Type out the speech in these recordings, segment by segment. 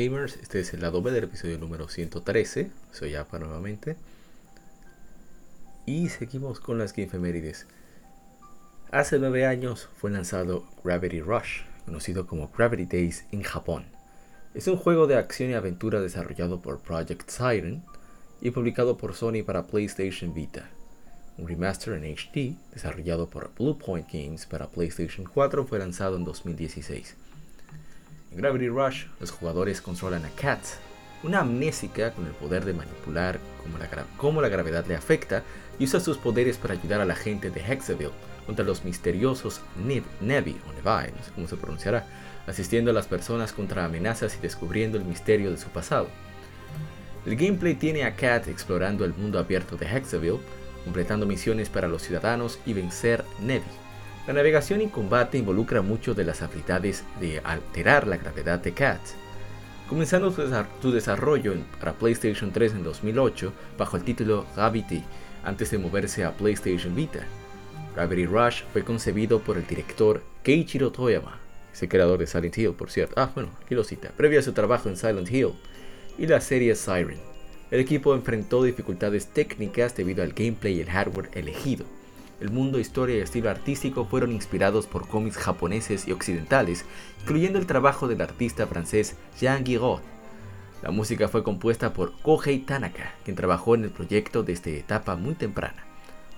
Gamers, este es el lado B del episodio número 113. Soy APA nuevamente. Y seguimos con las efemérides. Hace nueve años fue lanzado Gravity Rush, conocido como Gravity Days en Japón. Es un juego de acción y aventura desarrollado por Project Siren y publicado por Sony para PlayStation Vita. Un remaster en HD, desarrollado por Bluepoint Games para PlayStation 4, fue lanzado en 2016. En Gravity Rush, los jugadores controlan a Kat, una amnésica con el poder de manipular cómo la, gravedad le afecta y usa sus poderes para ayudar a la gente de Hexaville contra los misteriosos Nevi o Nevi, no sé cómo se pronunciará, asistiendo a las personas contra amenazas y descubriendo el misterio de su pasado. El gameplay tiene a Kat explorando el mundo abierto de Hexaville, completando misiones para los ciudadanos y vencer Nevi. La navegación y combate involucra mucho de las habilidades de alterar la gravedad de Cat. Comenzando su desarrollo para PlayStation 3 en 2008 bajo el título Gravity, antes de moverse a PlayStation Vita. Gravity Rush fue concebido por el director Keiichiro Toyama, ese creador de Silent Hill, por cierto. Ah, bueno, aquí lo cita. Previo a su trabajo en Silent Hill y la serie Siren, el equipo enfrentó dificultades técnicas debido al gameplay y el hardware elegido. El mundo, historia y estilo artístico fueron inspirados por cómics japoneses y occidentales, incluyendo el trabajo del artista francés Jean Giraud. La música fue compuesta por Kohei Tanaka, quien trabajó en el proyecto desde etapa muy temprana.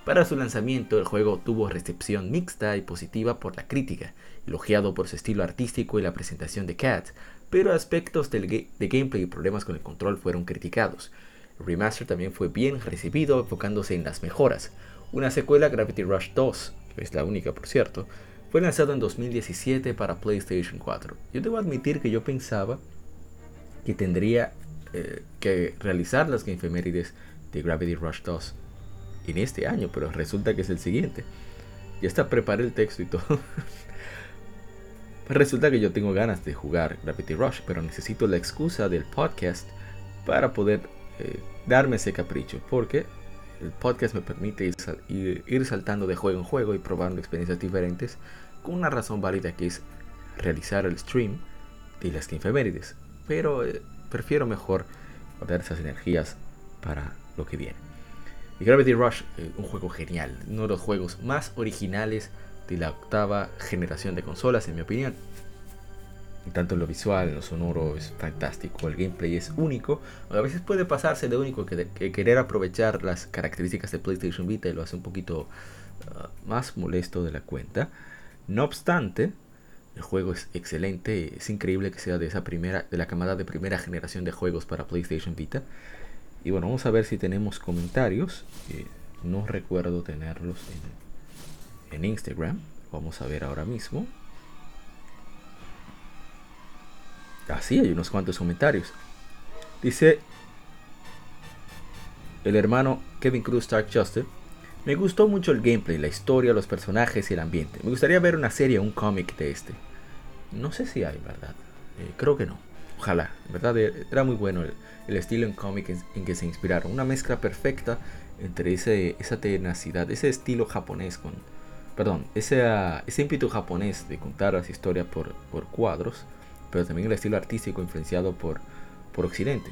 Para su lanzamiento, el juego tuvo recepción mixta y positiva por la crítica, elogiado por su estilo artístico y la presentación de Cat, pero aspectos de gameplay y problemas con el control fueron criticados. El remaster también fue bien recibido, enfocándose en las mejoras, una secuela, Gravity Rush 2, que es la única por cierto, fue lanzado en 2017 para PlayStation 4. Yo debo admitir que yo pensaba que tendría eh, que realizar las efemérides de Gravity Rush 2 en este año, pero resulta que es el siguiente. Ya está, preparé el texto y todo. resulta que yo tengo ganas de jugar Gravity Rush, pero necesito la excusa del podcast para poder eh, darme ese capricho, porque el podcast me permite ir, saltando de juego en juego y probando experiencias diferentes con una razón válida que es realizar el stream de las efemérides. Pero eh, prefiero mejor guardar esas energías para lo que viene. Y Gravity Rush, eh, un juego genial, uno de los juegos más originales de la octava generación de consolas, en mi opinión tanto lo visual, lo sonoro es fantástico, el gameplay es único, a veces puede pasarse de único que, querer aprovechar las características de PlayStation Vita y lo hace un poquito uh, más molesto de la cuenta. No obstante, el juego es excelente, es increíble que sea de esa primera, de la camada de primera generación de juegos para PlayStation Vita. Y bueno, vamos a ver si tenemos comentarios. no recuerdo tenerlos en, en Instagram. Vamos a ver ahora mismo. Así hay unos cuantos comentarios. Dice el hermano Kevin Cruz Stark Justice. Me gustó mucho el gameplay, la historia, los personajes y el ambiente. Me gustaría ver una serie un cómic de este. No sé si hay, ¿verdad? Eh, creo que no. Ojalá, ¿verdad? Eh, era muy bueno el, estilo en cómic en, que se inspiraron. Una mezcla perfecta entre ese, esa tenacidad, ese estilo japonés con... Perdón, ese, ese ímpetu japonés de contar las historias por, por cuadros pero también el estilo artístico influenciado por, por Occidente.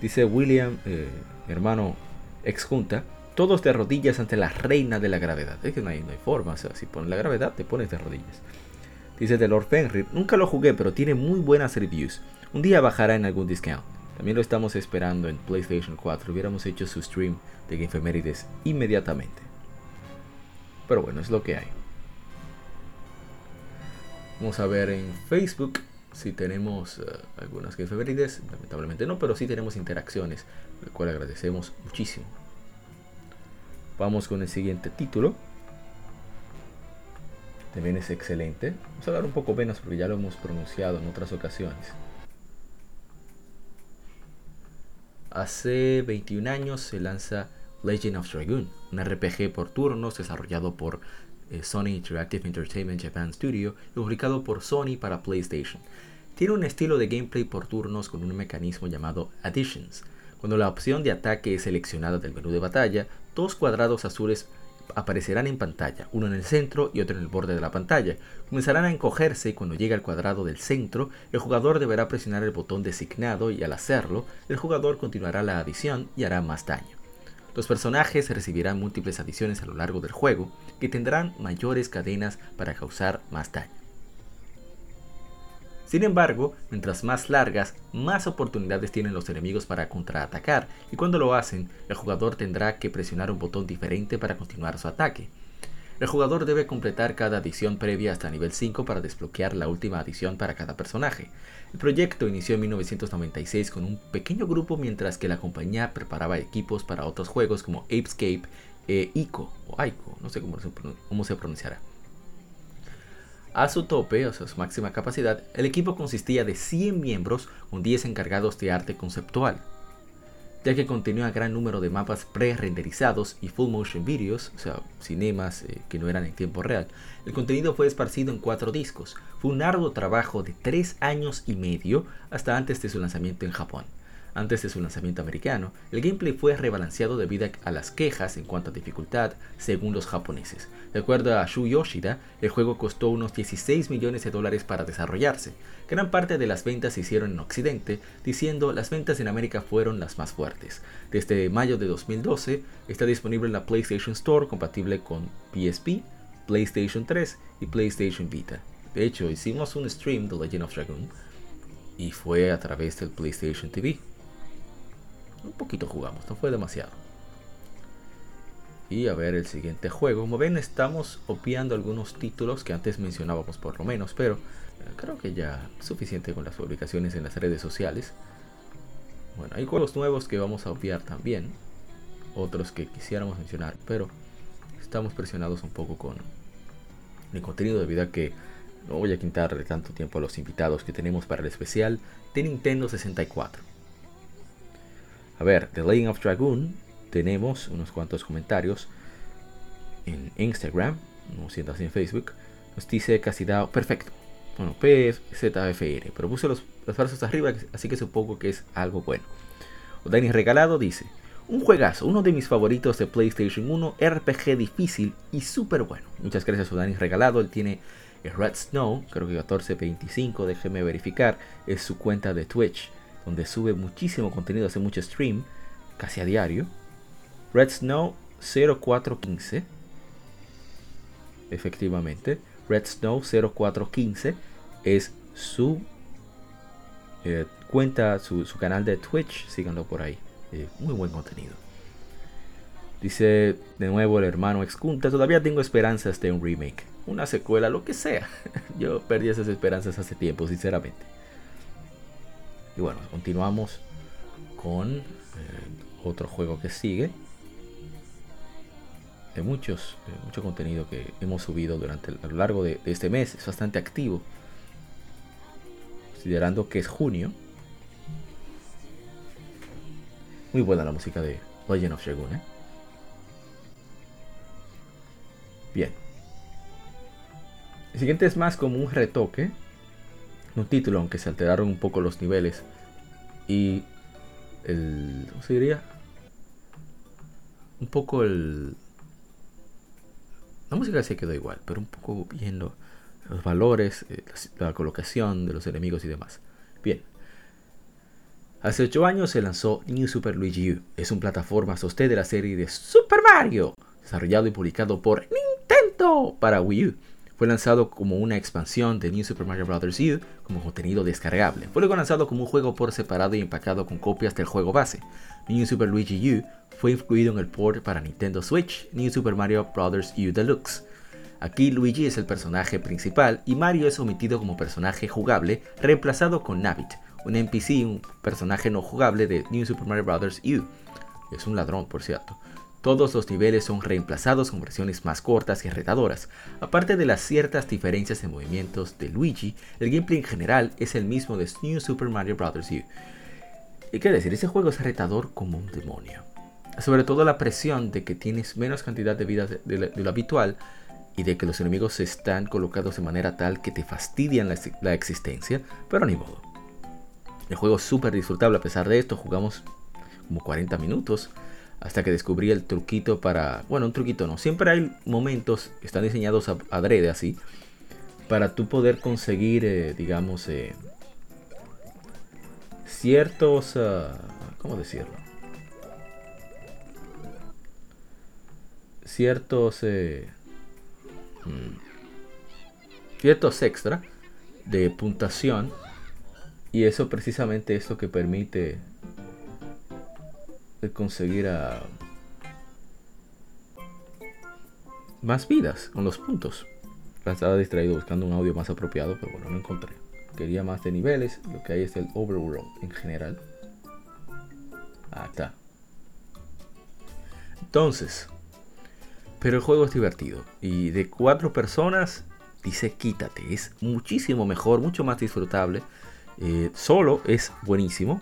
Dice William, eh, hermano ex junta, todos de rodillas ante la reina de la gravedad. Es que no hay, no hay forma, si pones la gravedad te pones de rodillas. Dice The Lord Fenrir, nunca lo jugué, pero tiene muy buenas reviews. Un día bajará en algún discount. También lo estamos esperando en PlayStation 4. Hubiéramos hecho su stream de Gamefemérides inmediatamente. Pero bueno, es lo que hay. Vamos a ver en Facebook si tenemos uh, algunas efemérides. Lamentablemente no, pero sí tenemos interacciones, lo cual agradecemos muchísimo. Vamos con el siguiente título. También es excelente. Vamos a hablar un poco menos porque ya lo hemos pronunciado en otras ocasiones. Hace 21 años se lanza Legend of Dragoon, un RPG por turnos desarrollado por eh, Sony Interactive Entertainment Japan Studio y publicado por Sony para PlayStation. Tiene un estilo de gameplay por turnos con un mecanismo llamado Additions. Cuando la opción de ataque es seleccionada del menú de batalla, dos cuadrados azules aparecerán en pantalla, uno en el centro y otro en el borde de la pantalla. Comenzarán a encogerse y cuando llegue al cuadrado del centro, el jugador deberá presionar el botón designado y al hacerlo, el jugador continuará la adición y hará más daño. Los personajes recibirán múltiples adiciones a lo largo del juego que tendrán mayores cadenas para causar más daño. Sin embargo, mientras más largas, más oportunidades tienen los enemigos para contraatacar, y cuando lo hacen, el jugador tendrá que presionar un botón diferente para continuar su ataque. El jugador debe completar cada adición previa hasta nivel 5 para desbloquear la última adición para cada personaje. El proyecto inició en 1996 con un pequeño grupo mientras que la compañía preparaba equipos para otros juegos como Apescape e Ico, o Ico, no sé cómo se pronunciará. A su tope, o sea, su máxima capacidad, el equipo consistía de 100 miembros con 10 encargados de arte conceptual, ya que contenía un gran número de mapas pre-renderizados y full motion videos, o sea, cinemas eh, que no eran en tiempo real. El contenido fue esparcido en cuatro discos. Fue un arduo trabajo de tres años y medio hasta antes de su lanzamiento en Japón. Antes de su lanzamiento americano, el gameplay fue rebalanceado debido a las quejas en cuanto a dificultad según los japoneses. De acuerdo a Shu Yoshida, el juego costó unos 16 millones de dólares para desarrollarse. Gran parte de las ventas se hicieron en Occidente, diciendo las ventas en América fueron las más fuertes. Desde mayo de 2012 está disponible en la PlayStation Store compatible con PSP, PlayStation 3 y PlayStation Vita. De hecho, hicimos un stream de Legend of Dragoon y fue a través del PlayStation TV. Un poquito jugamos, no fue demasiado. Y a ver el siguiente juego. Como ven, estamos obviando algunos títulos que antes mencionábamos por lo menos, pero eh, creo que ya es suficiente con las publicaciones en las redes sociales. Bueno, hay juegos nuevos que vamos a obviar también. Otros que quisiéramos mencionar, pero estamos presionados un poco con el contenido debido a que no voy a quitarle tanto tiempo a los invitados que tenemos para el especial de Nintendo 64. A ver, The Legend of Dragoon, tenemos unos cuantos comentarios en Instagram, no siento así en Facebook. Nos dice Casidao, perfecto. Bueno, PZFR, pero puse los, los arriba, así que supongo que es algo bueno. Dani Regalado dice, un juegazo, uno de mis favoritos de PlayStation 1, RPG difícil y súper bueno. Muchas gracias a Dani Regalado, él tiene Red Snow, creo que 1425, déjeme verificar, es su cuenta de Twitch donde sube muchísimo contenido, hace mucho stream, casi a diario. Red Snow 0415. Efectivamente, Red Snow 0415 es su eh, cuenta, su, canal de Twitch. Síganlo por ahí. Eh, muy buen contenido. Dice de nuevo el hermano Excunta, todavía tengo esperanzas de un remake, una secuela, lo que sea. Yo perdí esas esperanzas hace tiempo, sinceramente. Y bueno, continuamos con eh, otro juego que sigue. De muchos, mucho contenido que hemos subido durante a lo largo de, este mes. Es bastante activo. Considerando que es junio. Muy buena la música de Legend of Dragoon, ¿eh? Bien. El siguiente es más como un retoque un título, aunque se alteraron un poco los niveles. Y el. ¿Cómo se diría? Un poco el. La música se quedó igual, pero un poco viendo los valores, eh, la, colocación de los enemigos y demás. Bien. Hace 8 años se lanzó New Super Luigi U. Es un plataforma sostén de la serie de Super Mario, desarrollado y publicado por Nintendo para Wii U Fue lanzado como una expansión de New Super Mario Bros. U como contenido descargable. Fue luego lanzado como un juego por separado y empacado con copias del juego base. New Super Luigi U fue incluido en el port para Nintendo Switch New Super Mario Bros. U Deluxe. Aquí Luigi es el personaje principal y Mario es omitido como personaje jugable, reemplazado con Nabbit, un NPC, un personaje no jugable de New Super Mario Bros. U. Es un ladrón, por cierto. Todos los niveles son reemplazados con versiones más cortas y retadoras. Aparte de las ciertas diferencias en movimientos de Luigi, el gameplay en general es el mismo de New Super Mario Bros. U. Y qué decir, ese juego es retador como un demonio. Sobre todo la presión de que tienes menos cantidad de vida de, lo habitual y de que los enemigos están colocados de manera tal que te fastidian la, la existencia, pero ni modo. El juego es súper disfrutable a pesar de esto, jugamos como 40 minutos hasta que descubrí el truquito para, bueno, un truquito no, siempre hay momentos que están diseñados a, adrede así, para tú poder conseguir, eh, digamos, eh, ciertos, uh, ¿cómo decirlo? Ciertos, eh, mm, ciertos extra de puntuación y eso precisamente es lo que permite conseguir a más vidas con los puntos. Estaba distraído buscando un audio más apropiado, pero bueno, no encontré. Quería más de niveles, lo que hay es el overworld en general. Ah, está. Entonces, pero el juego es divertido. Y de cuatro personas, dice quítate. Es muchísimo mejor, mucho más disfrutable. Eh, solo es buenísimo.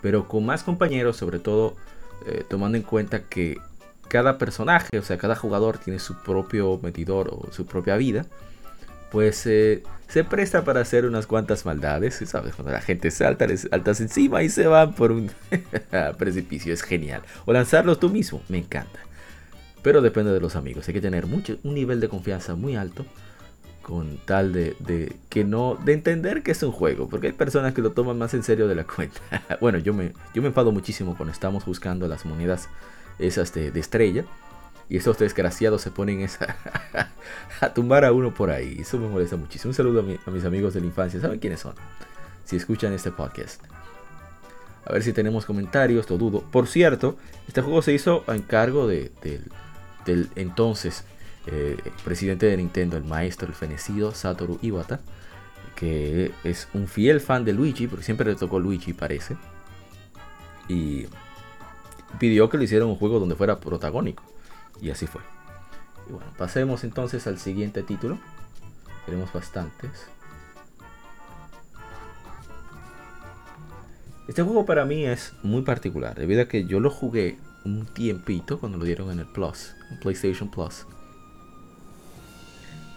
Pero con más compañeros, sobre todo eh, tomando en cuenta que cada personaje, o sea, cada jugador tiene su propio medidor o su propia vida, pues eh, se presta para hacer unas cuantas maldades, ¿sabes? Cuando la gente salta, les saltas encima y se van por un precipicio, es genial. O lanzarlo tú mismo, me encanta. Pero depende de los amigos, hay que tener mucho, un nivel de confianza muy alto con tal de, que no de entender que es un juego porque hay personas que lo toman más en serio de la cuenta. Bueno yo me yo me enfado muchísimo cuando estamos buscando las monedas esas de, estrella y esos desgraciados se ponen esa a tumbar a uno por ahí. Eso me molesta muchísimo. Un saludo a, mis amigos de la infancia. Saben quiénes son si escuchan este podcast. A ver si tenemos comentarios lo dudo. Por cierto este juego se hizo a encargo de, del entonces eh, presidente de Nintendo, el maestro, el fenecido Satoru Iwata, que es un fiel fan de Luigi, porque siempre le tocó Luigi, parece. Y pidió que le hiciera un juego donde fuera protagónico. Y así fue. Y bueno, pasemos entonces al siguiente título. Tenemos bastantes. Este juego para mí es muy particular, debido a que yo lo jugué un tiempito cuando lo dieron en el Plus, en PlayStation Plus.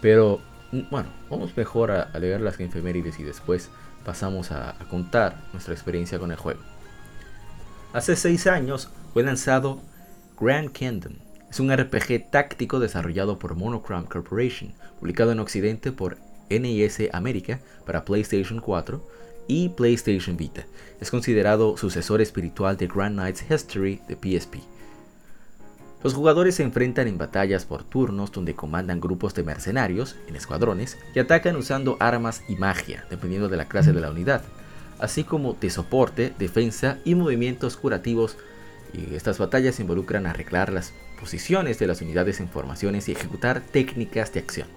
Pero mm, bueno, vamos mejor a, leer las efemérides y después pasamos a, contar nuestra experiencia con el juego. Hace 6 años fue lanzado Grand Kingdom. Es un RPG táctico desarrollado por Monochrome Corporation, publicado en Occidente por NES América para PlayStation 4 y PlayStation Vita. Es considerado sucesor espiritual de Grand Knight's History de PSP. Los jugadores se enfrentan en batallas por turnos donde comandan grupos de mercenarios en escuadrones que atacan usando armas y magia, dependiendo de la clase de la unidad, así como de soporte, defensa y movimientos curativos. Y estas batallas involucran arreglar las posiciones de las unidades en formaciones y ejecutar técnicas de acción.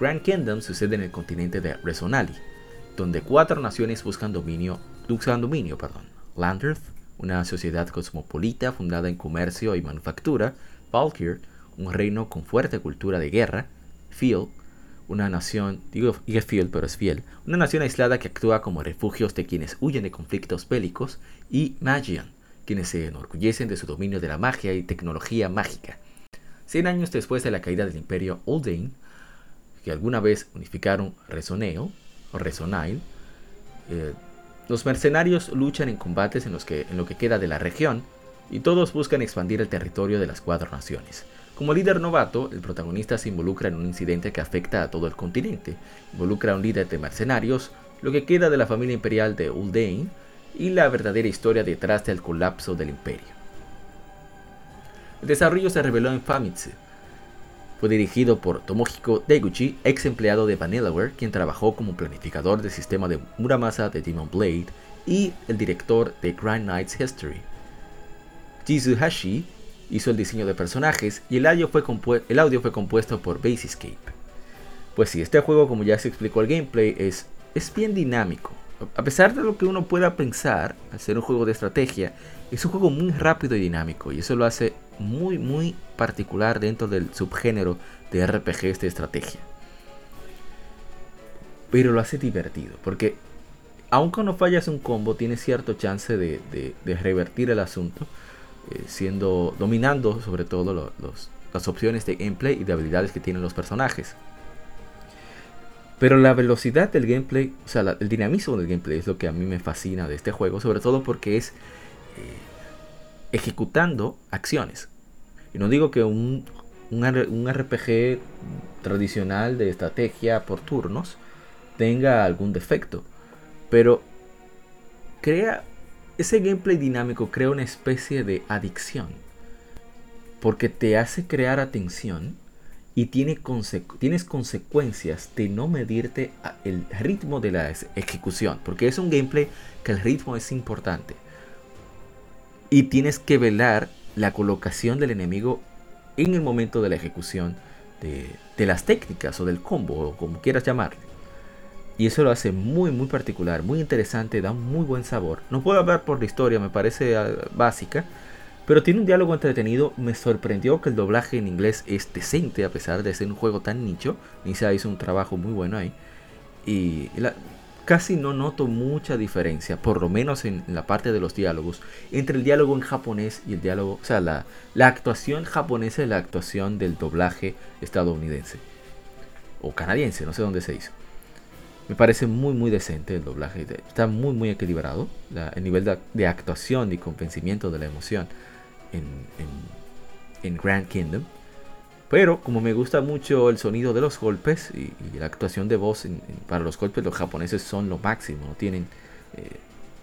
Grand Kingdom sucede en el continente de Resonali, donde cuatro naciones buscan dominio, buscan dominio perdón, Landerth, una sociedad cosmopolita fundada en comercio y manufactura, Valkyr, un reino con fuerte cultura de guerra, Field, una nación, digo Field, pero es fiel, una nación aislada que actúa como refugios de quienes huyen de conflictos bélicos, y Magian, quienes se enorgullecen de su dominio de la magia y tecnología mágica. Cien años después de la caída del imperio Uldain, que alguna vez unificaron Resoneo, o Resonail, eh, los mercenarios luchan en combates en, los que, en lo que queda de la región y todos buscan expandir el territorio de las cuatro naciones. Como líder novato, el protagonista se involucra en un incidente que afecta a todo el continente. Involucra a un líder de mercenarios, lo que queda de la familia imperial de Uldain y la verdadera historia detrás del colapso del imperio. El desarrollo se reveló en Famitsu. Fue dirigido por Tomohiko Deguchi, ex empleado de Vanillaware, quien trabajó como planificador del sistema de Muramasa de Demon Blade y el director de Grand Knight's History. Jizu Hashi hizo el diseño de personajes y el audio fue, el audio fue compuesto por Basiscape. Pues sí, este juego, como ya se explicó el gameplay, es, es bien dinámico. A pesar de lo que uno pueda pensar al ser un juego de estrategia, es un juego muy rápido y dinámico y eso lo hace muy muy particular dentro del subgénero de RPGs de estrategia. Pero lo hace divertido porque aunque no fallas un combo, tienes cierto chance de, revertir el asunto, eh, siendo dominando sobre todo las opciones de gameplay y de habilidades que tienen los personajes. Pero la velocidad del gameplay, o sea, el dinamismo del gameplay es lo que a mí me fascina de este juego, sobre todo porque es ejecutando acciones. Y no digo que un, un, RPG tradicional de estrategia por turnos tenga algún defecto, pero crea ese gameplay dinámico crea una especie de adicción porque te hace crear atención y tiene tienes consecuencias de no medirte el ritmo de la ejecución, porque es un gameplay que el ritmo es importante. Y tienes que velar la colocación del enemigo en el momento de la ejecución de, de las técnicas o del combo, o como quieras llamarle. Y eso lo hace muy, muy particular, muy interesante, da un muy buen sabor. No puedo hablar por la historia, me parece ah, básica, pero tiene un diálogo entretenido. Me sorprendió que el doblaje en inglés es decente a pesar de ser un juego tan nicho. Nisa hizo un trabajo muy bueno ahí. Y casi no noto mucha diferencia, por lo menos en, la parte de los diálogos, entre el diálogo en japonés y el diálogo, o sea, la, la actuación japonesa y la actuación del doblaje estadounidense. O canadiense, no sé dónde se hizo. Me parece muy muy decente el doblaje. Está muy muy equilibrado. el nivel de, actuación y convencimiento de la emoción en, Grand Kingdom. Pero como me gusta mucho el sonido de los golpes y, la actuación de voz para los golpes, los japoneses son lo máximo, no tienen eh,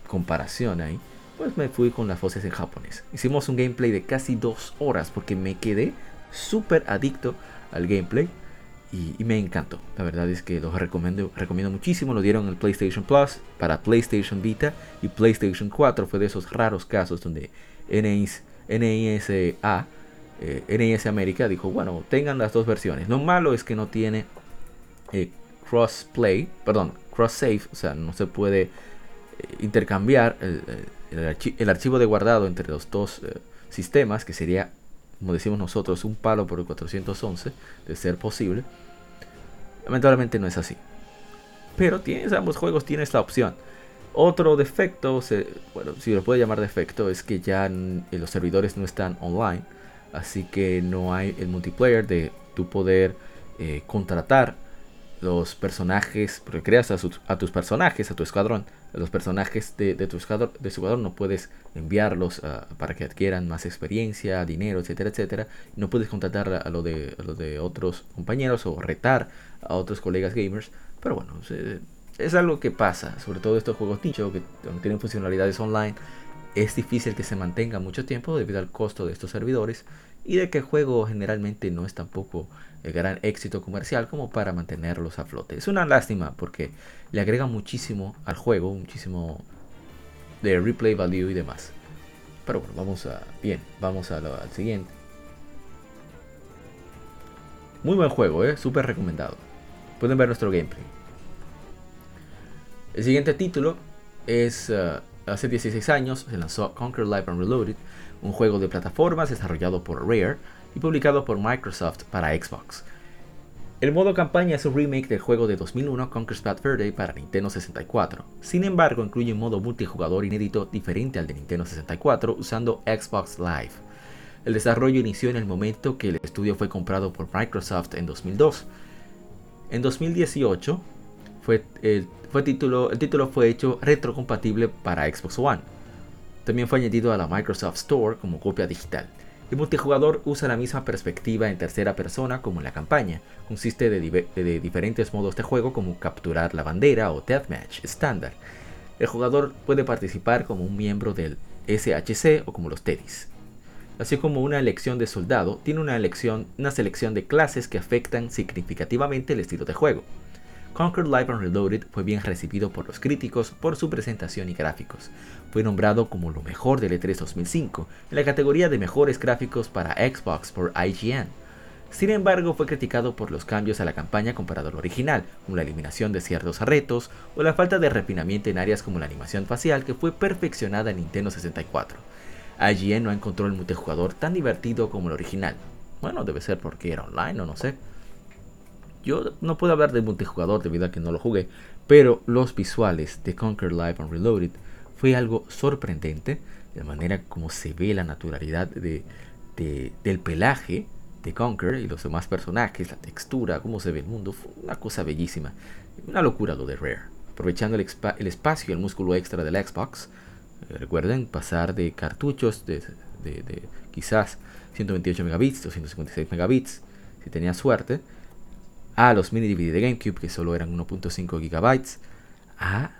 comparación ahí. Pues me fui con las voces en japonés. Hicimos un gameplay de casi dos horas porque me quedé súper adicto al gameplay y, me encantó. La verdad es que los recomiendo, recomiendo muchísimo. Lo dieron en PlayStation Plus para PlayStation Vita y PlayStation 4. Fue de esos raros casos donde NIS NISA, eh, NIS América dijo, bueno, tengan las dos versiones. Lo malo es que no tiene eh, crossplay, perdón, cross save, o sea, no se puede eh, intercambiar el, archivo de guardado entre los dos sistemas, que sería, como decimos nosotros, un palo por el 411, de ser posible. Lamentablemente no es así. Pero tienes ambos juegos, tienes la opción. Otro defecto, bueno, si lo puede llamar defecto, es que ya los servidores no están online. Así que no hay el multiplayer de tu poder eh, contratar los personajes, porque creas a, tus personajes, a tu escuadrón, los personajes de, tu escuadrón, no puedes enviarlos ah, para que adquieran más experiencia, dinero, etcétera, etcétera. No puedes contratar a, lo de, a otros compañeros o retar a otros colegas gamers. Pero bueno, es algo que pasa, sobre todo estos juegos nicho que tienen funcionalidades online. Es difícil que se mantenga mucho tiempo debido al costo de estos servidores y de que el juego generalmente no es tampoco el gran éxito comercial como para mantenerlos a flote. Es una lástima porque le agrega muchísimo al juego, muchísimo de replay value y demás. Pero bueno, vamos a. Bien, vamos a al siguiente. Muy buen juego, ¿eh? súper recomendado. Pueden ver nuestro gameplay. El siguiente título es, uh, hace 16 años, se lanzó Conquer Live and Reloaded, un juego de plataformas desarrollado por Rare y publicado por Microsoft para Xbox. El modo campaña es un remake del juego de 2001 Conquer's Bad Verde para Nintendo 64. Sin embargo, incluye un modo multijugador inédito diferente al de Nintendo 64 usando Xbox Live. El desarrollo inició en el momento que el estudio fue comprado por Microsoft en 2002. En 2018 fue el fue título, el título fue hecho retrocompatible para Xbox One. También fue añadido a la Microsoft Store como copia digital. El multijugador usa la misma perspectiva en tercera persona como en la campaña. Consiste de, diferentes modos de juego como capturar la bandera o deathmatch estándar. El jugador puede participar como un miembro del SHC o como los Teddies. así como una elección de soldado, tiene una, elección, una selección de clases que afectan significativamente el estilo de juego. Conquer Live and Reloaded fue bien recibido por los críticos por su presentación y gráficos. Fue nombrado como lo mejor del E3 2005 en la categoría de mejores gráficos para Xbox por IGN. Sin embargo, fue criticado por los cambios a la campaña comparado al original, como la eliminación de ciertos retos o la falta de refinamiento en áreas como la animación facial que fue perfeccionada en Nintendo 64. IGN no encontró el multijugador tan divertido como el original. Bueno, debe ser porque era online o no sé. Yo no puedo hablar de multijugador debido a que no lo jugué, pero los visuales de Conquer Live and Reloaded fue algo sorprendente, de manera como se ve la naturalidad de, del pelaje de Conquer y los demás personajes, la textura, cómo se ve el mundo, fue una cosa bellísima. Una locura lo de Rare. Aprovechando el, el espacio y el músculo extra del Xbox, eh, recuerden pasar de cartuchos de, quizás 128 megabits, 256 megabits, si tenía suerte, a los mini DVD de GameCube que solo eran 1.5 gigabytes, a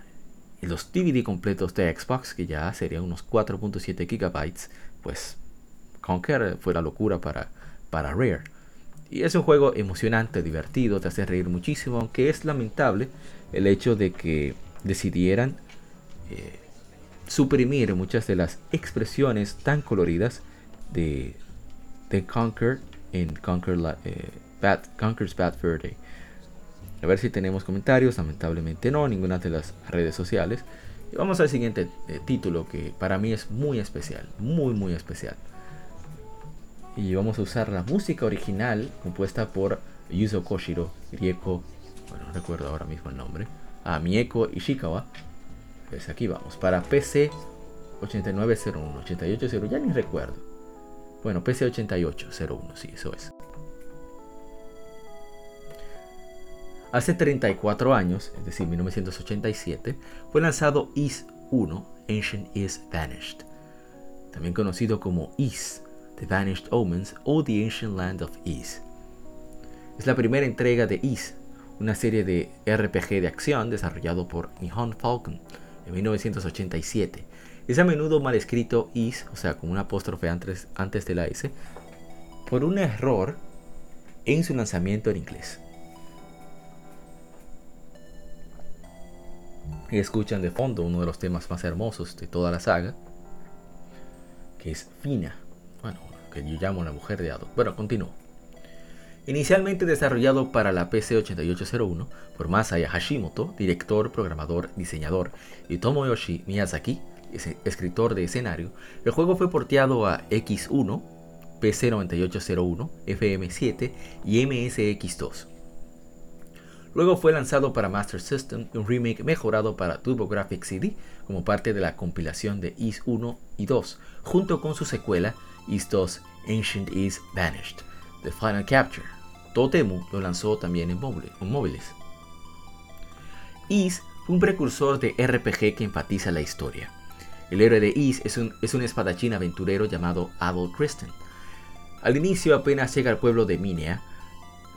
los DVD completos de Xbox que ya serían unos 4.7 gigabytes, pues Conquer fue la locura para, para Rare. Y es un juego emocionante, divertido, te hace reír muchísimo, aunque es lamentable el hecho de que decidieran eh, suprimir muchas de las expresiones tan coloridas de, de Conquer en Conquer, eh, Bad, Conquer's Bad Fur Day. A ver si tenemos comentarios, lamentablemente no, ninguna de las redes sociales. Y vamos al siguiente eh, título que para mí es muy especial, muy muy especial y vamos a usar la música original compuesta por Yuzo Koshiro, Rieko, bueno, no recuerdo ahora mismo el nombre, a Mieko Ishikawa. Pues aquí vamos, para PC 8901, 880, ya ni recuerdo. Bueno, PC 8801, sí, eso es. Hace 34 años, es decir, 1987, fue lanzado Is 1, Ancient Is Vanished, también conocido como Is The Vanished Omens o The Ancient Land of Is. Es la primera entrega de Is, una serie de RPG de acción desarrollado por Nihon Falcon en 1987. Es a menudo mal escrito Is, o sea, con un apóstrofe antes, antes de la S, por un error en su lanzamiento en inglés. Y escuchan de fondo uno de los temas más hermosos de toda la saga, que es Fina. Bueno, que yo llamo la mujer de Ado. Bueno, continúo. Inicialmente desarrollado para la PC 8801 por Masaya Hashimoto, director, programador, diseñador, y Tomoyoshi Miyazaki, escritor de escenario, el juego fue porteado a X1, PC 9801, FM7 y MSX2. Luego fue lanzado para Master System un remake mejorado para TurboGrafx CD como parte de la compilación de Is 1 y 2, junto con su secuela Is 2 Ancient Is Vanished, The Final Capture. Totemu lo lanzó también en, móviles. Is fue un precursor de RPG que enfatiza la historia. El héroe de Is es un, es un espadachín aventurero llamado Adol Kristen. Al inicio apenas llega al pueblo de Minea,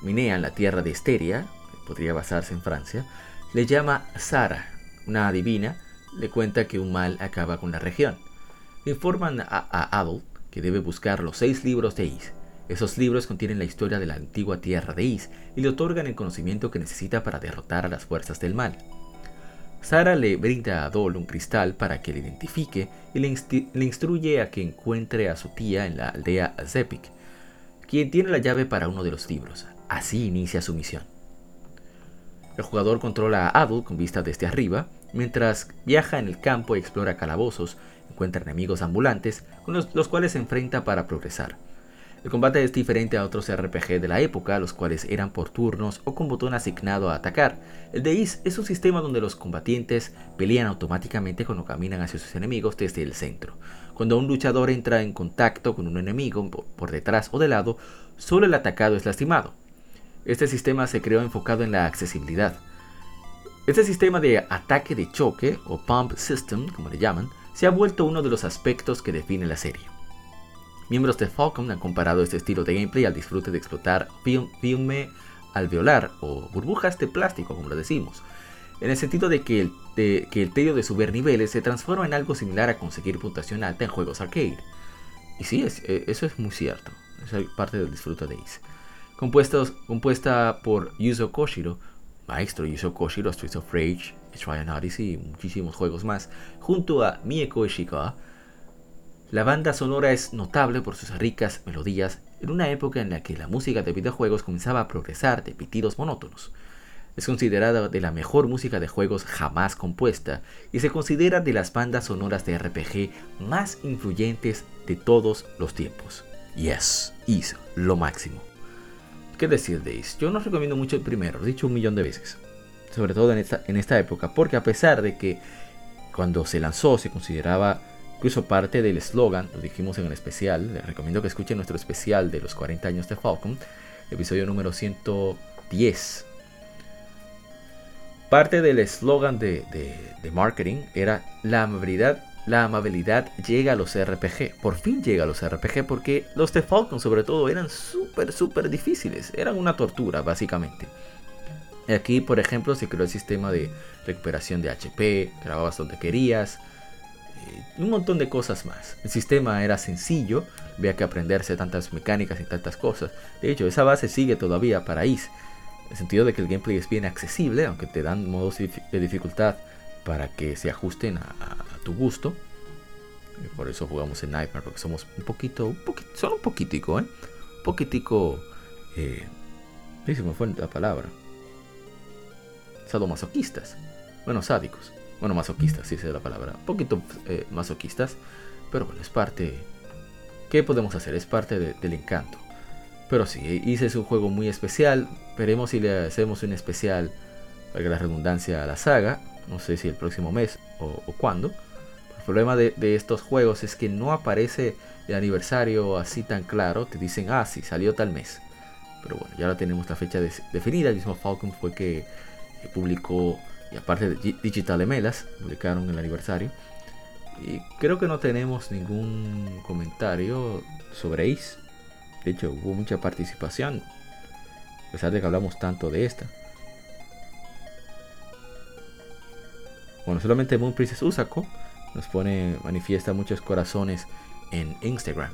Minea en la tierra de Esteria, podría basarse en Francia, le llama Sara, una adivina, le cuenta que un mal acaba con la región. Informan a Adol que debe buscar los seis libros de Is. Esos libros contienen la historia de la antigua tierra de Is y le otorgan el conocimiento que necesita para derrotar a las fuerzas del mal. Sara le brinda a Adol un cristal para que le identifique y le, instruye a que encuentre a su tía en la aldea Zepik, quien tiene la llave para uno de los libros. Así inicia su misión. El jugador controla a Adol con vista desde arriba, mientras viaja en el campo y explora calabozos, encuentra enemigos ambulantes con los, cuales se enfrenta para progresar. El combate es diferente a otros RPG de la época, los cuales eran por turnos o con botón asignado a atacar. El de Is es un sistema donde los combatientes pelean automáticamente cuando caminan hacia sus enemigos desde el centro. Cuando un luchador entra en contacto con un enemigo por detrás o de lado, solo el atacado es lastimado. Este sistema se creó enfocado en la accesibilidad. Este sistema de ataque de choque, o pump system, como le llaman, se ha vuelto uno de los aspectos que define la serie. Miembros de Falcon han comparado este estilo de gameplay al disfrute de explotar filme alveolar o burbujas de plástico, como lo decimos, en el sentido de que el, de, que el tedio de subir niveles se transforma en algo similar a conseguir puntuación alta en juegos arcade. Y sí, es, eh, eso es muy cierto. Es parte del disfrute de Ace. compuesta por Yuzo Koshiro, maestro Yuzo Koshiro, Streets of Rage, Trian Odyssey y muchísimos juegos más, junto a Mieko Ishikawa. La banda sonora es notable por sus ricas melodías en una época en la que la música de videojuegos comenzaba a progresar de pitidos monótonos. Es considerada de la mejor música de juegos jamás compuesta y se considera de las bandas sonoras de RPG más influyentes de todos los tiempos. Yes, is lo máximo. ¿Qué decir de Ace? Yo no recomiendo mucho el primero, he dicho un millón de veces. Sobre todo en esta época, porque a pesar de que cuando se lanzó se consideraba incluso parte del eslogan, lo dijimos en el especial, les recomiendo que escuchen nuestro especial de los 40 años de Falcon, episodio número 110. Parte del eslogan de, marketing era la amabilidad, la amabilidad llega a los RPG. Por fin llega a los RPG porque los de Falcon sobre todo eran súper, súper difíciles. Eran una tortura básicamente. Aquí, por ejemplo, se creó el sistema de recuperación de HP, grababas donde querías, un montón de cosas más. El sistema era sencillo, había que aprenderse tantas mecánicas y tantas cosas. De hecho, esa base sigue todavía para IS, en el sentido de que el gameplay es bien accesible, aunque te dan modos de dificultad para que se ajusten a, tu gusto. por eso jugamos en Nightmare, porque somos un poquito, un poquito, solo un poquitico, ¿eh? Un poquitico, eh, se me fue la palabra. Sadomasoquistas. Bueno, sádicos. Bueno, masoquistas, sí es la palabra. Un poquito eh, masoquistas. Pero bueno, es parte... ¿Qué podemos hacer? Es parte del encanto. Pero sí, hice es un juego muy especial. Veremos si le hacemos un especial, para la redundancia, a la saga. No sé si el próximo mes o, cuándo. El problema de, estos juegos es que no aparece el aniversario así tan claro. Te dicen, ah, sí, salió tal mes. Pero bueno, ya ahora tenemos la fecha definida. El mismo Falcon fue que publicó y aparte de Digital Emelas, publicaron el aniversario. Y creo que no tenemos ningún comentario sobre Ace. De hecho, hubo mucha participación, a pesar de que hablamos tanto de esta. Bueno, solamente Moon Princess Usako nos pone, manifiesta muchos corazones en Instagram.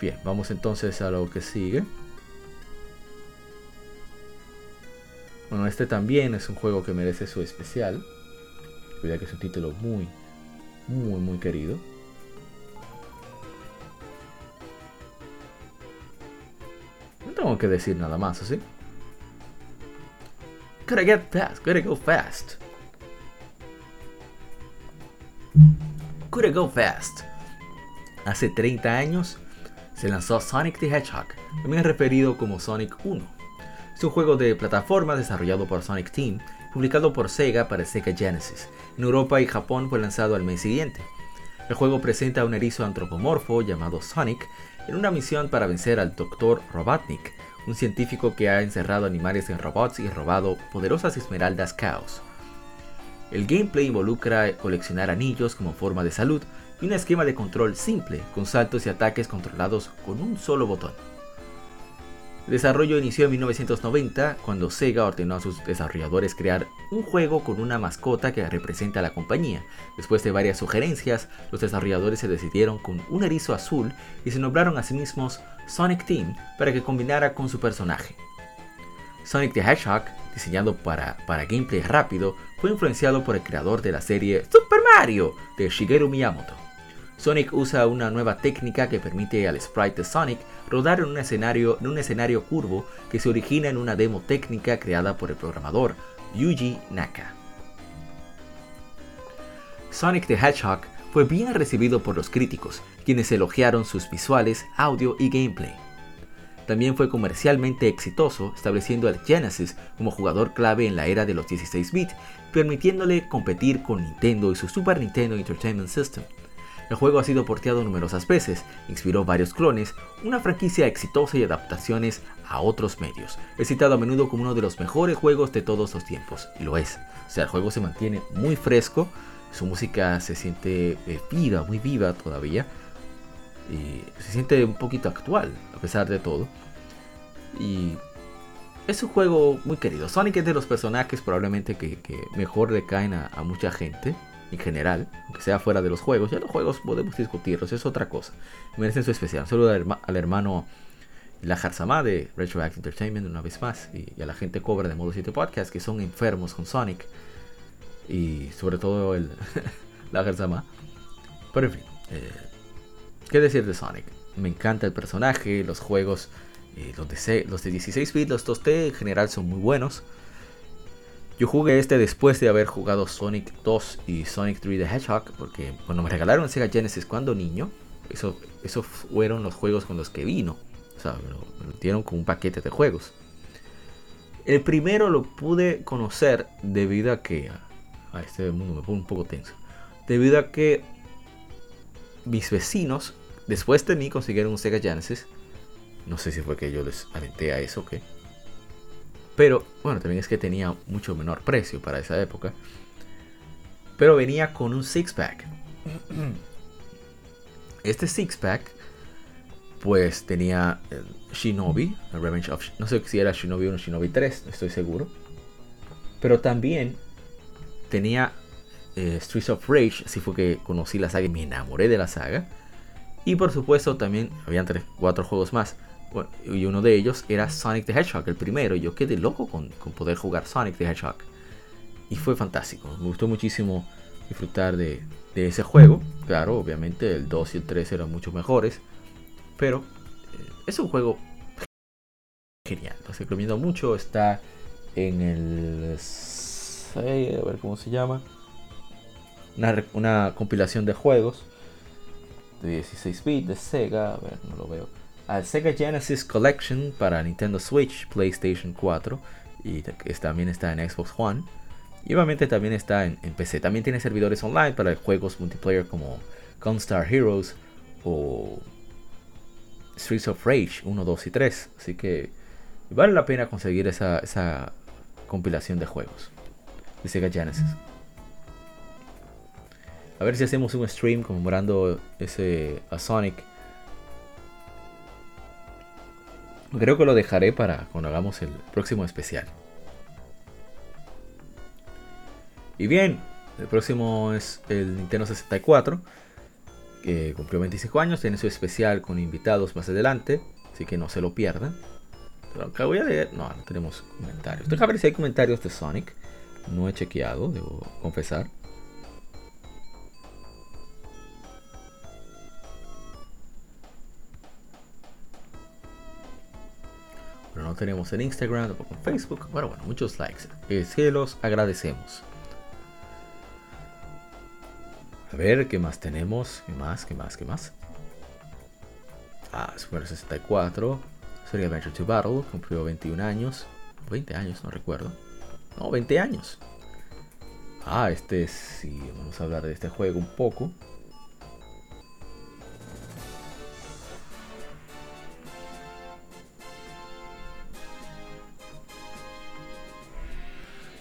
Bien, vamos entonces a lo que sigue. Bueno, este también es un juego que merece su especial. Cuidado que es un título muy, muy, muy querido. No tengo que decir nada más, ¿sí? Gotta get fast, gotta go fast. Gotta go fast. Hace 30 años se lanzó Sonic the Hedgehog, también referido como Sonic 1 es un juego de plataforma desarrollado por Sonic Team, publicado por Sega para Sega Genesis. En Europa y Japón fue lanzado al mes siguiente. El juego presenta a un erizo antropomorfo llamado Sonic en una misión para vencer al Dr. Robotnik, un científico que ha encerrado animales en robots y robado poderosas esmeraldas caos. El gameplay involucra coleccionar anillos como forma de salud y un esquema de control simple, con saltos y ataques controlados con un solo botón. El desarrollo inició en 1990 cuando Sega ordenó a sus desarrolladores crear un juego con una mascota que representa a la compañía. Después de varias sugerencias, los desarrolladores se decidieron con un erizo azul y se nombraron a sí mismos Sonic Team para que combinara con su personaje. Sonic the Hedgehog, diseñado para, para gameplay rápido, fue influenciado por el creador de la serie Super Mario de Shigeru Miyamoto. Sonic usa una nueva técnica que permite al sprite de Sonic rodar en un escenario, en un escenario curvo que se origina en una demo técnica creada por el programador Yuji Naka. Sonic the Hedgehog fue bien recibido por los críticos, quienes elogiaron sus visuales, audio y gameplay. También fue comercialmente exitoso, estableciendo al Genesis como jugador clave en la era de los 16 bits, permitiéndole competir con Nintendo y su Super Nintendo Entertainment System. El juego ha sido porteado numerosas veces, inspiró varios clones, una franquicia exitosa y adaptaciones a otros medios. Es citado a menudo como uno de los mejores juegos de todos los tiempos, y lo es. O sea, el juego se mantiene muy fresco, su música se siente eh, viva, muy viva todavía, y se siente un poquito actual, a pesar de todo. Y es un juego muy querido. Sonic es de los personajes probablemente que, mejor le caen a mucha gente en general, aunque sea fuera de los juegos. Ya los juegos podemos discutirlos, es otra cosa. Merecen su especial. Saludo al, hermano La Jarzama de Retroact Entertainment una vez más y, a la gente cobra de Modo 7 Podcast que son enfermos con Sonic y sobre todo el La Jarzama. Pero en fin, eh, ¿qué decir de Sonic? Me encanta el personaje, los juegos, eh, los, de, los de 16 bits, los 2D en general son muy buenos. Yo jugué este después de haber jugado Sonic 2 y Sonic 3 the Hedgehog, porque cuando me regalaron Sega Genesis cuando niño, eso, eso fueron los juegos con los que vino. O sea, me lo, dieron con un paquete de juegos. El primero lo pude conocer debido a que... A este mundo me pone un poco tenso. Debido a que mis vecinos, después de mí, consiguieron un Sega Genesis. No sé si fue que yo les alenté a eso o qué. Pero bueno, también es que tenía mucho menor precio para esa época. Pero venía con un six-pack. Este six-pack, pues tenía Shinobi, Revenge of. No sé si era Shinobi 1 o Shinobi 3, no estoy seguro. Pero también tenía eh, Streets of Rage, así fue que conocí la saga y me enamoré de la saga. Y por supuesto, también habían tres, cuatro juegos más y uno de ellos era Sonic the Hedgehog, el primero. Yo quedé loco con, poder jugar Sonic the Hedgehog. Y fue fantástico. Me gustó muchísimo disfrutar de, ese juego. Claro, obviamente el 2 y el 3 eran mucho mejores. Pero eh, es un juego genial. Lo recomiendo mucho. Está en el... a ver cómo se llama. Una, una compilación de juegos de 16 bits de Sega. A ver, no lo veo al Sega Genesis Collection para Nintendo Switch, PlayStation 4 y también está en Xbox One. Y obviamente también está en, PC. También tiene servidores online para juegos multiplayer como Gunstar Heroes o Streets of Rage 1, 2 y 3. Así que vale la pena conseguir esa, esa compilación de juegos de Sega Genesis. A ver si hacemos un stream conmemorando ese a Sonic Creo que lo dejaré para cuando hagamos el próximo especial. Y bien, el próximo es el Nintendo 64, que cumplió 25 años, tiene su especial con invitados más adelante, así que no se lo pierdan. Pero acá voy a leer, no, no tenemos comentarios. Deja ver si hay comentarios de Sonic. No he chequeado, debo confesar. No tenemos en Instagram, tampoco en Facebook. Bueno, bueno, muchos likes. Eh, se los agradecemos. A ver, ¿qué más tenemos? ¿Qué más? ¿Qué más? ¿Qué más? Ah, Super 64. Sería Adventure to Battle. Cumplió 21 años. 20 años, no recuerdo. No, 20 años. Ah, este sí. Vamos a hablar de este juego un poco.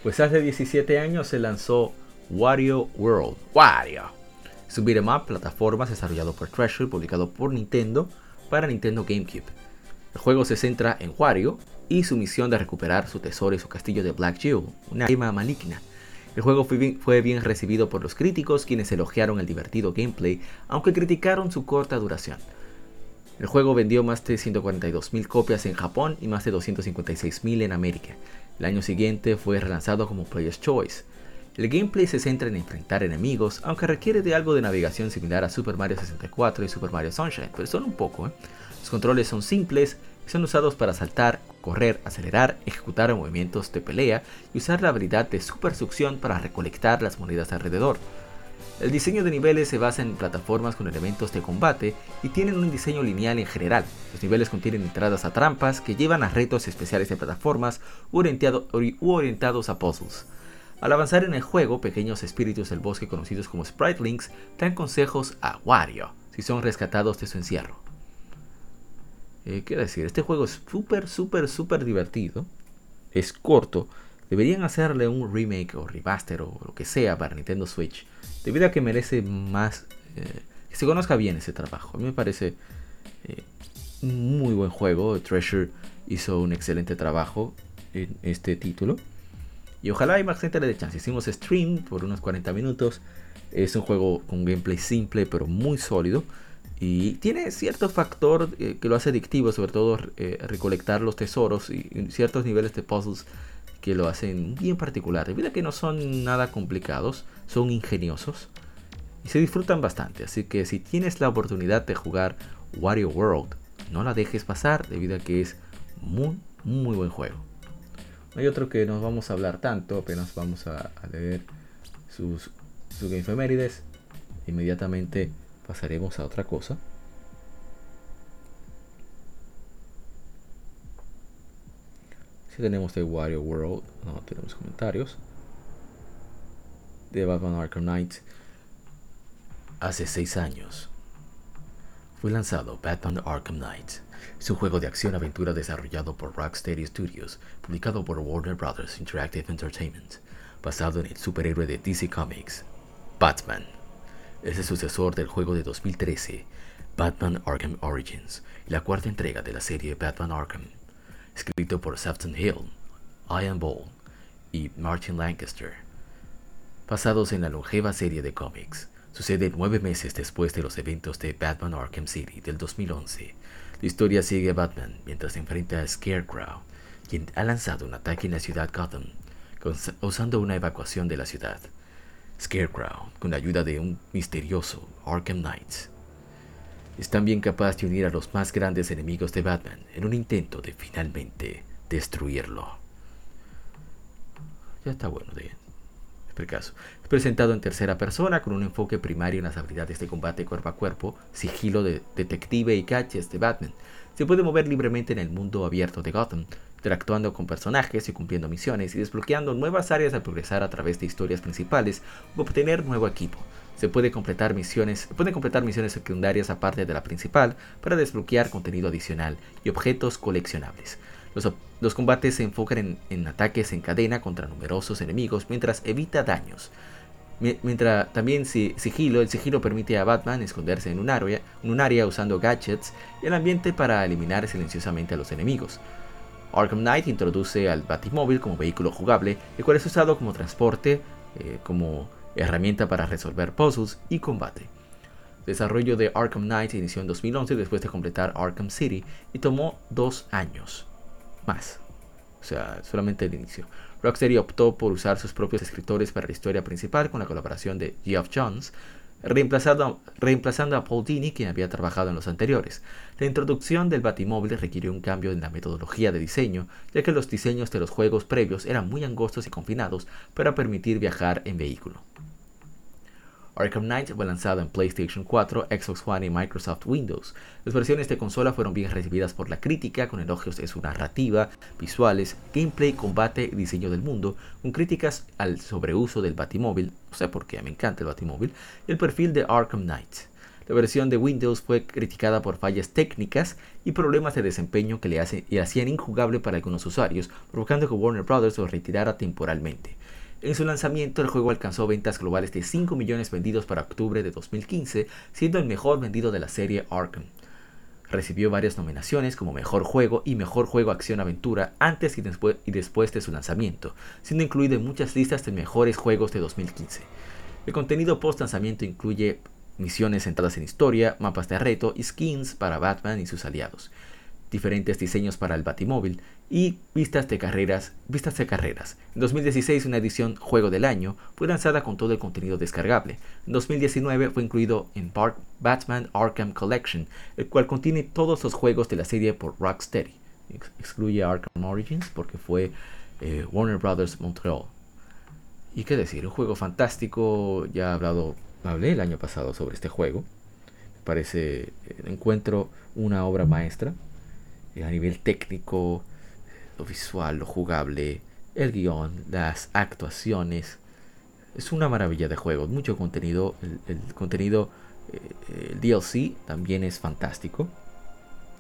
Pues hace 17 años se lanzó Wario World. Wario. Es un beat'em up plataformas desarrollado por Treasure, publicado por Nintendo para Nintendo GameCube. El juego se centra en Wario y su misión de recuperar su tesoro y su castillo de Black Jewel, una arma maligna. El juego fue bien, fue bien, recibido por los críticos, quienes elogiaron el divertido gameplay, aunque criticaron su corta duración. El juego vendió más de 142.000 copias en Japón y más de 256.000 en América, el año siguiente fue relanzado como Player's Choice. El gameplay se centra en enfrentar enemigos, aunque requiere de algo de navegación similar a Super Mario 64 y Super Mario Sunshine, pero son un poco. ¿eh? Los controles son simples y son usados para saltar, correr, acelerar, ejecutar movimientos de pelea y usar la habilidad de super succión para recolectar las monedas alrededor. El diseño de niveles se basa en plataformas con elementos de combate y tienen un diseño lineal en general. Los niveles contienen entradas a trampas que llevan a retos especiales de plataformas u, orientados a puzzles. Al avanzar en el juego, pequeños espíritus del bosque conocidos como Sprite Links dan consejos a Wario si son rescatados de su encierro. Eh, ¿Qué decir? Este juego es súper, súper, súper divertido. Es corto. Deberían hacerle un remake o remaster o lo que sea para Nintendo Switch debido a que merece más, eh, que se conozca bien ese trabajo. A mí me parece eh, un muy buen juego. Treasure hizo un excelente trabajo en este título. Y ojalá hay más gente le dé chance. Hicimos stream por unos 40 minutos. Es un juego con gameplay simple pero muy sólido. Y tiene cierto factor eh, que lo hace adictivo, sobre todo eh, recolectar los tesoros y, ciertos niveles de puzzles que lo hacen bien particular. Debido a que no son nada complicados, son ingeniosos y se disfrutan bastante. Así que si tienes la oportunidad de jugar Wario World, no la dejes pasar debido a que es muy, muy buen juego. hay otro que nos vamos a hablar tanto, apenas vamos a, leer sus, sus efemérides. Inmediatamente pasaremos a otra cosa. Si tenemos de Wario World, no tenemos comentarios. De Batman Arkham Knight. Hace 6 años fue lanzado Batman Arkham Knight. Es un juego de acción-aventura desarrollado por Rocksteady Studios, publicado por Warner Bros. Interactive Entertainment, basado en el superhéroe de DC Comics, Batman. Es el sucesor del juego de 2013, Batman Arkham Origins, la cuarta entrega de la serie Batman Arkham, escrito por Sefton Hill, Ian Ball y Martin Lancaster. Basados en la longeva serie de cómics, sucede nueve meses después de los eventos de Batman Arkham City del 2011. La historia sigue a Batman mientras se enfrenta a Scarecrow, quien ha lanzado un ataque en la ciudad Gotham, causando una evacuación de la ciudad. Scarecrow, con la ayuda de un misterioso Arkham Knight, es también capaz de unir a los más grandes enemigos de Batman en un intento de finalmente destruirlo. Ya está bueno de caso. Es presentado en tercera persona con un enfoque primario en las habilidades de combate cuerpo a cuerpo, sigilo de detective y gadgets de Batman. Se puede mover libremente en el mundo abierto de Gotham, interactuando con personajes y cumpliendo misiones y desbloqueando nuevas áreas al progresar a través de historias principales o obtener nuevo equipo. Se puede completar misiones, pueden completar misiones secundarias aparte de la principal para desbloquear contenido adicional y objetos coleccionables. Los, combates se enfocan en, ataques en cadena contra numerosos enemigos mientras evita daños. Mientras también sigilo, el sigilo permite a Batman esconderse en un área, en un área usando gadgets y el ambiente para eliminar silenciosamente a los enemigos. Arkham Knight introduce al Batimóvil como vehículo jugable, el cual es usado como transporte, eh, como herramienta para resolver puzzles y combate. Desarrollo de Arkham Knight inició en 2011 después de completar Arkham City y tomó dos años más. O sea, solamente el inicio. Rocksteady optó por usar sus propios escritores para la historia principal con la colaboración de Geoff Johns, reemplazando, a Paul Dini, quien había trabajado en los anteriores. La introducción del Batimóvil requirió un cambio en la metodología de diseño, ya que los diseños de los juegos previos eran muy angostos y confinados para permitir viajar en vehículo. Arkham Knight fue lanzado en PlayStation 4, Xbox One y Microsoft Windows. Las versiones de consola fueron bien recibidas por la crítica, con elogios de su narrativa, visuales, gameplay, combate y diseño del mundo, con críticas al sobreuso del Batimóvil, no sé por qué, me encanta el Batimóvil, y el perfil de Arkham Knight. La versión de Windows fue criticada por fallas técnicas y problemas de desempeño que le hacían injugable para algunos usuarios, provocando que Warner Bros. lo retirara temporalmente. En su lanzamiento, el juego alcanzó ventas globales de 5 millones vendidos para octubre de 2015, siendo el mejor vendido de la serie Arkham. Recibió varias nominaciones como Mejor Juego y Mejor Juego Acción-Aventura antes y después, de su lanzamiento, siendo incluido en muchas listas de mejores juegos de 2015. El contenido post-lanzamiento incluye misiones centradas en historia, mapas de reto y skins para Batman y sus aliados diferentes diseños para el Batimóvil y vistas de carreras. Vistas de carreras. En 2016 una edición Juego del Año fue lanzada con todo el contenido descargable. En 2019 fue incluido en Batman Arkham Collection, el cual contiene todos los juegos de la serie por Rocksteady. excluye Arkham Origins porque fue eh, Warner Brothers Montreal. Y qué decir, un juego fantástico. Ya hablado, hablé el año pasado sobre este juego. Me parece, eh, encuentro una obra maestra a nivel técnico, lo visual, lo jugable, el guion, las actuaciones. Es una maravilla de juego, mucho contenido. El, contenido, eh, el DLC también es fantástico.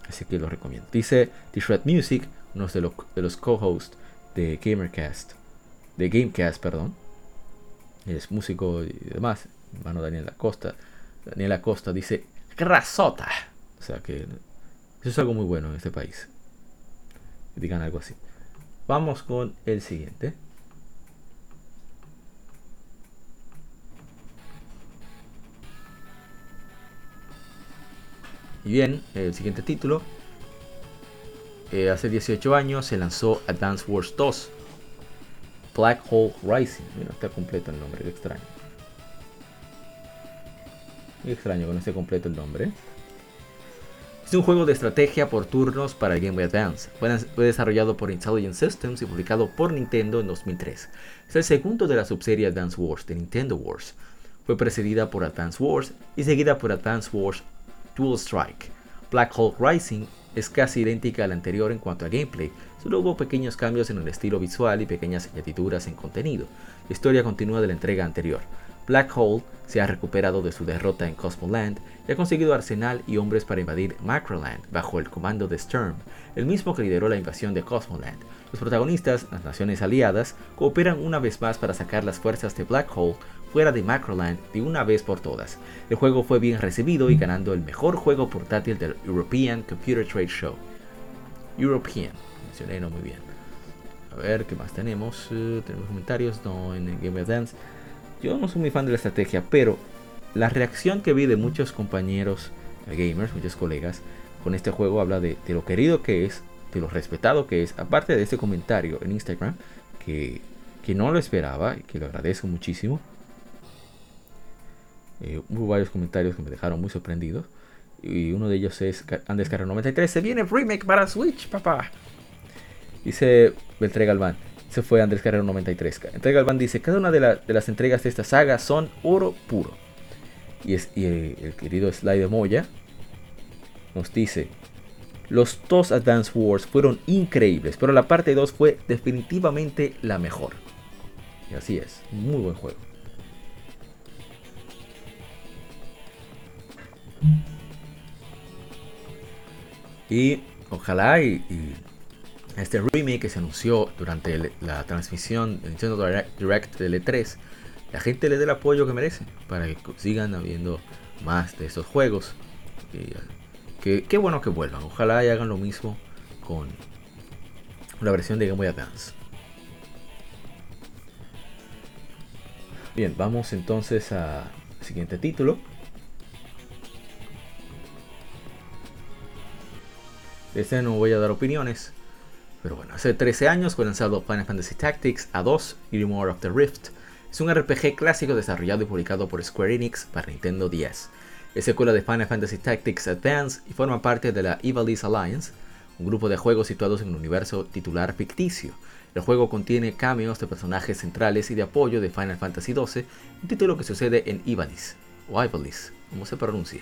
Así que lo recomiendo. Dice The Shred Music, uno de, los, de los co-hosts de Gamercast, de Gamecast, perdón. Es músico y demás. Hermano Daniel Acosta. Daniel Acosta dice, ¡Grasota! O sea que eso es algo muy bueno en este país. Que digan algo así. Vamos con el siguiente. Y bien, el siguiente título. Eh, hace 18 años se lanzó Advance Wars 2. Black Hole Rising. Mira, está completo el nombre, qué extraño. Qué extraño que no esté completo el nombre. Es un juego de estrategia por turnos para Game Boy Advance. Fue desarrollado por Intelligent Systems y publicado por Nintendo en 2003. Es el segundo de la subserie Advance Wars de Nintendo Wars. Fue precedida por Advance Wars y seguida por Advance Wars Dual Strike. Black Hole Rising es casi idéntica a la anterior en cuanto a gameplay, solo hubo pequeños cambios en el estilo visual y pequeñas añadiduras en contenido. La historia continúa de la entrega anterior. Black Hole se ha recuperado de su derrota en Cosmoland y ha conseguido arsenal y hombres para invadir Macroland bajo el comando de Sturm, el mismo que lideró la invasión de Cosmoland. Los protagonistas, las naciones aliadas, cooperan una vez más para sacar las fuerzas de Black Hole fuera de Macroland de una vez por todas. El juego fue bien recibido y ganando el mejor juego portátil del European Computer Trade Show. European, mencioné no muy bien. A ver, ¿qué más tenemos? Eh, tenemos comentarios, no en Game of Dance. Yo no soy muy fan de la estrategia, pero la reacción que vi de muchos compañeros gamers, muchos colegas, con este juego habla de, lo querido que es, de lo respetado que es, aparte de este comentario en Instagram, que, que no lo esperaba y que lo agradezco muchísimo. Eh, hubo varios comentarios que me dejaron muy sorprendidos. Y uno de ellos es Andes Carrera 93. Se viene remake para Switch, papá. Dice Beltré Galván. Se fue Andrés Carrero 93. Beltré Galván dice: Cada una de, las entregas de esta saga son oro puro. Y, el, el, querido Slide Moya nos dice: Los dos Advance Wars fueron increíbles, pero la parte 2 fue definitivamente la mejor. Y así es, muy buen juego. Y ojalá y, este remake que se anunció durante la transmisión de Nintendo Direct, del E3, la gente le dé el apoyo que merece para que sigan habiendo más de estos juegos. que, qué bueno que vuelvan. Ojalá y hagan lo mismo con la versión de Game Boy Advance. Bien, vamos entonces al siguiente título. De este no voy a dar opiniones. Pero bueno, hace 13 años fue lanzado Final Fantasy Tactics A2 Grimoire of the Rift. Es un RPG clásico desarrollado y publicado por Square Enix para Nintendo 10. Es secuela de Final Fantasy Tactics Advance y forma parte de la Ivalice Alliance, un grupo de juegos situados en un universo titular ficticio. El juego contiene cameos de personajes centrales y de apoyo de Final Fantasy XII, un título que sucede en Ivalice, o Ivalice, como se pronuncie.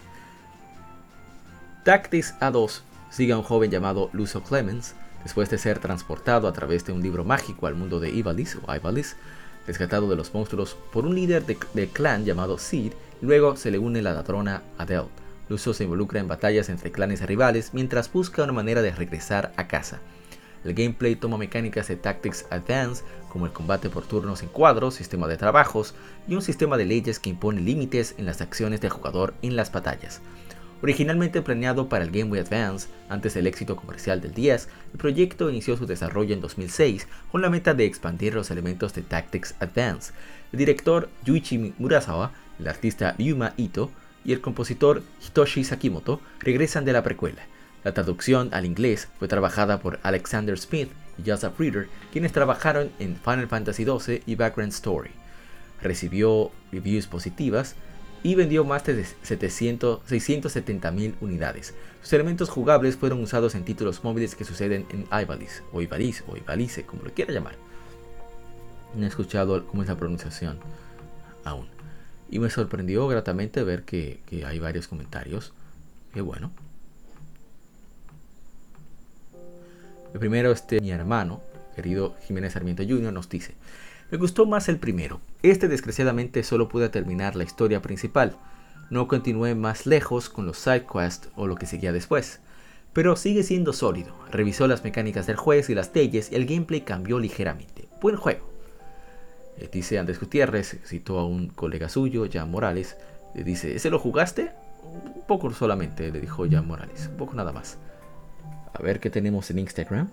Tactics A2 sigue a un joven llamado Lucio Clemens, después de ser transportado a través de un libro mágico al mundo de Ivalice o rescatado de los monstruos por un líder de, clan llamado Sid, luego se le une la ladrona Adele. Lucio se involucra en batallas entre clanes rivales mientras busca una manera de regresar a casa. El gameplay toma mecánicas de Tactics Advance, como el combate por turnos en cuadros, sistema de trabajos y un sistema de leyes que impone límites en las acciones del jugador en las batallas. Originalmente planeado para el Game Boy Advance, antes del éxito comercial del 10, el proyecto inició su desarrollo en 2006 con la meta de expandir los elementos de Tactics Advance. El director Yuichi Murasawa, el artista Yuma Ito y el compositor Hitoshi Sakimoto regresan de la precuela. La traducción al inglés fue trabajada por Alexander Smith y Joseph Reader, quienes trabajaron en Final Fantasy XII y Background Story. Recibió reviews positivas y vendió más de 670 mil unidades. Sus elementos jugables fueron usados en títulos móviles que suceden en Ivalice, o Ivalice, o Ivalice, como lo quiera llamar. No he escuchado cómo es la pronunciación aún. Y me sorprendió gratamente ver que, que hay varios comentarios. Qué bueno. El primero, este, mi hermano, querido Jiménez Sarmiento Jr., nos dice: me gustó más el primero. Este desgraciadamente solo pude terminar la historia principal. No continué más lejos con los side quests o lo que seguía después. Pero sigue siendo sólido. Revisó las mecánicas del juez y las leyes y el gameplay cambió ligeramente. Buen juego. Dice Andrés Gutiérrez, citó a un colega suyo, Jan Morales. Le dice, ¿ese lo jugaste? Un poco solamente, le dijo Jan Morales. Un poco nada más. A ver qué tenemos en Instagram.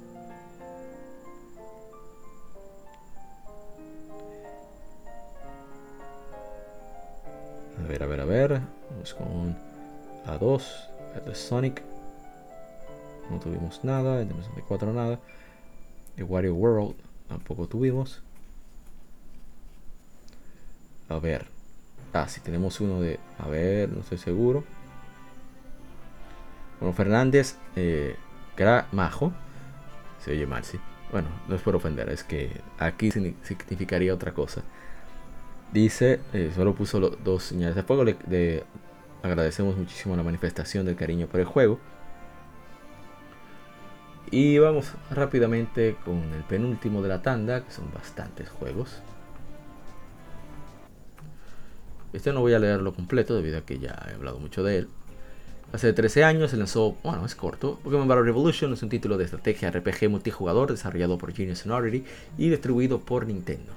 A ver, a ver, a ver. Vamos con A2. de Sonic. No tuvimos nada. De 64 nada. De Wario World tampoco tuvimos. A ver. Ah, si tenemos uno de. A ver, no estoy seguro. Bueno, Fernández. Eh, Majo. Se oye mal, sí. Bueno, no es por ofender, es que aquí significaría otra cosa. Dice, eh, solo puso dos señales de fuego. Le, agradecemos muchísimo la manifestación del cariño por el juego. Y vamos rápidamente con el penúltimo de la tanda, que son bastantes juegos. Este no voy a leerlo completo debido a que ya he hablado mucho de él. Hace 13 años se lanzó, bueno, es corto, Pokémon Battle Revolution es un título de estrategia RPG multijugador desarrollado por Genius Sonority y distribuido por Nintendo.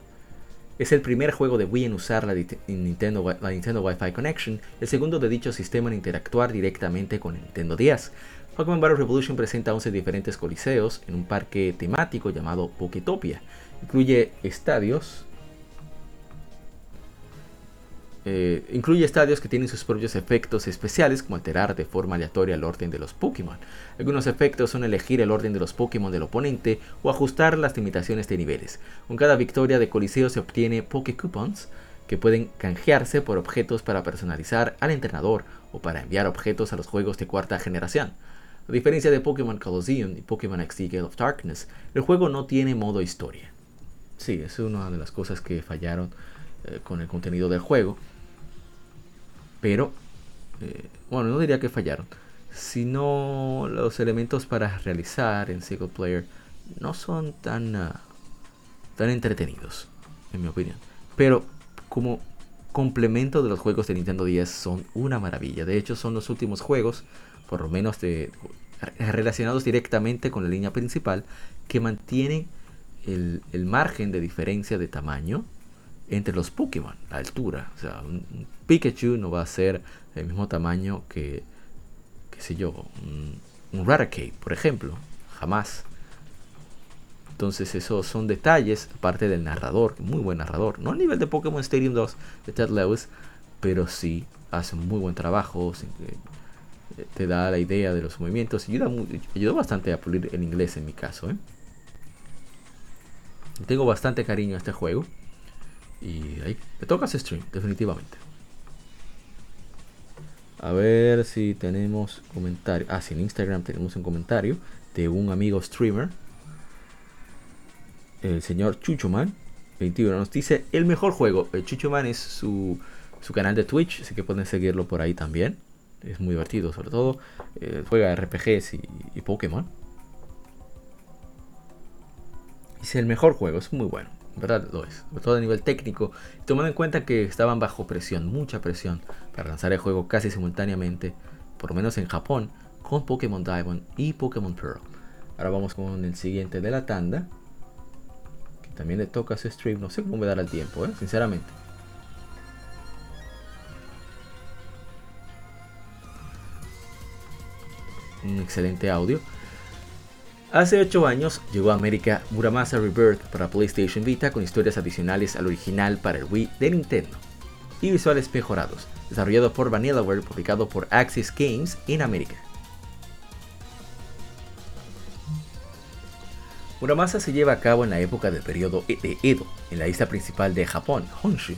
Es el primer juego de Wii en usar la, Nintendo, Wi-Fi Connection, el segundo de dicho sistema en interactuar directamente con el Nintendo 10. Pokémon Battle Revolution presenta 11 diferentes coliseos en un parque temático llamado Poketopia. Incluye estadios, eh, incluye estadios que tienen sus propios efectos especiales, como alterar de forma aleatoria el orden de los Pokémon. Algunos efectos son elegir el orden de los Pokémon del oponente o ajustar las limitaciones de niveles. Con cada victoria de Coliseo se obtiene Poké Coupons, que pueden canjearse por objetos para personalizar al entrenador o para enviar objetos a los juegos de cuarta generación. A diferencia de Pokémon Colosseum y Pokémon XD Gale of Darkness, el juego no tiene modo historia. Sí, es una de las cosas que fallaron eh, con el contenido del juego. Pero, eh, bueno, no diría que fallaron, sino los elementos para realizar en single player no son tan, ah, tan entretenidos, en mi opinión. Pero como complemento de los juegos de Nintendo 10 son una maravilla. De hecho, son los últimos juegos, por lo menos de, relacionados directamente con la línea principal, que mantienen el, el margen de diferencia de tamaño entre los Pokémon, la altura. O sea, un, Pikachu no va a ser el mismo tamaño que, qué sé yo, un, un por ejemplo. Jamás. Entonces esos son detalles, aparte del narrador, muy buen narrador. No a nivel de Pokémon Stadium 2 de Ted Lewis, pero sí hace un muy buen trabajo. Eh, te da la idea de los movimientos. Ayuda, ayudó bastante a pulir el inglés en mi caso. ¿eh? Tengo bastante cariño a este juego. Y ahí me toca hacer stream, definitivamente. A ver si tenemos comentario. Ah, sí, en Instagram tenemos un comentario de un amigo streamer. El señor Chuchoman 21 nos dice el mejor juego. El Chuchoman es su, su canal de Twitch, así que pueden seguirlo por ahí también. Es muy divertido, sobre todo. Eh, juega RPGs y, y Pokémon. Dice el mejor juego, es muy bueno. ¿Verdad? Lo es, todo a nivel técnico, tomando en cuenta que estaban bajo presión, mucha presión, para lanzar el juego casi simultáneamente, por lo menos en Japón, con Pokémon Diamond y Pokémon Pearl. Ahora vamos con el siguiente de la tanda, que también le toca su stream, no sé cómo me dará el tiempo, ¿eh? sinceramente. Un excelente audio. Hace 8 años llegó a América Muramasa Rebirth para PlayStation Vita con historias adicionales al original para el Wii de Nintendo y visuales mejorados, desarrollado por Vanillaware, publicado por Axis Games en América. Muramasa se lleva a cabo en la época del periodo e-, de Edo, en la isla principal de Japón, Honshu.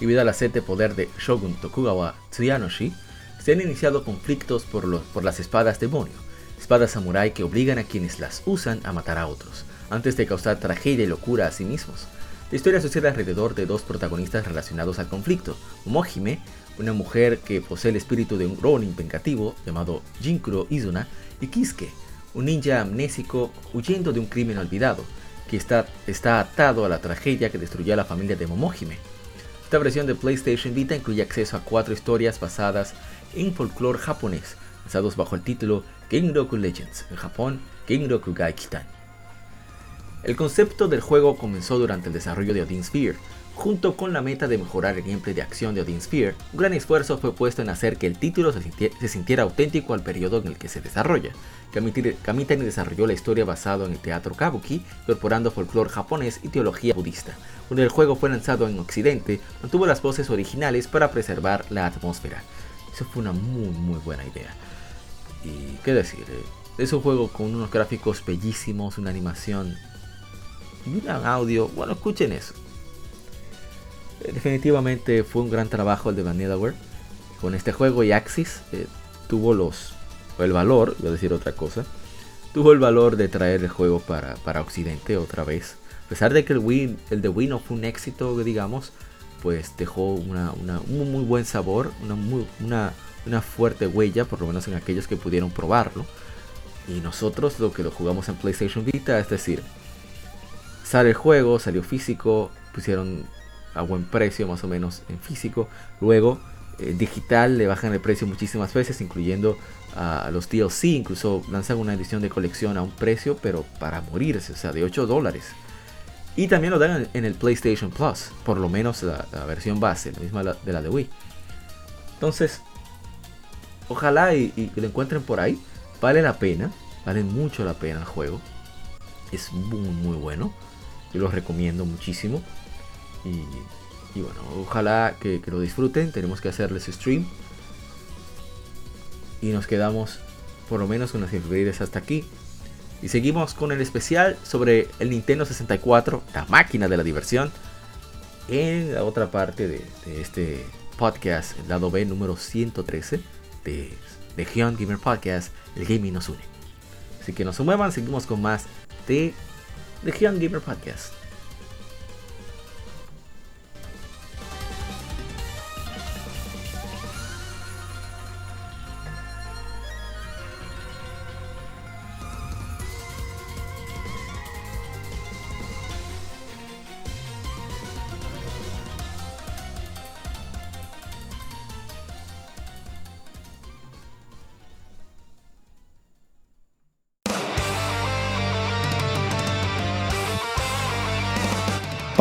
Debido a la sed de poder de Shogun Tokugawa Tsuyanoshi, se han iniciado conflictos por, por las espadas demonio, espadas samurai que obligan a quienes las usan a matar a otros, antes de causar tragedia y locura a sí mismos. La historia sucede alrededor de dos protagonistas relacionados al conflicto, Momohime, una mujer que posee el espíritu de un Ronin vengativo llamado Jinkuro Izuna, y Kisuke, un ninja amnésico huyendo de un crimen olvidado, que está, atado a la tragedia que destruyó a la familia de Momohime. Esta versión de PlayStation Vita incluye acceso a cuatro historias basadas en folclore japonés, lanzados bajo el título Genroku Legends, en Japón Genroku Gaikitan. El concepto del juego comenzó durante el desarrollo de Odin Sphere. Junto con la meta de mejorar el gameplay de acción de Odin Sphere, un gran esfuerzo fue puesto en hacer que el título se sintiera, auténtico al periodo en el que se desarrolla. Kamitani desarrolló la historia basada en el teatro kabuki, incorporando folclore japonés y teología budista. Cuando el juego fue lanzado en Occidente, mantuvo las voces originales para preservar la atmósfera. Eso fue una muy, muy buena idea. Y qué decir, eh, es un juego con unos gráficos bellísimos, una animación y un audio. Bueno, escuchen eso. Eh, definitivamente fue un gran trabajo el de Vanillaware. Con este juego y Axis eh, tuvo los el valor, voy a decir otra cosa, tuvo el valor de traer el juego para, para Occidente otra vez. A pesar de que el, Wii, el de Wii no fue un éxito, digamos, pues dejó una, un muy buen sabor, una, muy, una, una fuerte huella, por lo menos en aquellos que pudieron probarlo. Y nosotros lo que lo jugamos en PlayStation Vita, es decir, sale el juego, salió físico, pusieron a buen precio más o menos en físico. Luego, eh, digital le bajan el precio muchísimas veces, incluyendo a los DLC, incluso lanzan una edición de colección a un precio, pero para morirse, o sea, de 8 dólares. Y también lo dan en el PlayStation Plus, por lo menos la, versión base, la misma de la de Wii. Entonces, ojalá y, lo encuentren por ahí. Vale la pena, vale mucho la pena el juego. Es muy, muy bueno. Yo lo recomiendo muchísimo. Y, bueno, ojalá que, lo disfruten. Tenemos que hacerles stream. Y nos quedamos por lo menos con las efemérides hasta aquí. Y seguimos con el especial sobre el Nintendo 64, la máquina de la diversión. En la otra parte de, este podcast, el lado B número 113 de Legion Gamer Podcast, el gaming nos une. Así que no se muevan, seguimos con más de Legion Gamer Podcast.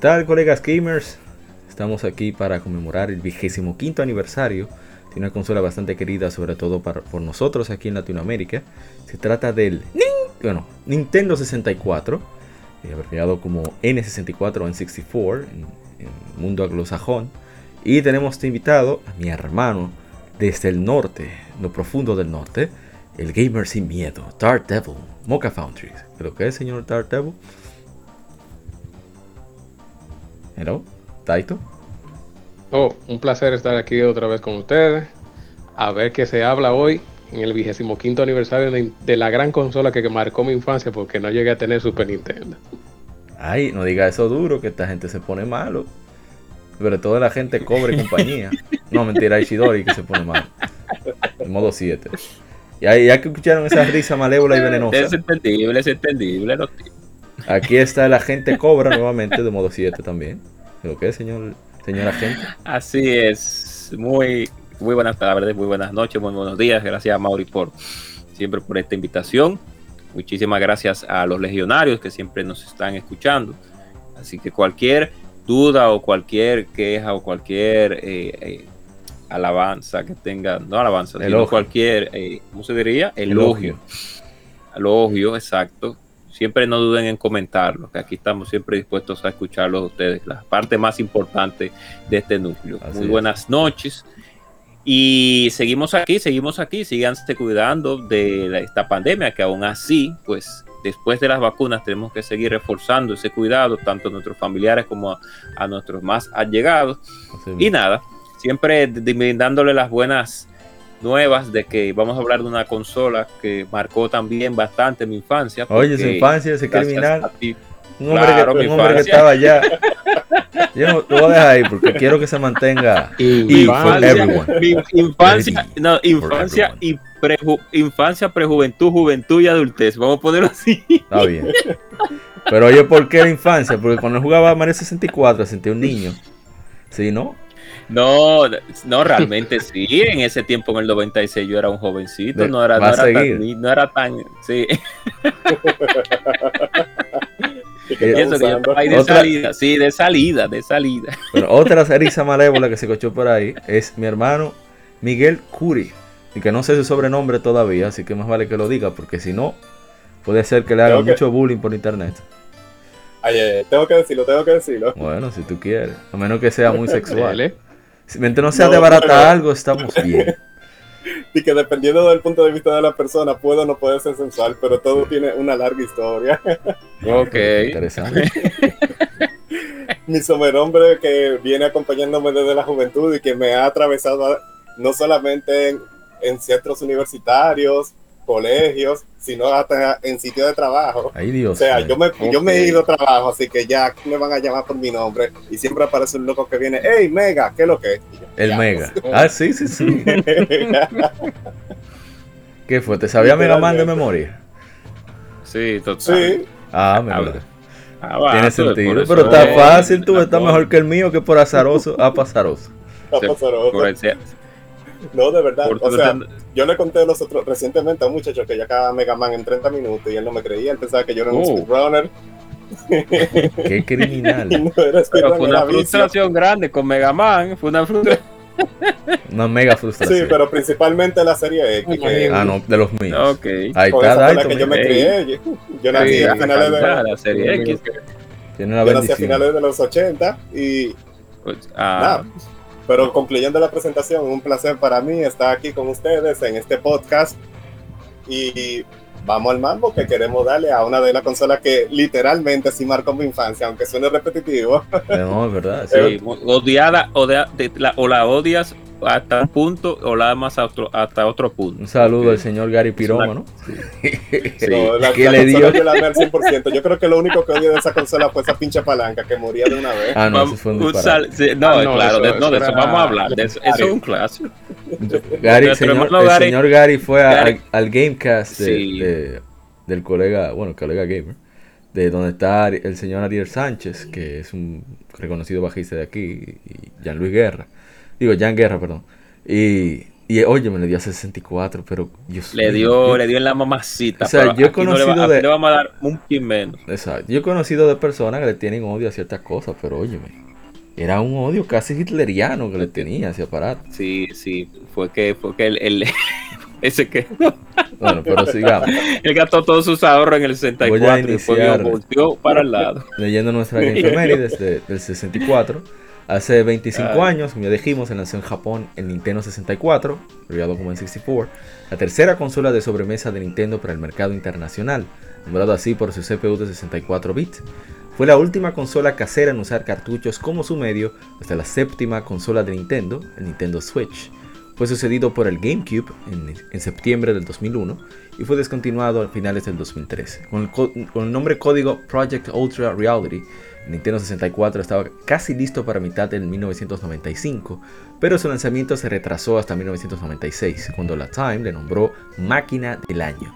Tal, colegas gamers? Estamos aquí para conmemorar el vigésimo quinto aniversario de una consola bastante querida, sobre todo por nosotros aquí en Latinoamérica. Se trata del bueno, Nintendo 64, eh, abreviado como N64 o N64 en, el mundo anglosajón. Y tenemos invitado a mi hermano desde el norte, lo profundo del norte, el gamer sin miedo, Dark Devil, Mocha Foundries. ¿Pero qué es, señor Dark Devil? Hello, Taito. Oh, un placer estar aquí otra vez con ustedes. A ver qué se habla hoy en el vigésimo quinto aniversario de, la gran consola que marcó mi infancia porque no llegué a tener Super Nintendo. Ay, no diga eso duro, que esta gente se pone malo. Pero toda la gente cobre compañía. No, mentira, Ishidori que se pone malo. El modo 7. Y ahí ya que escucharon esa risa malévola y venenosa. Es entendible, es entendible. Aquí está la gente cobra nuevamente de modo 7 también. ¿Lo que es, señor, señora gente? Así es. Muy, muy buenas tardes, muy buenas noches, muy buenos días. Gracias a Mauri por siempre por esta invitación. Muchísimas gracias a los legionarios que siempre nos están escuchando. Así que cualquier duda o cualquier queja o cualquier eh, eh, alabanza que tenga, no alabanza, sino Elogio. cualquier, eh, ¿cómo se diría? Elogio. Elogio, exacto. Siempre no duden en comentarlo, que aquí estamos siempre dispuestos a escucharlos a ustedes, la parte más importante de este núcleo. Así Muy es. buenas noches. Y seguimos aquí, seguimos aquí, síganse cuidando de la- esta pandemia, que aún así, pues después de las vacunas tenemos que seguir reforzando ese cuidado, tanto a nuestros familiares como a, a nuestros más allegados. Así Y nada, siempre d- d- dándole las buenas nuevas de que vamos a hablar de una consola que marcó también bastante mi infancia. Oye, su infancia, ese criminal. Un hombre, Claro, que, mi un hombre que infancia. estaba allá. Yo no, lo voy a dejar ahí porque quiero que se mantenga. Y for Infancia, everyone. mi infancia, no, infancia y preju- infancia, prejuventud, juventud y adultez. Vamos a ponerlo así. Está bien. Pero oye, ¿por qué la infancia? Porque cuando jugaba Mario 64 sentía un niño. ¿Sí, no? No, no, realmente sí. En ese tiempo, en el 96, yo era un jovencito. No era, no era, tan, ni- no era tan. Sí. Eso que yo ahí de Otra- salida. Sí, de salida, de salida. Pero otra risa malévola que se cochó por ahí es mi hermano Miguel Curi. Y que no sé su sobrenombre todavía, así que más vale que lo diga, porque si no, puede ser que le que- mucho bullying por internet. Ay, ay, ay, tengo que decirlo, tengo que decirlo. Bueno, si tú quieres. A menos que sea muy sexual. Si mientras no sea No, de barata pero- algo, estamos bien. Y que dependiendo del punto de vista de la persona, puede o no puede ser sensual, pero todo tiene una larga historia. Ok. Interesante. Mi sobrenombre que viene acompañándome desde la juventud y que me ha atravesado no solamente en, en centros universitarios, colegios, sino hasta en sitios de trabajo. Ay, Dios. O sea, yo me, yo me he ido a trabajo, así que ya me van a llamar por mi nombre y siempre aparece un loco que viene, hey Mega, ¿qué es lo que es? Yo, El "Ya, Mega. Ah, sí, sí, sí. ¿Qué fue? ¿Te sabía Mega Man de memoria? Sí, total. sí, Ah, me Ah. Ah, Tiene sentido. Pero está es- fácil, tú estás no, mejor que el mío, que por azaroso a pasaroso. está Sí, pasaroso. por ese- No, de verdad. por O sea, yo le conté los otros recientemente a un muchacho que ya acaba Mega Man en 30 minutos y él no me creía, él pensaba que yo era un Oh. speedrunner Qué criminal. no era Pero fue era una vicio. frustración grande con Mega Man. Fue una frustración. Una mega Sí, frustración. pero principalmente la serie X, que Ah, no, de los míos. Ok. Ahí está, la que yo me crié. Yo, yo nací Sí, a finales de, la serie X. Tiene una yo nací a finales de los 80 y Pues, ah, nada. Pero concluyendo la presentación, un placer para mí estar aquí con ustedes en este podcast. Y vamos al mambo que queremos darle a una de las consolas que literalmente sí marcó mi infancia, aunque suene repetitivo. No, es verdad. sí. muy odiada, de- la- o la odias hasta un punto o la amas a otro, hasta otro punto. Un saludo al señor Gary Pirómano. No, la, ¿Qué la le dio? yo la amé al 100%. Yo creo que lo único que odio de esa consola fue esa pinche palanca que moría de una vez. Ah, no, Vamos, eso fue un un disparate. sal- sí, no, Ah, no, claro, eso- de, no, de eso vamos a hablar. de eso, eso es un clásico. Gary, señor, el Gary- señor Gary fue a- Gary- al, al Gamecast de- Sí. de- del colega, bueno, colega gamer, de donde está el señor Ariel Sánchez, que es un reconocido bajista de aquí, y Jean Luis Guerra. Digo, Jan Guerra, perdón. Y, y oye, me le dio a 64, pero Dios Le dio, yo- le dio en la mamacita. O sea, pero yo he aquí no le, va- conocido aquí de- le vamos a dar un pin menos. Exacto. Yo he conocido de personas que le tienen odio a ciertas cosas, pero óyeme, era un odio casi hitleriano que le tenía ese aparato. Sí, sí, fue que, fue que el, el- ese que Bueno, pero sigamos. él gastó todos sus ahorros en el 64 Voy a y después iniciar. volteó para el lado. leyendo nuestra efemérides de- del 64. Hace 25 Ah. años, como ya dijimos, se lanzó en Japón el Nintendo 64, abreviado como N64, la tercera consola de sobremesa de Nintendo para el mercado internacional, nombrado así por su CPU de 64 bits. Fue la última consola casera en usar cartuchos como su medio hasta la séptima consola de Nintendo, el Nintendo Switch. Fue sucedido por el GameCube en, en septiembre del 2001 y fue descontinuado a finales del 2013. Con el, co- con el nombre código Project Ultra Reality, Nintendo 64 estaba casi listo para mitad del 1995, pero su lanzamiento se retrasó hasta 1996, cuando la Time le nombró Máquina del Año.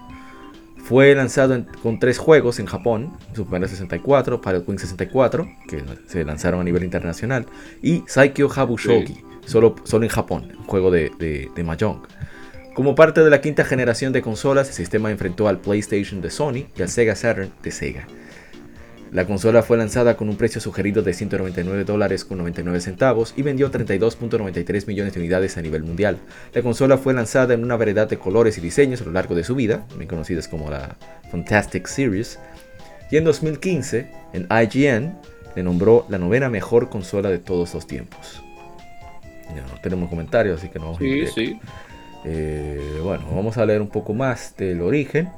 Fue lanzado en- con tres juegos en Japón, Super Mario 64, Pilot Wing 64, que se lanzaron a nivel internacional, y Saikyo Habushogi, solo, solo en Japón, un juego de, de, de Mahjong. Como parte de la quinta generación de consolas, el sistema enfrentó al PlayStation de Sony y al Sega Saturn de Sega. La consola fue lanzada con un precio sugerido de 199 dólares con 99 centavos y vendió 32.93 millones de unidades a nivel mundial. La consola fue lanzada en una variedad de colores y diseños a lo largo de su vida, bien conocidas como la Fantastic Series, y en 2015, en IGN, le nombró la novena mejor consola de todos los tiempos. no tenemos comentarios, así que no vamos Sí, a sí. eh, bueno, vamos a leer un poco más del origen.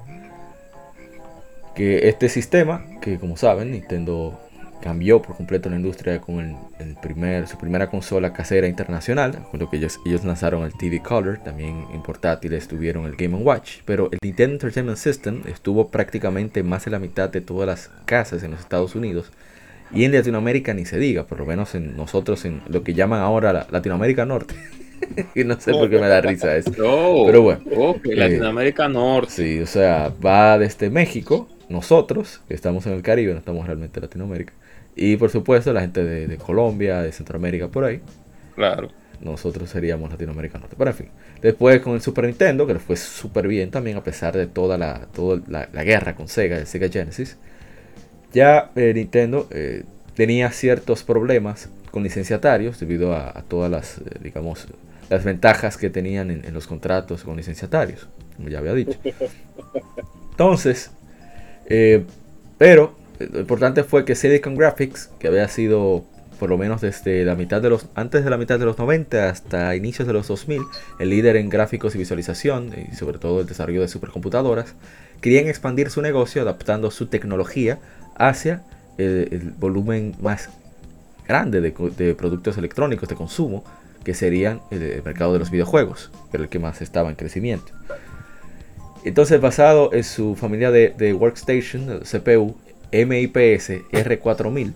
Que este sistema, que como saben, Nintendo cambió por completo la industria con el, el primer, su primera consola casera internacional. Con lo que ellos, ellos lanzaron el TV Color, también en portátiles tuvieron el Game Watch. Pero el Nintendo Entertainment System estuvo prácticamente más de la mitad de todas las casas en los Estados Unidos. Y en Latinoamérica ni se diga, por lo menos en nosotros, en lo que llaman ahora la Latinoamérica Norte. y no sé por qué me da risa eso. Oh, Pero bueno. ok, Latinoamérica Norte. Sí, o sea, va desde México, nosotros, que estamos en el Caribe, no estamos realmente en Latinoamérica. Y por supuesto la gente de, de Colombia, de Centroamérica, por ahí. Claro. Nosotros seríamos Latinoamérica Norte. Pero en fin. Después con el Super Nintendo, que le fue súper bien también, a pesar de toda la, toda la, la guerra con Sega, el Sega Genesis. Ya eh, Nintendo eh, tenía ciertos problemas con licenciatarios debido a, a todas las, eh, digamos, las ventajas que tenían en, en los contratos con licenciatarios, como ya había dicho. Entonces, eh, pero lo importante fue que Silicon Graphics, que había sido por lo menos desde la mitad de los antes de la mitad de los 90 hasta inicios de los 2000, el líder en gráficos y visualización y sobre todo el desarrollo de supercomputadoras, querían expandir su negocio adaptando su tecnología hacia el, el volumen más grande de, de productos electrónicos de consumo, que serían el, el mercado de los videojuegos, era el que más estaba en crecimiento. Entonces, basado en su familia de, workstation, CPU MIPS R4000,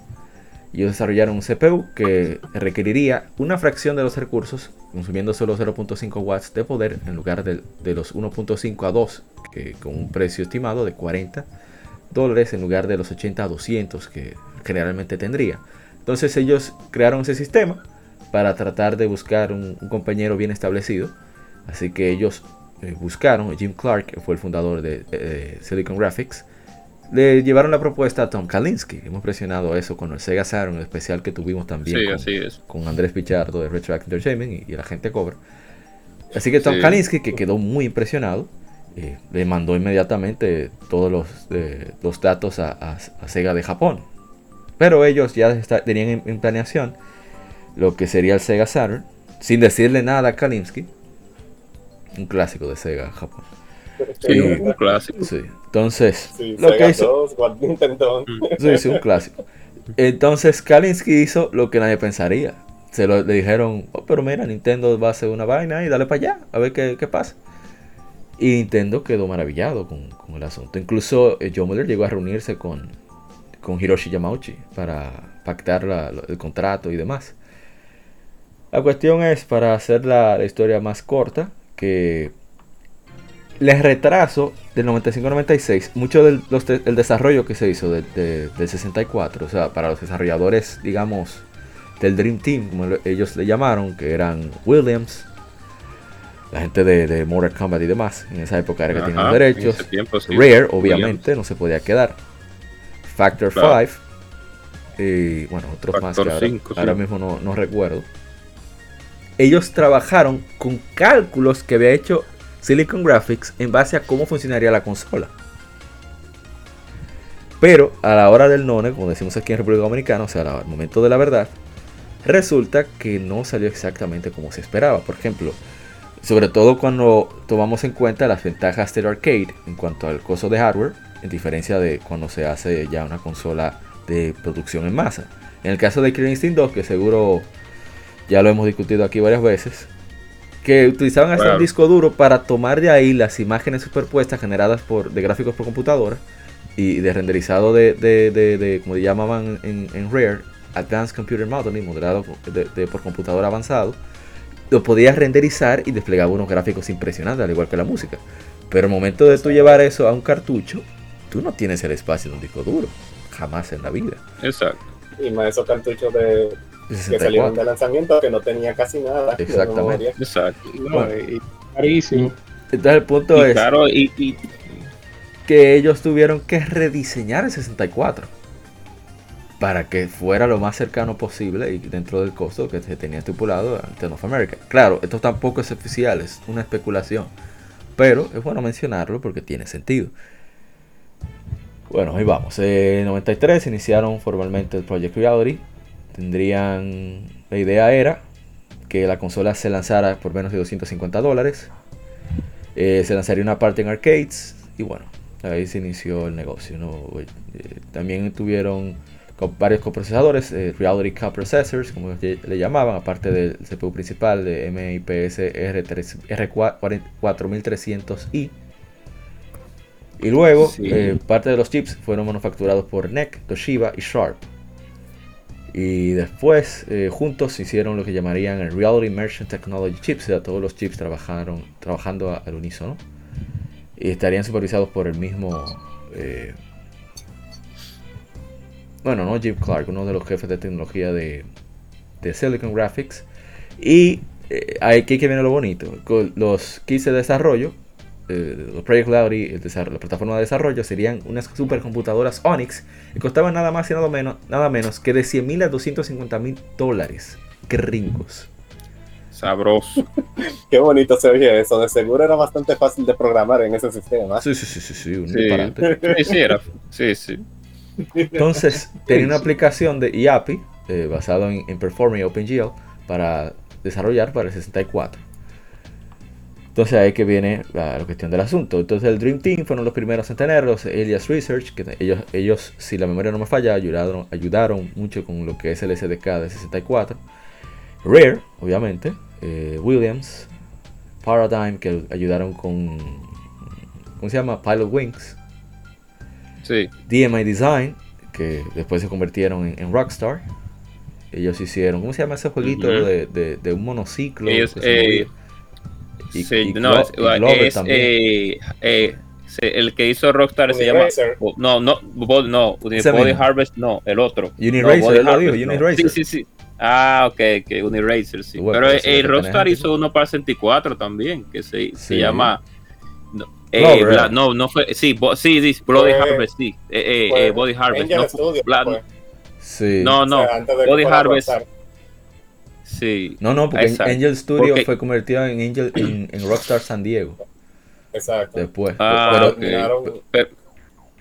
ellos desarrollaron un CPU que requeriría una fracción de los recursos, consumiendo solo 0.5 watts de poder en lugar de, de los 1.5 a 2, que con un precio estimado de 40 dólares en lugar de los 80 a 200 que generalmente tendría. Entonces ellos crearon ese sistema para tratar de buscar un, un compañero bien establecido. Así que ellos eh, buscaron, Jim Clark, que fue el fundador de, de Silicon Graphics, le llevaron la propuesta a Tom Kalinske. Hemos presionado eso con el Sega Saturn, el especial que tuvimos también Sí, con, así es. con Andrés Pichardo de Retroact Entertainment y, y la gente Cobra. Así que Tom Sí. Kalinske, que quedó muy impresionado, eh, le mandó inmediatamente todos los, eh, los datos a, a- a Sega de Japón. Pero ellos ya está- tenían en, en planeación lo que sería el Sega Saturn, sin decirle nada a Kalinske. Un clásico de Sega Japón. Sí, un clásico. Sí. Entonces, Sí, lo Sega que hizo, 2, What Nintendo. Sí, sí, un clásico. Entonces Kalinske hizo lo que nadie pensaría. Se lo, le dijeron, oh, pero mira, Nintendo va a hacer una vaina y dale para allá, a ver qué, qué pasa. Y Nintendo quedó maravillado con, con el asunto. Incluso eh, Joe Miller llegó a reunirse con, con Hiroshi Yamauchi para pactar la- el contrato y demás. La cuestión es, para hacer la, la historia más corta, que les retraso del 95-96, mucho del los de- el desarrollo que se hizo de- de- del 64, o sea, para los desarrolladores, digamos, del Dream Team, como lo- ellos le llamaron, que eran Williams, la gente de, de Mortal Kombat y demás, en esa época era que tenían los derechos, ese tiempo, sí. Rare, Williams. obviamente, no se podía quedar, Factor Claro. 5, y bueno, otros más que ahora, 5, sí. ahora mismo no, no recuerdo. Ellos trabajaron con cálculos que había hecho Silicon Graphics en base a cómo funcionaría la consola. Pero a la hora del none, como decimos aquí en República Dominicana, o sea, al momento de la verdad, resulta que no salió exactamente como se esperaba. Por ejemplo, sobre todo cuando tomamos en cuenta las ventajas del arcade en cuanto al costo de hardware, en diferencia de cuando se hace ya una consola de producción en masa. En el caso de Killer Instinct 2, que seguro ya lo hemos discutido aquí varias veces, que utilizaban hasta un disco duro para tomar de ahí las imágenes superpuestas generadas por, de gráficos por computadora y de renderizado de, de, de- de- como llamaban en, en Rare, Advanced Computer Modeling, modelado de- de- por computador avanzado, lo podías renderizar y desplegaba unos gráficos impresionantes, al igual que la música. Pero al momento de tú llevar eso a un cartucho, tú no tienes el espacio de un disco duro, jamás en la vida. Exacto. Y más esos cartuchos De que salieron 64. de lanzamiento que no tenía casi nada. Exactamente. Exacto. No, y carísimo. Entonces el punto Y es claro, y, y- que ellos tuvieron que rediseñar el 64 para que fuera lo más cercano posible y dentro del costo que se tenía estipulado ante North America. Claro, esto tampoco es oficial, es una especulación, pero es bueno mencionarlo porque tiene sentido. Bueno, ahí vamos. En 93 iniciaron formalmente el Project Reality. Tendrían. La idea era que la consola se lanzara por menos de 250 dólares. Eh, se lanzaría una parte en arcades. Y bueno, ahí se inició el negocio. ¿no? Eh, también tuvieron varios coprocesadores, eh, Reality Coprocessors, como le llamaban, aparte del CPU principal de MIPS R3 R4300i. Y luego, Sí. eh, parte de los chips fueron manufacturados por NEC, Toshiba y Sharp. Y después, eh, juntos hicieron lo que llamarían el Reality Merchant Technology Chips, o sea, todos los chips trabajaron, trabajando al unísono. Y estarían supervisados por el mismo. eh, bueno, no Jim Clark, uno de los jefes de tecnología de, de Silicon Graphics. Y eh, aquí que viene lo bonito: los kits de desarrollo, eh, los Project el desarrollo- la plataforma de desarrollo, serían unas supercomputadoras Onyx que costaban nada más y nada menos, nada menos que de 100 mil a 250 mil dólares. Gringos. sabroso. Qué bonito se oye eso. De seguro era bastante fácil de programar en ese sistema. Sí, sí, sí, sí, sí, un Sí. disparate. Sí, sí, era. Sí, sí. Entonces, tenía una aplicación de IAPI eh, basado en, en Performing OpenGL para desarrollar para el 64. Entonces ahí que viene la, la cuestión del asunto. Entonces el Dream Team fueron los primeros en tenerlos, Elias Research, que ellos, ellos, si la memoria no me falla, ayudaron, ayudaron mucho con lo que es el SDK de 64. Rare, obviamente, eh, Williams, Paradigm, que ayudaron con, ¿cómo se llama? Pilot Wings. Sí. DMI Design, que después se convirtieron en, en Rockstar. Ellos hicieron, ¿cómo se llama ese jueguito de, de- de un monociclo? Ellos, eh, y, sí, y no, es, y Glover es, también. eh, eh, se- el que hizo Rockstar se llama. Uniracer. No, no, Bo- no, Body. Harvest, no, el otro. Uniracer, No, Body Harvest, dijo, no. Uniracer. Sí, sí, sí. Ah, ok, que Uniracer, sí. Pero eh, eh, que Rockstar hizo uno para 64 también, que se, se Sí. llama. No, eh, Bla- no, no fue. Sí, bo- sí, sí, Bloody Harvest, sí. Eh, eh, eh, Body Harvest. No, Bla- fue. Sí. no, O no. sea, de que Body Harvest. Rockstar. Sí. No, no, porque Exacto. Angel Studio Porque- fue convertido en Angel en, en Rockstar San Diego Exacto. después. Ah, Pero- Pero,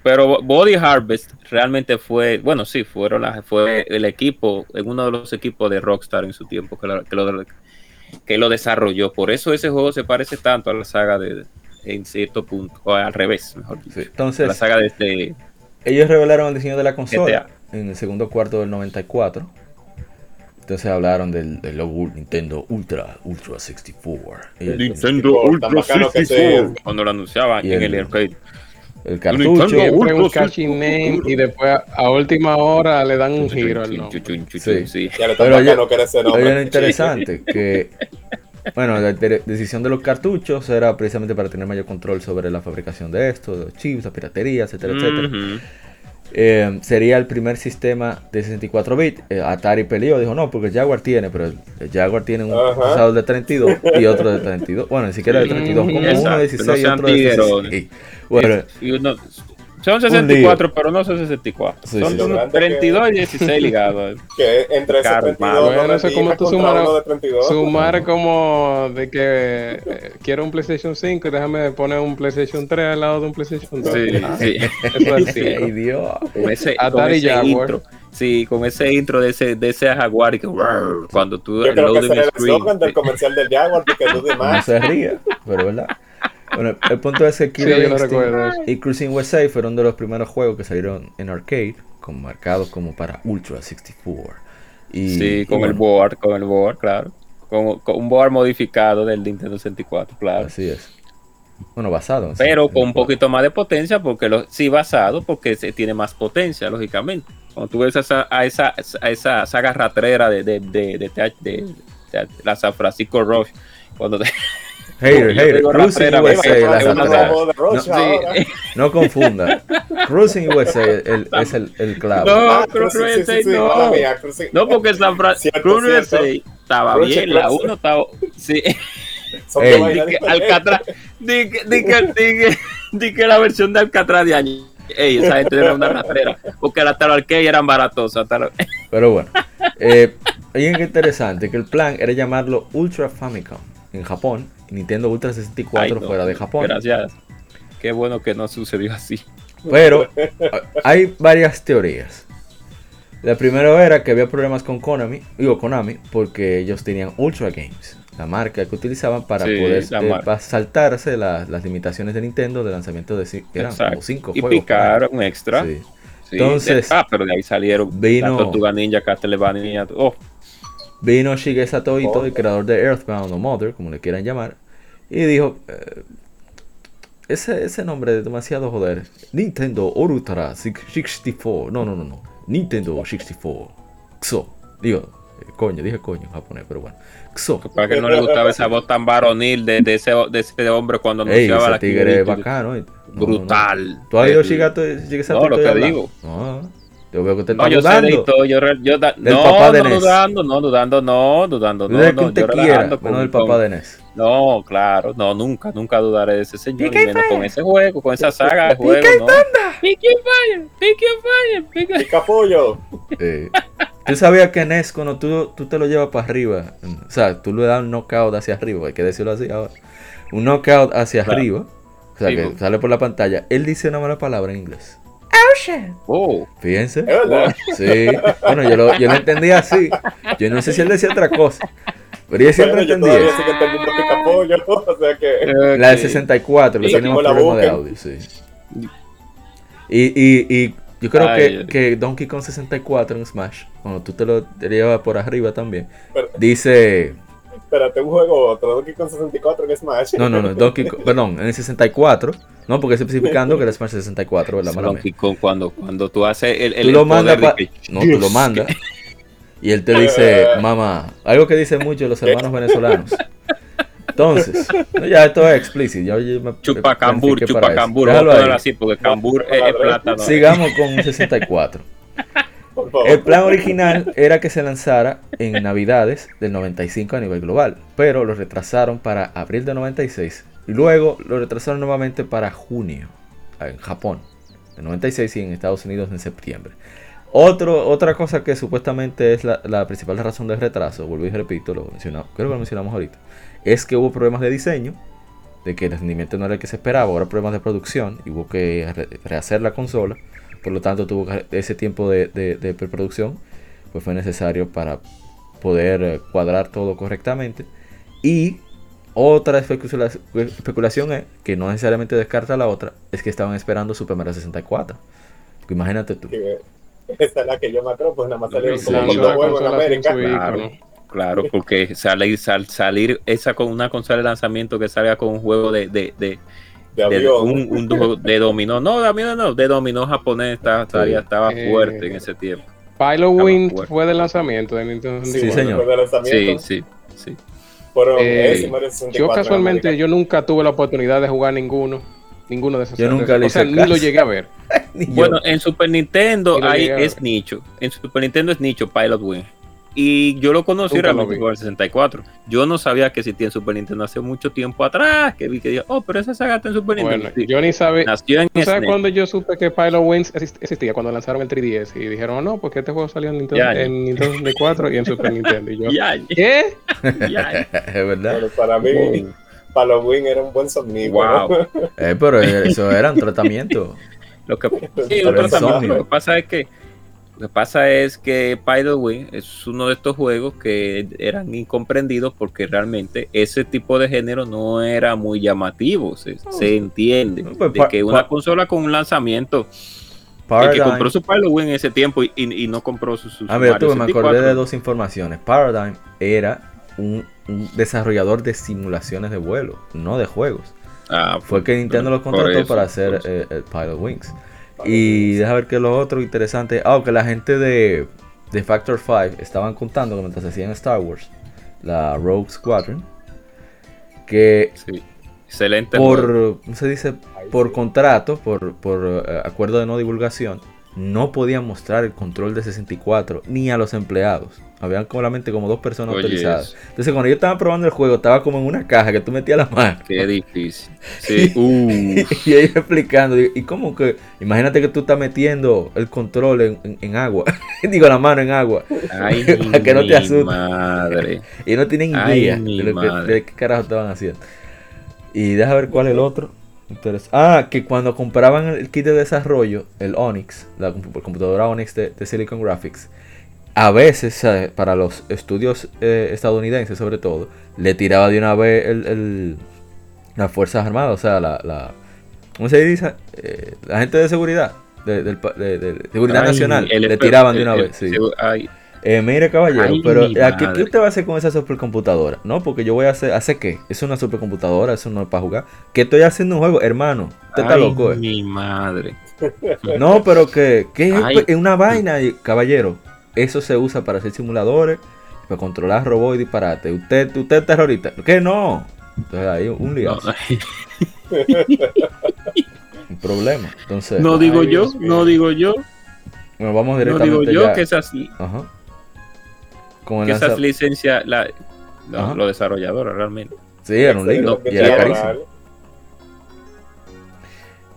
pero Body Harvest realmente fue, bueno, sí, fueron las, fue el equipo, en uno de los equipos de Rockstar en su tiempo que lo, que lo, que lo desarrolló. Por eso ese juego se parece tanto a la saga de, en cierto punto, o al revés, mejor dicho. sí. a la Entonces, saga de este. ellos revelaron el diseño de la consola GTA. en el segundo cuarto del 94. Entonces hablaron del, del logo Nintendo Ultra, Ultra 64. Ellos- Nintendo bacano que se- Cuando lo anunciaban Y en el- el arcade. el cartucho. Siempre un Ultra catchy name y después a última hora le dan un giro al nombre. Sí. Sí. Ya Pero que era ese Oye, lo nombre. interesante que bueno, la de- decisión de los cartuchos era precisamente para tener mayor control sobre la fabricación de esto, de los chips, la piratería, etcétera, etcétera. Eh, sería el primer sistema de 64 bits. Eh, Atari peleó, dijo no, porque Jaguar tiene, pero el, Jaguar tiene un Ajá. procesador de 32 y otro de 32. Bueno, ni siquiera de 32, como uno de Exacto, 16 no y otro de 16. tiguerones. Bueno, Y uno- son 64, pero no son 64. Sí, son sí, sí. unos 32 y 16 ligados. Que entre Caro, 32 mano. no Bueno, me eso es como tú sumar- uno de 32. Sumar como de que eh, quiero un PlayStation 5 y déjame poner un PlayStation 3 al lado de un PlayStation 2. Sí, Ah, sí. Eso es Sí. ay Dios. Con ese, con ese Jaguar. intro. Sí, con ese intro de ese, de ese Jaguar que cuando tú Yo creo que era el del comercial del Jaguar, porque Ludy No Max. se ría, pero verdad. Bueno, el punto es que Sí, Killer no Instinct y Cruising USA fueron de los primeros juegos que salieron en arcade, con marcados como para Ultra 64. Y, Sí, y con el board, con el board, claro. Con, con un board modificado del Nintendo 64, claro. Así es. Bueno, basado en Pero con un 64. poquito más de potencia, porque lo, sí basado, porque se tiene más potencia, lógicamente. Cuando tú ves esa, a esa, a esa saga ratrera de, de, de- de- de la San Francisco Rush, cuando te- Hater, Yo hater, Cruising USA, la es una rastrera. nuevo de Rush Sí. No confunda. Cruising USA el- es el, el clavo. No, Ah, Cruz Cruising, sí, sí, USA sí, no. mala mía, Cruising. No, porque San Francisco cierto. USA estaba Crush, bien, la Crush. 1 estaba. Sí, Ey. que diferente. Alcatraz, Di que, di que, di que, di la versión de Alcatraz de año. Ey, esa gente era una rastrera. Porque las Taro Arcade eran baratosas. Taro- Pero bueno, eh, oigan qué interesante, que el plan era llamarlo Ultra Famicom en Japón Nintendo Ultra 64 Ay, no, fuera de Japón. Gracias. Qué bueno que no sucedió así. Pero hay varias teorías. La primera era que había problemas con Konami, digo Konami, porque ellos tenían Ultra Games, la marca que utilizaban para Sí, poder eh, saltarse la- las limitaciones de Nintendo de lanzamiento de eran como. 5 Y juegos. año. picaron extra. Sí. Sí, Entonces, de- ah, pero de ahí salieron vino- la Tortuga Ninja, Castlevania. Oh, Vino Shigesato Ito, el creador de Earthbound o Mother, como le quieran llamar, y dijo, eh, ese, ese nombre es demasiado joder. Nintendo Ultra 64. No, no, no, no. Nintendo 64. Xo. Digo, eh, coño, dije coño en japonés, pero bueno. Xo. para que no le gustaba esa voz tan varonil de, de ese, de ese hombre cuando Ey, anunciaba ese la tigre bacano. ¿eh? No, no, no. Brutal. ¿Tú has oído Shigesato No, lo que digo. No, yo veo que te No, está yo sé de dudando. Yo, re- yo da- Del no, papá de no Ness. dudando, no dudando, no, dudando, no, Dile que no, usted yo quiera, con- el papá con- de Ness. No, claro, no, nunca, nunca dudaré de ese señor, y menos con ese juego, con esa saga de juegos, ¿no? Pique Fire, Pique Fire, Pique Pica pollo. Eh, tú sabías que NES cuando tú, tú te lo llevas para arriba, mm, o sea, tú le das un knockout hacia arriba, hay que decirlo así ahora, un knockout hacia Claro. arriba, o sea, Sí, que sale por la pantalla, él dice una mala palabra en inglés. Oh, Fíjense. Sí, bueno, yo lo, yo lo entendí así. Yo no sé si él decía otra cosa, pero yo siempre Bueno, entendí. O sea que. La de 64, que Sí, tenemos problemas de audio, sí. Y, y, y yo creo Ay, que, que Donkey Kong 64 en Smash, cuando tú te lo te llevas por arriba también, Pero- dice... Espérate, un juego otro. Donkey Kong 64 en Smash. No, no, no, Donkey Kong, perdón, en el 64, no, porque es especificando que era Smash 64, ¿verdad? Donkey Kong, cuando, cuando tú haces el, el Tú lo el mandas poder pa- de que- No, tú lo mandas. Y él te dice, mamá, algo que dicen mucho los hermanos venezolanos. Entonces, no, ya esto es explícito. Yo, yo me Chupa cambur, chupa cambur, Déjalo así, porque cambur es, es plátano. Sigamos con un 64. El plan original era que se lanzara en Navidades del 95 a nivel global, pero lo retrasaron para abril del 96 y luego lo retrasaron nuevamente para junio en Japón del 96 y en Estados Unidos en septiembre. Otro, otra cosa que supuestamente es la, la principal razón del retraso, vuelvo y repito, lo mencionamos, creo que lo mencionamos ahorita, es que hubo problemas de diseño, de que el rendimiento no era el que se esperaba, ahora problemas de producción y hubo que re- rehacer la consola, por lo tanto tuvo que- ese tiempo de, de- de preproducción, pues fue necesario para poder eh, cuadrar todo correctamente. Y otra especula- especulación es, que no necesariamente descarta la otra, es que estaban esperando Super Mario 64. Imagínate tú. Esa es la que yo me pues nada más salieron Sí, como sí. la juegos en consola sin América. su Claro, claro, porque salir, sal- salir esa con una consola de lanzamiento que salga con un juego de, de, de, De de, avión. un, un de dominó, no, de dominó no, de dominó japonés estaba, estaba Eh, fuerte en ese tiempo. Pilot Wind fuerte. fue del lanzamiento de Nintendo Sí, 64. señor. Después del Sí, lanzamiento, sí, sí. Fueron Eh, ese y Mario 64 Yo en casualmente, América. yo nunca tuve la oportunidad de jugar ninguno. Ninguno de esos. Yo nunca le O sea, ni lo llegué a ver. Bueno, en Super Nintendo ahí es nicho. En Super Nintendo es nicho Pilot Wing. Y yo lo conocí Nunca lo realmente por el 64. Yo no sabía que existía en Super Nintendo hace mucho tiempo atrás. Que vi que dije, oh, pero esa saga está en Super Nintendo. Bueno, Sí, yo ni sabía. Nació en ¿Tú sabes cuándo yo supe que Pilot Wings exist- existía? Cuando lanzaron el 3DS y dijeron, oh, no, porque este juego salió en Nintendo, Ya, ya. en Nintendo 64 y en Super Nintendo. Y yo, Ya, ya, ¿qué? ya. es verdad. Pero para mí, Halloween era un buen somnífero. Wow. Eh, pero eso era un tratamiento. Lo que, sí, un tratamiento. Lo que pasa es que lo que pasa es que Pilot Wing es uno de estos juegos que eran incomprendidos porque realmente ese tipo de género no era muy llamativo. Se, se entiende pues, de que una consola con un lanzamiento el que compró su Pilot Wing en ese tiempo y, y- y no compró su, su mira, Mario tú, me 64. acordé de dos informaciones. Paradigm era un, un desarrollador de simulaciones de vuelo, no de juegos. Ah, Fue que Nintendo los contrató eso, para hacer eh, el Pilot Wings. Y deja ver que lo otro interesante. Ah, que la gente de, de Factor 5 estaban contando que mientras hacían Star Wars, la Rogue Squadron, que Sí. Excelente. por, ¿cómo se dice? Por contrato, por, por eh, acuerdo de no divulgación, no podían mostrar el control de 64 ni a los empleados. Habían solamente como dos personas Oye, autorizadas. Entonces cuando yo estaba probando el juego, estaba como en una caja que tú metías la mano. Qué difícil. Sí, uh, y ellos explicando, y cómo que, imagínate que tú estás metiendo el control en, en- en agua, digo la mano en agua, ay, Para que no te asustes. madre. y no tienen idea de, lo que, de qué carajo estaban haciendo. Y deja ver cuál es el otro. Entonces, ah, que cuando compraban el kit de desarrollo, el Onyx, la compu- computadora Onyx de, de Silicon Graphics, a veces, ¿sabes? para los estudios eh, estadounidenses sobre todo, le tiraba de una vez el, el- las Fuerzas Armadas, o sea, la, la ¿cómo se dice? Eh, la gente de seguridad, de, seguridad Ay, nacional, le tiraban de una vez. sí. ay, Eh, mire, caballero, Ay, pero mi ¿qué, qué usted va a hacer con esa supercomputadora? No, porque yo voy a hacer, ¿hacer qué? Es una supercomputadora, eso no es para jugar. ¿Qué estoy haciendo un juego? Hermano, usted está loco, eh. mi madre. No, pero que, que es, es una vaina, y- caballero. Eso se usa para hacer simuladores, para controlar robots y disparate. Usted, usted es terrorista. ¿Qué no? Entonces ahí un lío, No, un problema. Entonces, no digo yo, no digo yo, bueno, vamos no directamente digo yo ya. que esas, Ajá. Con el que esas lanza- licencias, la, no, los desarrolladores realmente. Sí, era un. No, y era carísimo.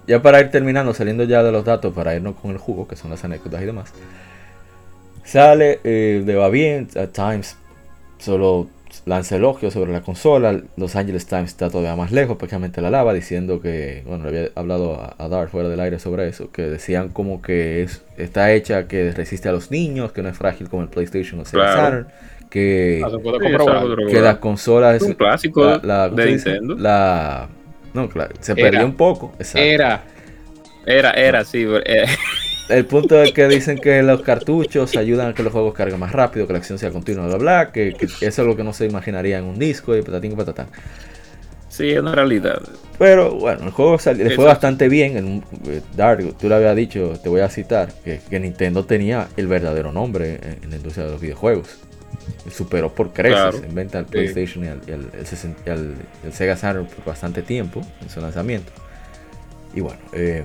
Ya para ir terminando, saliendo ya de los datos, para irnos con el jugo, que son las anécdotas y demás. Sale, eh, le va bien, a Times solo lanza elogios sobre la consola. Los Angeles Times está todavía más lejos, prácticamente la lava, diciendo que, bueno, le había hablado a, a Dar fuera del aire sobre eso, que decían como que es, está hecha que resiste a los niños, que no es frágil como el PlayStation o Claro. Saturn, que, Ah, Sí, que las consolas... un clásico la- la- ¿cómo de? Nintendo. La, no, claro, se Era. perdió un poco. Exacto. Era. Era, era, sí. eh, El punto es que dicen que los cartuchos ayudan a que los juegos carguen más rápido, que la acción sea continua, bla, bla, que, que eso es lo que no se imaginaría en un disco y patatín y patatán. sí, es una realidad. Pero bueno, el juego sali- le fue bastante bien. En, un- eh, Dark, tú le habías dicho, te voy a citar, que, que Nintendo tenía el verdadero nombre en, en la industria de los videojuegos. Superó por creces Claro. en venta al Sí. PlayStation y al, y al- el, sesen- y al- el Sega Saturn por bastante tiempo en su lanzamiento. Y bueno, eh,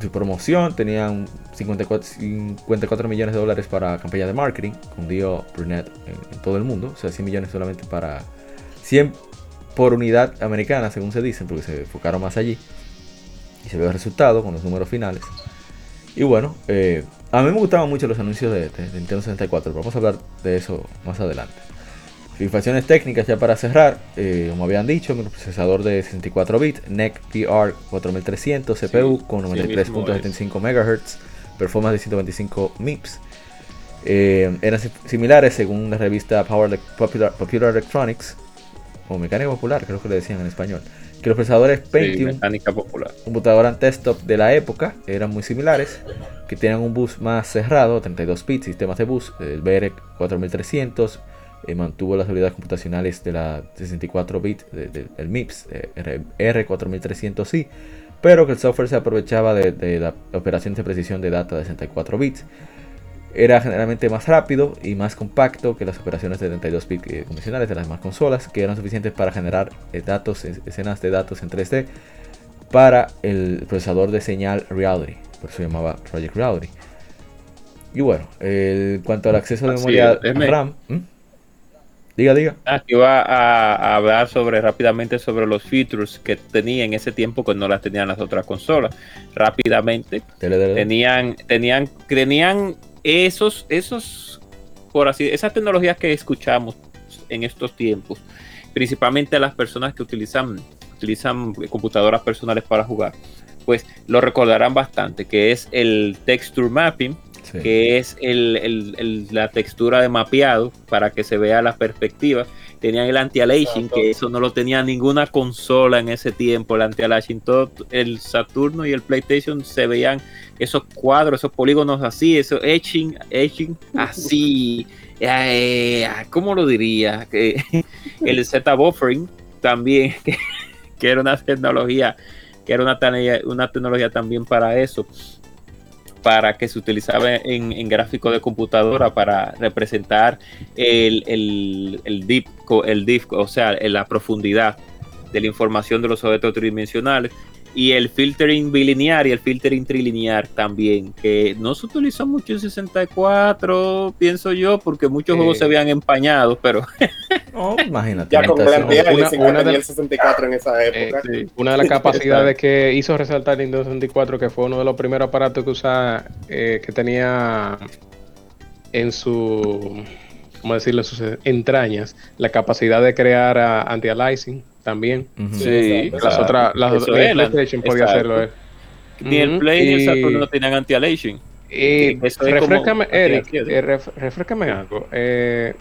su promoción tenían 54, 54 millones de dólares para campaña de marketing con Dio Burnett en, en todo el mundo. O sea, 100 millones solamente para 100 por unidad americana, según se dicen, porque se enfocaron más allí. Y se ve el resultado con los números finales. Y bueno, eh, a mí me gustaban mucho los anuncios de, de Nintendo 64, pero vamos a hablar de eso más adelante. Informaciones técnicas ya para cerrar, eh, como habían dicho, procesador de 64 bits, NEC PR 4300, CPU con sí mismo 93.75 MHz, performance de 125 MIPS. Eh, eran si- similares según la revista Power Popular, Popular Electronics, o Mecánica Popular, creo que le decían en español, que los procesadores Sí, Pentium popular. computadoras desktop de la época eran muy similares, que tenían un bus más cerrado, 32 bits, sistemas de bus, el BR 4300 eh, mantuvo las habilidades computacionales de la 64 bit del MIPS eh, R, 4300i, pero que el software se aprovechaba de, de la operaciones de precisión de data de 64 bits. Era generalmente más rápido y más compacto que las operaciones de 32 bits eh, convencionales de las demás consolas, que eran suficientes para generar eh, datos, es- escenas de datos en 3D para el procesador de señal Reality, por eso se llamaba Project Reality. Y bueno, en cuanto al acceso de memoria es, déjeme- RAM. Diga, diga. Aquí va a, a hablar sobre rápidamente sobre los features que tenía en ese tiempo que no las tenían las otras consolas. Rápidamente Dele, dele, dele. tenían, tenían, tenían esos, esos, por así, esas tecnologías que escuchamos en estos tiempos, principalmente las personas que utilizan, utilizan computadoras personales para jugar, pues lo recordarán bastante, que es el texture mapping, Sí. que es el- el- el- la textura de mapeado para que se vea la perspectiva. Tenían el anti-aliasing, que eso no lo tenía ninguna consola en ese tiempo, el anti-aliasing. Todo el Saturno y el PlayStation se veían esos cuadros, esos polígonos así, esos etching, etching así. Eh, ¿Cómo lo diría? Que el Z buffering también, que, que era una tecnología, que era una, una tecnología también para eso para que se utilizaba en, en gráficos de computadora para representar el, el, el deep, el o sea, la profundidad de la información de los objetos tridimensionales. Y el filtering bilinear y el filtering trilinear también, que no se utilizó mucho en 64, pienso yo, porque muchos juegos se habían empañado, pero... no, imagínate. Ya con Glenn una, una de, el 64 en esa época. Eh, sí. Una de las capacidades que hizo resaltar Nintendo 64, que fue uno de los primeros aparatos que usaba, eh, que tenía en su, ¿cómo decirlo?, en sus entrañas, la capacidad de crear anti-aliasing también. Sí, las otras, las otras, el PlayStation podía hacerlo. Eh. Ni el Play ni el Saturn no tenían anti-aliasing. Y refrescame, Eric, eh, ref, refrescame algo. Eh,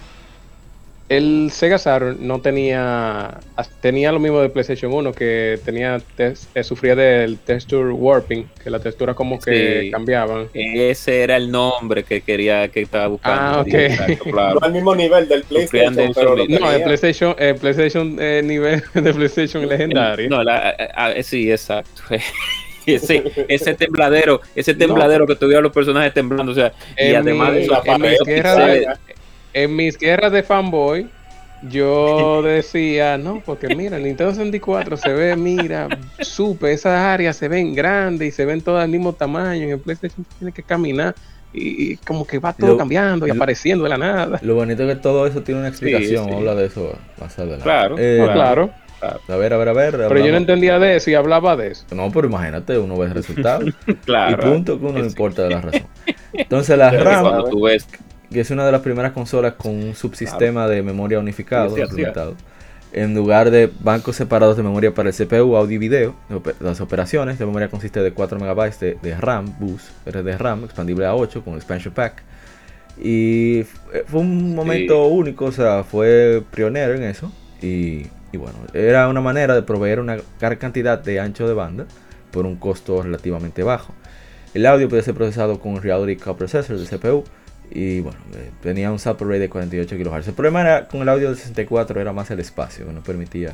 el Sega Saturn no tenía tenía lo mismo de PlayStation 1 que tenía test, eh, sufría del texture warping que la textura como que Sí. cambiaban Ese era el nombre que quería que estaba buscando. Ah, ok. Exacto, claro. No al mismo nivel del PlayStation, de pero lo no el. PlayStation el PlayStation eh, nivel de PlayStation legendario No, la- a- a- sí, exacto. ese, ese tembladero, ese tembladero que tuvieron los personajes temblando, o sea, y además mi- de eso, en mis guerras de fanboy yo decía, no, porque mira, el Nintendo 64 se ve, mira, supe, esas áreas se ven grandes y se ven todas al mismo tamaño. En el PlayStation tiene que caminar y, y como que va todo Lo- cambiando y lo- apareciendo de la nada. Lo bonito es que todo eso tiene una explicación. sí. Habla de eso más adelante. Claro, Eh, No, claro, A ver, a ver, a ver. pero yo no entendía de eso y hablaba de eso. No, pero imagínate, uno ve el resultado. claro. y punto, que uno no importa de la razón. Entonces, la Pero RAM, cuando tú ves que es una de las primeras consolas con un subsistema de memoria unificado Sí, sí, sí. implementado, en lugar de bancos separados de memoria para el CPU, audio y video, las operaciones de memoria consiste de 4 MB de, de RAM, bus, de RAM, expandible a 8 con expansion pack. Y f- fue un momento único, o sea, fue pionero en eso. Y, y bueno, era una manera de proveer una gran cantidad de ancho de banda por un costo relativamente bajo. El audio puede ser procesado con Reality Coprocessor del CPU. Y bueno, eh, tenía un sample rate de 48 kHz. El problema era, con el audio del 64 era más el espacio, que no permitía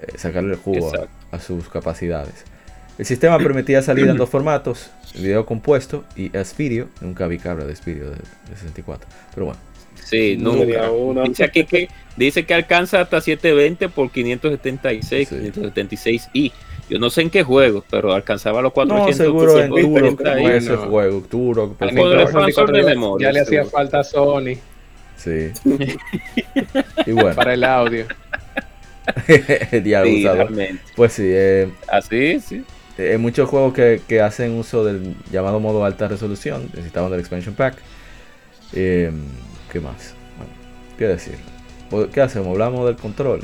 eh, sacarle el jugo a, a sus capacidades. El sistema permitía salir en dos formatos, video compuesto y S-Video. Nunca vi cabra de S-Video de, de 64. Pero bueno, Sí, nunca. uno. Dice aquí que dice que alcanza hasta 720 por 576, Sí. 576i. Yo no sé en qué juego, pero alcanzaba los no, 400 seguro en Turok 40 con y- ese Bueno. juego. Turok, Al de ya- memoria, ya le hacía falta a Sony Sí. y bueno, para el audio. ya Sí. Pues sí, eh, Así, sí. Eh, muchos juegos que, que hacen uso del llamado modo alta resolución necesitaban del expansion pack. Eh, ¿Qué más? Bueno, ¿Qué decir? ¿Qué hacemos? ¿Hablamos del control?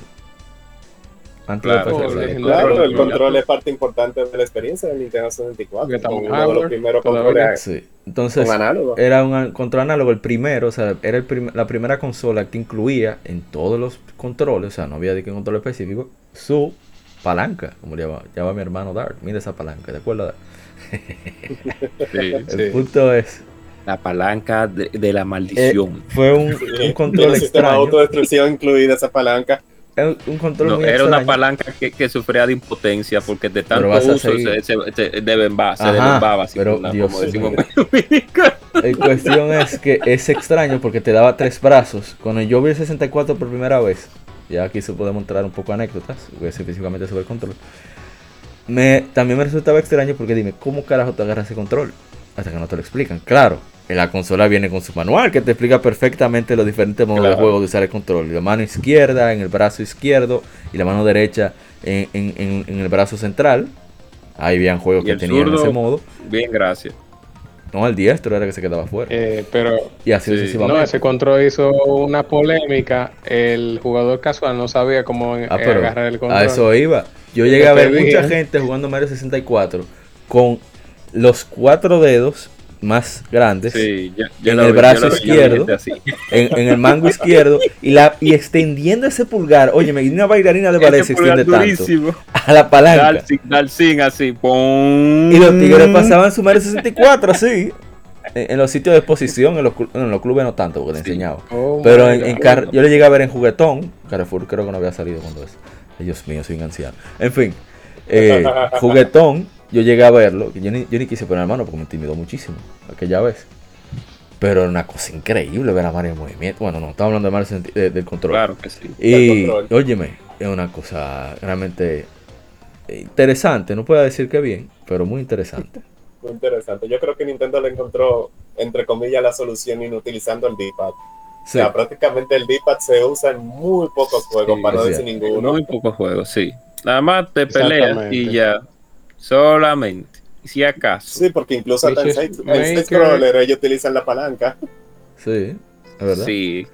Antes Claro, de pasar- el. Claro, el control es parte importante de la experiencia del Nintendo 64. Porque estamos como uno de los primeros controles Sí. Entonces, con era un control análogo, el primero, o sea, era el prim- la primera consola que incluía en todos los controles, o sea, no había de qué control específico, su palanca, como le llama, llama mi hermano Dart. Mira esa palanca, ¿te acuerdas? Sí. El Sí. punto es, La palanca de, de la eh, maldición. fue un, un control un sistema de extraño. autodestrucción incluida esa palanca. Es un control No, muy era una extraño. palanca que, que sufría de impotencia porque de tanto uso se, se, se se Ajá, así pero como- Dios como decimos en cuestión es que es extraño porque te daba tres brazos. Cuando yo vi el 64 por primera vez, ya aquí se puede mostrar un poco anécdotas, voy a decir específicamente sobre el control. Me, también me resultaba extraño porque dime, ¿cómo carajo te agarras ese control? Hasta que no te lo explican. Claro, la consola viene con su manual que te explica perfectamente los diferentes modos de juego de usar el control. La mano izquierda en el brazo izquierdo y la mano derecha en, en- en- en el brazo central. Ahí habían juegos que tenían zurdo- ese modo. Bien, gracias. No, el diestro era que se quedaba fuera. Eh, pero y así sí, no, ese control hizo una polémica. El jugador casual no sabía cómo eh, Ah, pero agarrar el control. a eso iba. Yo llegué a ver dije. mucha gente jugando Mario 64 con los cuatro dedos más grandes Sí, yo- yo En lo el vi, brazo izquierdo. en, en el mango izquierdo y la y extendiendo ese pulgar. Oye, me una bailarina de ballet se Ese pulgar extiende tanto a la palanca. Dalsing, Dalsing, así. ¡pum! Y los tigres pasaban su Mario 64 así. En, en los sitios de exposición, en los, en los clubes no tanto, porque te enseñaba. Oh Pero en. Car- yo le llegué a ver en Juguetón. Carrefour creo que no había salido cuando eso. Dios mío, soy un anciano. En fin, eh, Juguetón, yo llegué a verlo. que Yo ni, yo ni quise poner mano porque me intimidó muchísimo aquella vez. Pero era una cosa increíble ver a Mario en movimiento. Bueno, no, estamos hablando de Mario de- del control. Claro que sí. Y, control. óyeme, es una cosa realmente interesante, no puedo decir que bien, pero muy interesante. Muy interesante. Yo creo que Nintendo le encontró, entre comillas, la solución inutilizando el D-pad. Sí, O sea, prácticamente el D-pad se usa en muy pocos juegos, Sí, para no decir ninguno. Muy pocos juegos, sí. Nada más te peleas y ya. Solamente. Si acaso. Sí, porque incluso hasta en Witches Side en Side Maker- Scroller ellos utilizan la palanca. sí, es verdad. Sí.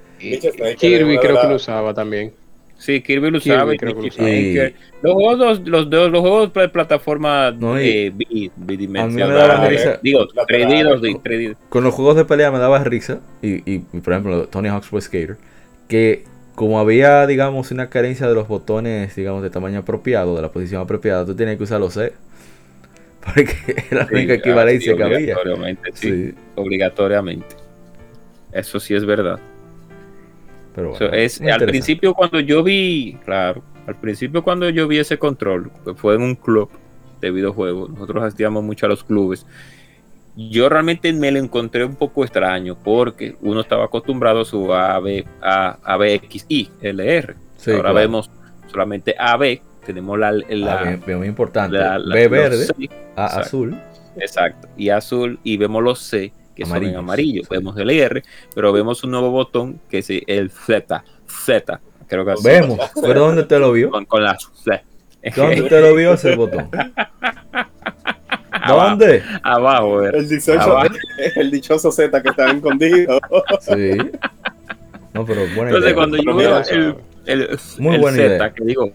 Kirby creo que lo usaba también. Sí, Kirby lo Kirby sabe. creo que lo. Los juegos, los, los, los juegos de plataforma No, y- eh, bidimensional. Digo, laterales. 3D, 2D, 3D. Con los juegos de pelea me daba risa, y, y, y, por ejemplo Tony Hawk's Pro Skater, que como había, digamos, una carencia de los botones, digamos, de tamaño apropiado, de la posición apropiada, tú tenías que usar los C. Porque era la Sí, única equivalencia sí, que había. Obligatoriamente, sí, Obligatoriamente. Eso sí es verdad. pero es, al principio cuando yo vi, claro, al principio cuando yo vi ese control, que fue en un club de videojuegos, nosotros asistíamos mucho a los clubes, yo realmente me lo encontré un poco extraño porque uno estaba acostumbrado a su AB, a, ABXI, LR. Sí, Ahora claro. vemos solamente AB, tenemos la, la, Ah, bien, bien, muy importante. la- la- B verde, C, A exacto. azul. Exacto. Y azul, y vemos los C, que son en amarillo. Sí. Vemos el R, pero vemos un nuevo botón que es el Z. Z. Creo que así. Vemos, pero ¿dónde te lo vio? Con, con la C. ¿Dónde te lo vio ese botón? Abajo, ¿Dónde? Abajo, era. El dichoso, Abajo. el dichoso Z que está escondido. Sí. No, pero buena Entonces, idea. cuando yo veo el, el, Muy el buena Z, idea. que digo,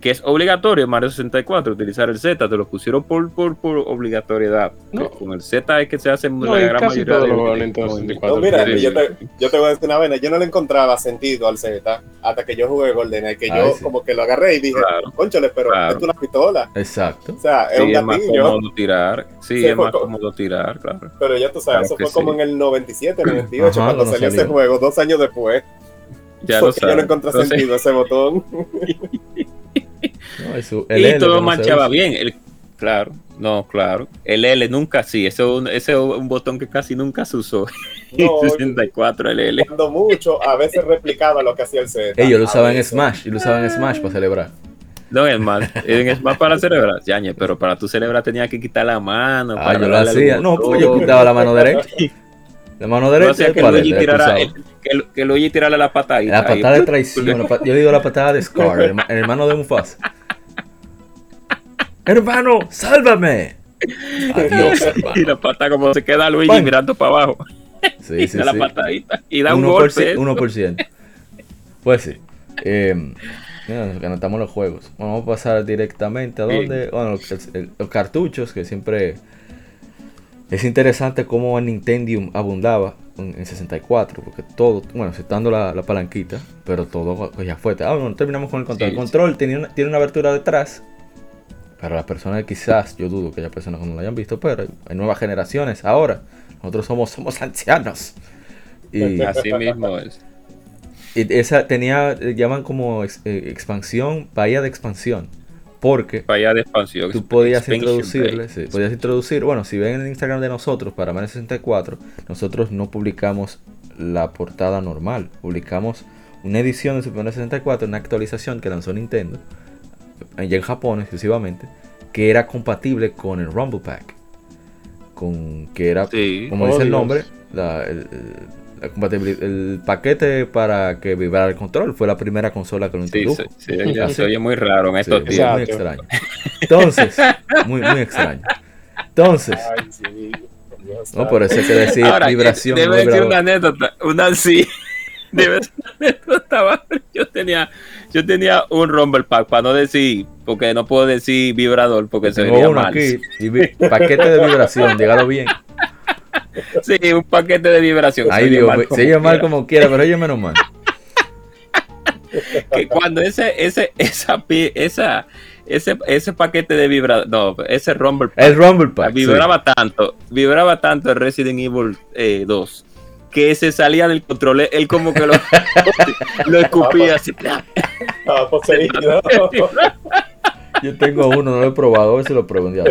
que es obligatorio en Mario 64 utilizar el Z, te lo pusieron por, por, por obligatoriedad. No. Con el Z es que se hace No, la gran casi mayoría de los juegos de de Nintendo movimientos. 64 No, mira, Sí, yo te, sí. yo te voy a decir una vaina, yo no le encontraba sentido al Z hasta que yo jugué GoldenEye, que Ay, yo sí. como que lo agarré y dije, Claro. conchole, pero Claro. es una pistola. Exacto. O sea, es Sí, un es más cómodo tirar. Sí, Sí, es más cómodo tirar, claro. Pero ya tú sabes, Claro eso fue como en el 97, 98, Ajá, cuando cuando salió ese juego, dos años después. Ya lo porque yo no sabes. encontré Entonces, sentido ese botón. No, eso- y L todo marchaba bien. El, claro, no, claro. El L nunca sí. Ese es un, ese es un botón que casi nunca se usó. No, En 64, el L. cuando mucho, a veces replicaba lo que hacía el Z. Ellos lo usaban en veces. Smash. Y lo usaban en Smash para celebrar. No, es más, es más para celebrar, Yañe, pero para tu celebrar tenía que quitar la mano. Ah, para yo lo hacía. No, porque yo quitaba la mano derecha. La mano No derecha que Luigi tirara, el- que, que Luigi tirara la patadita. La patada de traición. yo digo la patada de Scar, el hermano de Mufasa. Hermano, sálvame. Adiós, Y la pata como se queda Luigi mirando para abajo. Sí, sí, da la sí. patadita y da un 1%, golpe. 1%. Pues sí. Eh, mira, anotamos los juegos. Bueno, vamos a pasar directamente a donde. Bueno, los, cartuchos, que siempre. Es interesante cómo en Nintendo abundaba en, en 64, porque todo, bueno, citando la, la palanquita, pero todo ya fue. Ah, bueno, terminamos con el control. Sí, el control tiene, una, tiene una abertura detrás. Para las personas quizás, yo dudo que haya personas que no lo hayan visto, pero hay, hay nuevas generaciones ahora. Nosotros somos, somos ancianos. Y, Así mismo es. y esa tenía, eh, llaman como ex- eh, expansión, bahía de expansión. Porque allá de expansión. tú podías introducirle, sí, podías introducir, bueno, si ven el Instagram de nosotros para Mario 64, nosotros no publicamos la portada normal, publicamos una edición de Super Mario 64, una actualización que lanzó Nintendo, allá en Japón exclusivamente, que era compatible con el Rumble Pack, con que era Sí. como Oh, dice el Dios. nombre, la, el, el- la compatibilidad, el paquete para que vibrara el control fue la primera consola que lo Sí, introdujo. sí, sí, ya Así- se oye muy raro en Sí, estos muy, días. muy extraño. Entonces, muy, muy extraño. Entonces, Ay, sí. No, por eso hay que decir Ahora, vibración. no debe decir una anécdota, una sí. Yo tenía, yo tenía un Rumble Pack, para no decir, porque no puedo decir vibrador, porque se vería uno mal. aquí, y vi- paquete de vibración, dígalo bien. Sí, un paquete de vibración. Ahí se digo, mal se como mal quiera. como quiera, pero oye menos mal. que cuando ese, ese, esa, esa, ese, ese paquete de vibrador, no, ese Rumble Pack El Rumble Pack. sí. vibraba tanto, vibraba tanto el Resident Evil eh, 2 que se salía del control, él como que lo, lo escupía así. Estaba poseído. Yo tengo uno, no lo he probado, a ver si lo pruebo un día.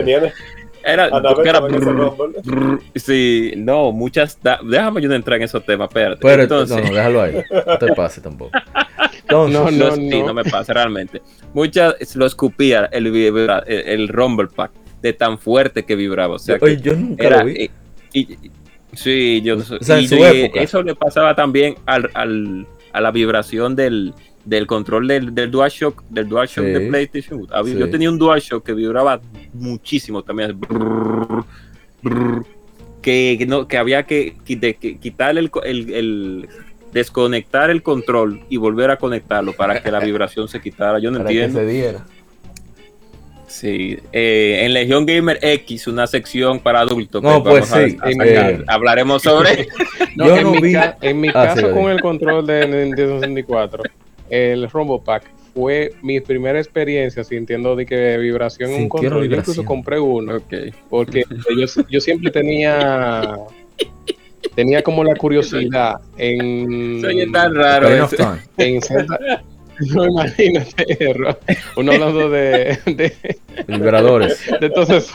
Era, era brr, brr, sí, no, muchas, da- déjame yo no entrar en esos temas, espérate. Pero Entonces, no, no, déjalo ahí. No te pase tampoco. Entonces, No, No, no, sí, no. no me pasa realmente. Muchas lo escupía el, vibra- el, el Rumble Pack de tan fuerte que vibraba. O sea, que oye, yo nunca era, lo vi. eh, y- y- sí, yo, sea, en y eso le pasaba también al, al- a la vibración del, del control del, del DualShock, del DualShock Sí. de PlayStation. Sí. Yo tenía un DualShock que vibraba muchísimo también. brrr, brrr, que, no, que había que, que quitarle el, el- el- desconectar el control y volver a conectarlo para que la vibración se quitara. Yo no para que entiendo. se diera. Sí, eh, en Legión Gamer X, una sección para adultos. No, que pues vamos sí, a- a eh, hablaremos sobre. No, Yo en, no mi vi- ca- en mi Ah, caso sí, con el control de Nintendo 64, el Rumble Pack fue mi primera experiencia sintiendo de que vibración en un control. Yo incluso compré uno porque yo, yo siempre tenía tenía como la curiosidad en Se oye tan raro. En Zelda. No imagínate, Ro. uno hablando de, de, Vibradores. de entonces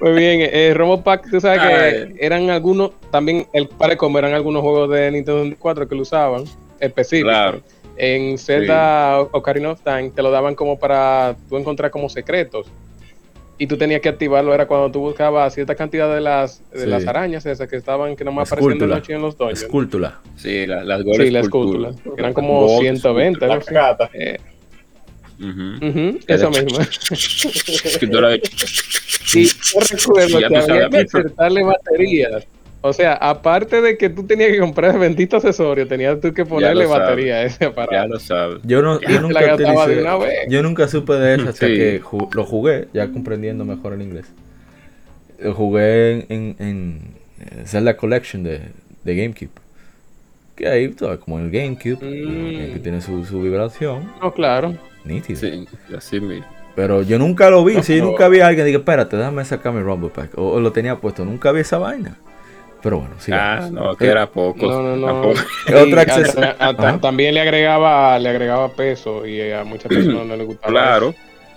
Muy bien, eh, Romo Pack, tú sabes que eran algunos, también el para como eran algunos juegos de Nintendo 64 que lo usaban, específicos. Claro. En Zelda Ocarina of Time te lo daban como para tú encontrar como secretos. Y tú tenías que activarlo, era cuando tú buscabas cierta cantidad de las, de Sí. las arañas esas que estaban, que nomás aparecían de noche en los dungeons. Escúltula. Sí, la- las Sí, goles la escultura. Eran como Gold 120, La algo así. cagata. Eh, Ujú. ujú, esa misma. Escultura de- Y yo recuerdo que había que insertarle baterías. O sea, aparte de que tú tenías que comprar el bendito accesorio, tenías tú que ponerle batería a ese Ya aparato. lo sabes. Yo, no, yo nunca de utilicé- una vez. Yo nunca supe de eso hasta Sí. que ju- lo jugué, ya comprendiendo mejor el inglés. Lo jugué en, en, en eh, Zelda Collection de, de GameCube. Que ahí, sabes, como en el GameCube, Mm. que tiene su, su vibración No, claro. nítida. Sí, así mismo. Pero yo nunca lo vi. No, si yo no. nunca vi a alguien, dije, espérate, déjame sacar mi Rumble Pack. O, o lo tenía puesto. Nunca vi esa vaina. Pero bueno, sí. Ah, no, que era poco. No, no, no. Tampoco. ¿Qué otra Y a- acceso- a- a- Ajá. también le agregaba, le agregaba peso y a muchas personas no les gustaba. Claro,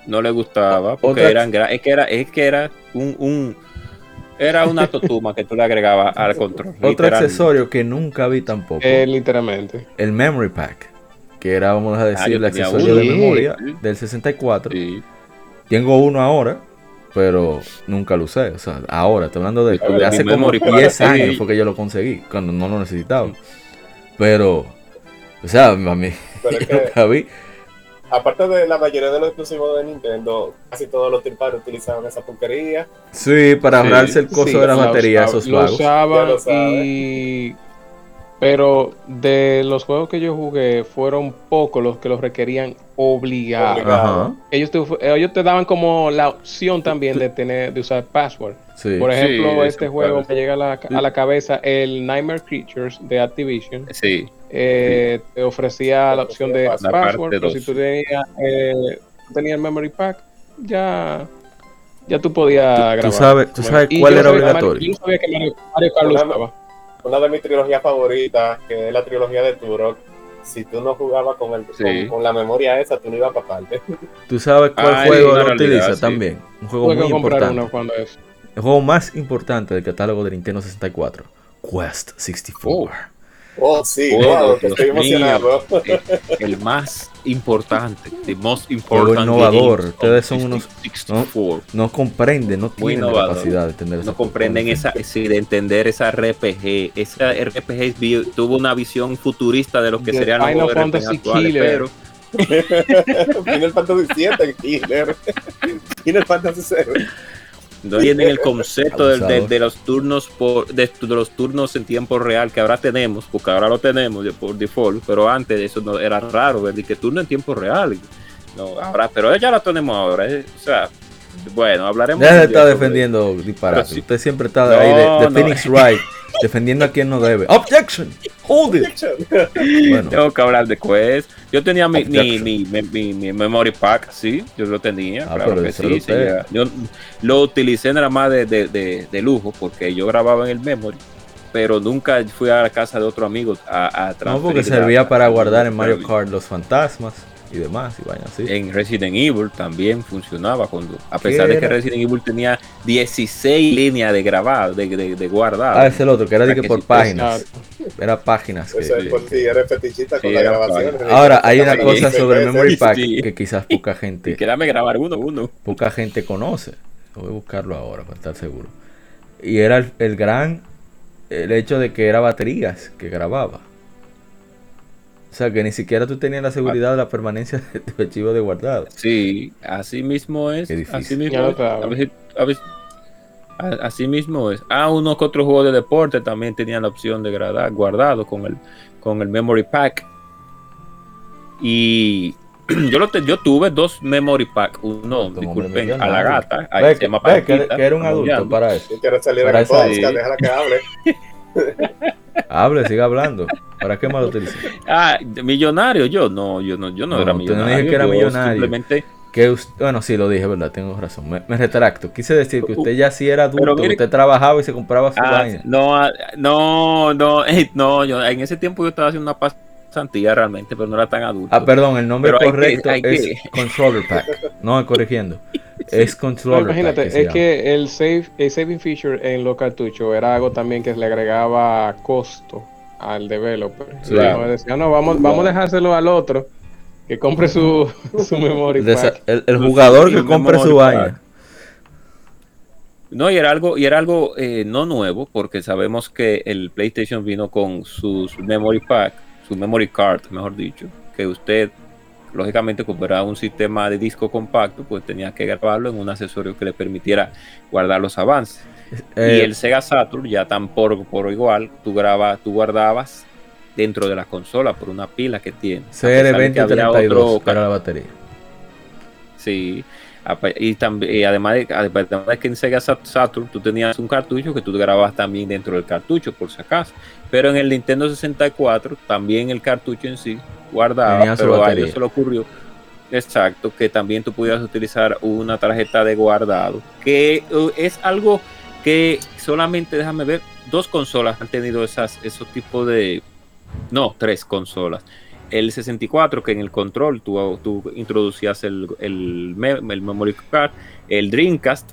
no le gustaba porque Otra- eran es que era es que era un, un era una totuma que tú le agregabas al control. Otro accesorio que nunca vi tampoco. Eh, literalmente. el Memory Pack. Que era, vamos a decir, yo el accesorio uno. de memoria Sí. del 64. Sí. Tengo uno ahora, pero nunca lo usé. O sea, ahora, estoy hablando de, hace como Memory Pack, 10 sí. años fue que yo lo conseguí, cuando no lo necesitaba. Pero, o sea, a mí Pero es yo que- nunca vi. Aparte de la mayoría de los exclusivos de Nintendo, casi todos los tirparos utilizaban esa porquería. Sí, para Sí. ahorrarse el costo Sí, de la batería, esos lo pagos. usaban lo sabe. y... Pero de los juegos que yo jugué, fueron pocos los que los requerían obligados. Obligado. Ajá, Ellos te, ellos te daban como la opción también de tener de usar password. sí. Por ejemplo, Sí, este juego me llega a la, a la cabeza el Nightmare Creatures de Activision. Sí. Eh, te ofrecía la opción de La password, pero si tú tenías, eh, tenías el memory pack, ya, ya tú podías grabar. tú sabes- tú sabes Y cuál era obligatorio. Mario- yo no sabía que Mario, Mario Kart lo Una- de mis trilogías favoritas, que es la trilogía de Turok. Si tú no jugababas con, el, Sí. con, con la memoria esa, tú no ibas para parte. ¿Tú sabes cuál Ay, juego lo utiliza sí. también? Un juego muy importante. uno cuando es. El juego más importante del catálogo de Nintendo 64. Quest 64. Oh, sí, Oh, wow, que Dios estoy mío. emocionado. Eh, el más importante, the most important innovador. Ustedes son unos- 64. No comprenden, no tienen la capacidad de entender esa no comprenden esa, sí, de entender esa RPG. Esa RPG vi- tuvo una visión futurista de lo que The serían los juegos RPG Fantasy actuales, Killer. pero Final Fantasy 7, Killer. Final Fantasy 7. No tienen el concepto de, de- Abusador. de los turnos por de, de los turnos en tiempo real que ahora tenemos, porque ahora lo tenemos por default, pero antes de eso no era raro ver de que turno en tiempo real. No, ahora, pero ya lo tenemos ahora, eh, o sea, bueno, hablaremos de día estar sobre- defendiendo disparate. Pero sí. Usted siempre está No, ahí de, de no. Phoenix Wright, defendiendo a quien no debe. Objection, hold it. Bueno, Tengo que hablar de Quest. Yo tenía mi, mi, mi, mi, memory pack, sí, yo lo tenía, Ah, claro pero que sí. lo sí, usted. ya. Yo lo utilicé nada más de, de, de, de lujo, porque yo grababa en el memory, pero nunca fui a la casa de otro amigo a, a no porque la- servía para guardar en Mario Kart los fantasmas y demás y vainas así. En Resident Evil también funcionaba cuando, a pesar de que? Resident Evil tenía 16 líneas de grabado, de, de, de guardado. Ah, es el otro, que era de que que por páginas. Era páginas. que- Eso es por si eres fetichista con Sí, la era grabación. Ahora, hay una cosa sobre el Memory. Pack Sí. que quizás poca Y gente, quédame grabar uno, uno. poca gente conoce. Voy a buscarlo ahora para estar seguro. Y era el, el gran, el hecho de que era baterías que grababa. O sea, que ni siquiera tú tenías la seguridad de la permanencia de tu archivo de guardado. Sí, así mismo es. Así mismo es. A veces- a veces- a- así mismo es. Ah, unos que otros juegos de deporte también tenían la opción de gradar, guardado con el, con el Memory Pack. Y yo, lo te- yo tuve dos Memory Pack. Uno, Como disculpen, a la gata. ahí Ve se que, llama ve que- que era un adulto para eso. Si quieres salir Para el eso- podcast, déjala que hable. Hable, siga hablando. ¿Para qué más lo utilizas? Ah, millonario yo no, yo no, yo no, No, era no millonario. que era millonario. Simplemente Que bueno, sí, lo dije, ¿verdad? Tengo razón. Me, me retracto. Quise decir que usted ya sí era adulto, mire- usted trabajaba y se compraba su Ah, vaina. no, ah, no, no, eh, no, yo en ese tiempo yo estaba haciendo una pasantía realmente, pero no era tan adulto. Ah, perdón, el nombre Pero hay que- correcto hay es que- Controller Pack. No, corrigiendo. Es No, Controller imagínate, es que el save, el saving feature en los cartuchos era algo también que le agregaba costo al developer. Sí. Claro. Decía, no, vamos, vamos a dejárselo al otro que compre su, su memory pack. el- el jugador que compre su vaina. No, y era algo, y era algo eh, no nuevo, porque sabemos que el PlayStation vino con sus memory pack, su memory card, mejor dicho, que usted, lógicamente, como era un sistema de disco compacto, pues tenía que grabarlo en un accesorio que le permitiera guardar los avances. Eh, y el Sega Saturn ya tan por, por igual, tú, graba, tú guardabas dentro de la consola por una pila que tiene. A pesar de que había CR2032 otro para la batería. Sí. Apa- Y, también, y además, de, además de que en Sega Sat- Saturn tú tenías un cartucho que tú grababas también dentro del cartucho, por si acaso. Pero en el Nintendo 64 también el cartucho en sí guardaba, Tenía pero a ellos se le ocurrió, exacto, que también tú pudieras utilizar una tarjeta de guardado, que uh, es algo que solamente, déjame ver, dos consolas han tenido esas, esos tipos de, no, tres consolas. El 64, que en el control tú, tú introducías el, el, el memory card, el Dreamcast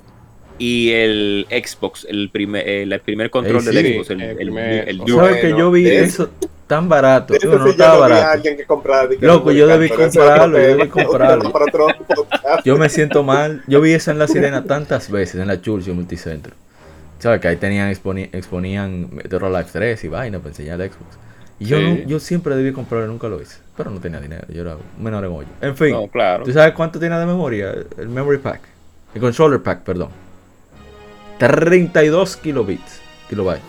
y el Xbox, el primer, el, primer control Ey, del sí, Xbox, el, el el, primer- el. ¿Sabes que yo vi de eso tan barato? No sí yo estaba no vi a barato. alguien que comprara. que Loco, yo debí comprarlo, yo debí comprarlo. Yo me siento mal. Yo vi eso en La Sirena tantas veces, en la Churchill Multicentro. ¿Sabes? Que ahí tenían, exponi- exponían Metro Life 3 y vaina para enseñar el Xbox. Y yo, Sí. no- yo siempre debí comprarlo, nunca lo hice. Pero no tenía dinero, yo era menor en hoyo. En fin, No, claro. ¿tú sabes cuánto tiene de memoria? El Memory Pack. El Controller Pack, perdón. 32 kilobits. Kilobytes.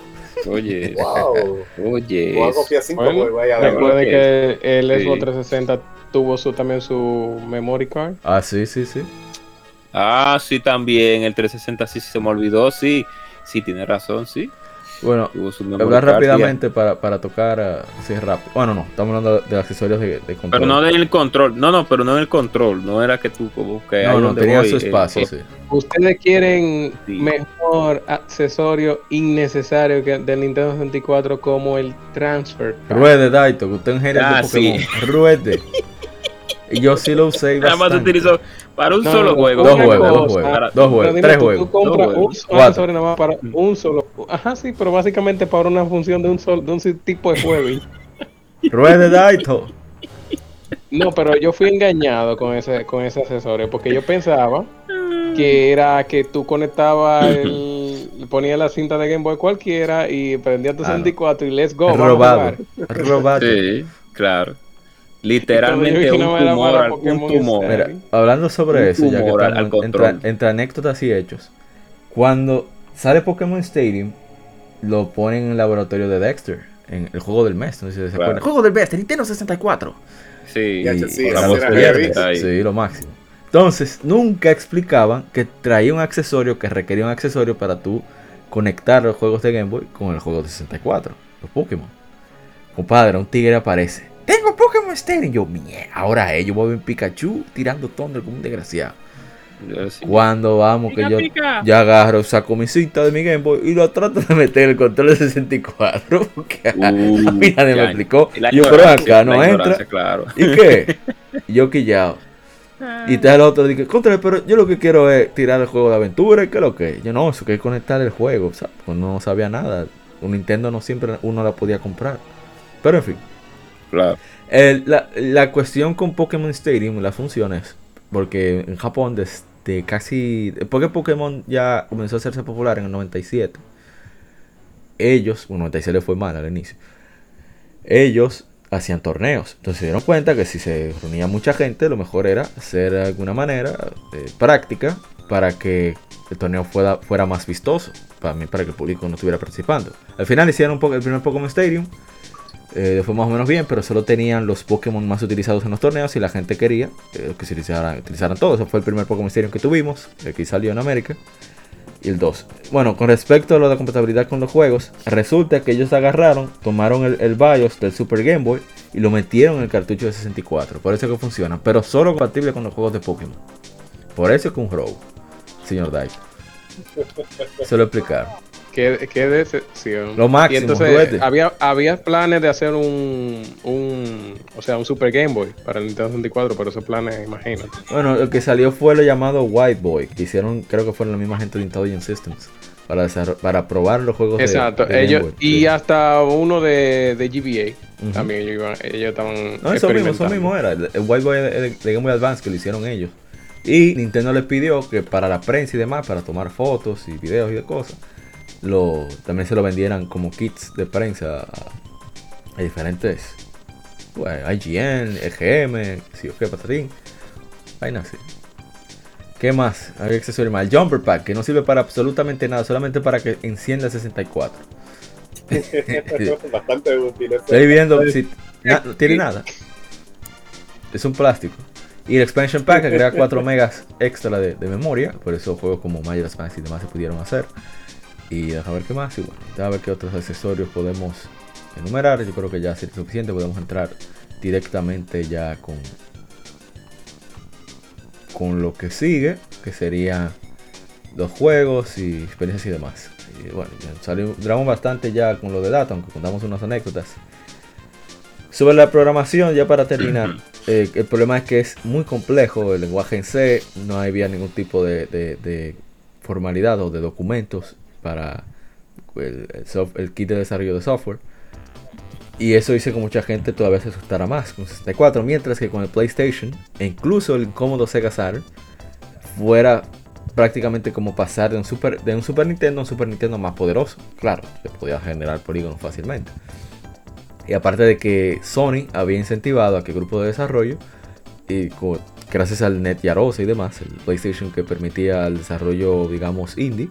Oye, Wow. oye. Bueno. Recuerde que el Sí. Xbox 360 tuvo su, también su memory card. Ah, sí, sí, sí. Ah, sí, también. El 360 sí, sí se me olvidó. Sí, sí, tiene razón, sí. Bueno, hablar sí. rápidamente para, para tocar ah, así rápido. Bueno, no, estamos hablando de accesorios de, de control. Pero no del control. No, no, pero no del control. No era que tú como que. no, no, tenía voy, su eh, espacio, eh, sí. ¿Ustedes quieren Sí. mejor accesorio innecesario que del Nintendo 64 como el transfer? pack? Ruede, Daito, que usted es un gerente Ah, de Pokémon. Ruede. Y yo sí lo usé Nada más bastante. utilizó para un No, solo no, juego. Dos juegos, dos juegos, dos tres tú, juegos, Tú compras dos un juegos, solo cuatro. accesorio nada más para un solo. Ajá, sí, pero básicamente para una función de un solo, de un tipo de juego. Ruede, Daito. No, pero yo fui engañado con ese, con ese accesorio porque yo pensaba que era que tú conectabas el, ponías la cinta de Game Boy cualquiera y prendías tu Ah, no. 64 y let's go. vamos a Robado. jugar. Robado. Sí, claro. Literalmente un tumor, un tumor. Mira, hablando sobre Un eso, ya que estamos entre, control. entre anécdotas y hechos, cuando sale Pokémon Stadium, lo ponen en el laboratorio de Dexter, en el juego del mes, no sé si se Claro. Juego del mes, Nintendo 64. Sí, Ya, Y- sí, y. Sí, lo máximo. Entonces, nunca explicaban que traía un accesorio, que requería un accesorio para tú conectar los juegos de Game Boy con el juego de 64, los Pokémon. Compadre, un tigre aparece. Pokémon Stadium. Yo, mierda, ahora eh, yo voy a ver Pikachu tirando Thunder como un desgraciado. Yo sí. Cuando vamos, que Pica, yo ya agarro, saco mi cinta de mi Game Boy y lo trato de meter el control de 64. Porque a, a mí nadie me explicó. Yo, pero acá no entra. Claro. ¿Y qué? Y yo quillado. Y está el otro, dice, contra, pero yo lo que quiero es tirar el juego de aventura, ¿y qué es lo que? Yo no, eso que es conectar el juego, o sea, pues no sabía nada. Un Nintendo no siempre uno la podía comprar. Pero en fin, claro. el- la, la cuestión con Pokémon Stadium, las funciones, porque en Japón desde casi, después que Pokémon ya comenzó a hacerse popular en el 97, ellos, bueno, 96 le fue mal al inicio, ellos hacían torneos. Entonces se dieron cuenta que si se reunía mucha gente, lo mejor era hacer de alguna manera eh, práctica para que el torneo fuera, fuera más vistoso, para mí, para que el público no estuviera participando. Al final hicieron un poco el primer Pokémon Stadium, eh, fue más o menos bien, pero solo tenían los Pokémon más utilizados en los torneos y la gente quería eh, que se utilizaran, utilizaran todos. Ese fue el primer Pokémon Stadium que tuvimos, que aquí salió en América. Y el 2. Bueno, con respecto a lo de compatibilidad con los juegos, resulta que ellos agarraron, tomaron el, el BIOS del Super Game Boy y lo metieron en el cartucho de 64. Por eso que funciona, pero solo compatible con los juegos de Pokémon. Por eso es que un robo, señor Dai. Se lo explicaron. Qué, qué decepción. Lo máximo, Y entonces había, había planes de hacer un, un, o sea, un Super Game Boy para el Nintendo 64, pero esos planes, imagínate. Bueno, el que salió fue lo llamado White Boy, que hicieron, creo que fueron la misma gente de Intelligent Systems, para, para probar los juegos Exacto. de, ellos, Boy. y hasta uno de, de GBA. También ellos, iban- ellos estaban. No, eso mismo, eso mismo era. El, el White Boy de Game Boy Advance que lo hicieron ellos. Y Nintendo les pidió que para la prensa y demás, para tomar fotos y videos y de cosas, lo, también se lo vendieran como kits de prensa a, a diferentes. Bueno, IGN, EGM, sí o qué, patatín. Vaina así. ¿Qué más? Hay accesorio más. El Jumper Pack, que no sirve para absolutamente nada, solamente para que encienda el 64. Bastante útil. ese. Estoy viendo si na- no tiene nada. Es un plástico. Y el expansion pack agrega 4 megas extra de, de memoria. Por eso juegos como Majora's Mask y demás se pudieron hacer. Y deja ver qué más. Y bueno, deja ver qué otros accesorios podemos enumerar. Yo creo que ya sería suficiente. Podemos entrar directamente ya con con lo que sigue, que sería los juegos y experiencias y demás. Y bueno, ya salió, duramos bastante ya con lo de data, aunque contamos unas anécdotas. Sobre la programación, ya para terminar, eh, el problema es que es muy complejo el lenguaje en C, no había ningún tipo de, de- de formalidad o de documentos para el, kit de desarrollo de software. Y eso hizo que mucha gente todavía se asustara más con 64, mientras que con el PlayStation, e incluso el incómodo Sega Saturn, fuera prácticamente como pasar de un Super, de un Super Nintendo a un Super Nintendo más poderoso. Claro, se podía generar polígonos fácilmente. Y aparte de que Sony había incentivado a que el grupo de desarrollo, y gracias al Net Yarosa y demás, el PlayStation que permitía el desarrollo, digamos, indie,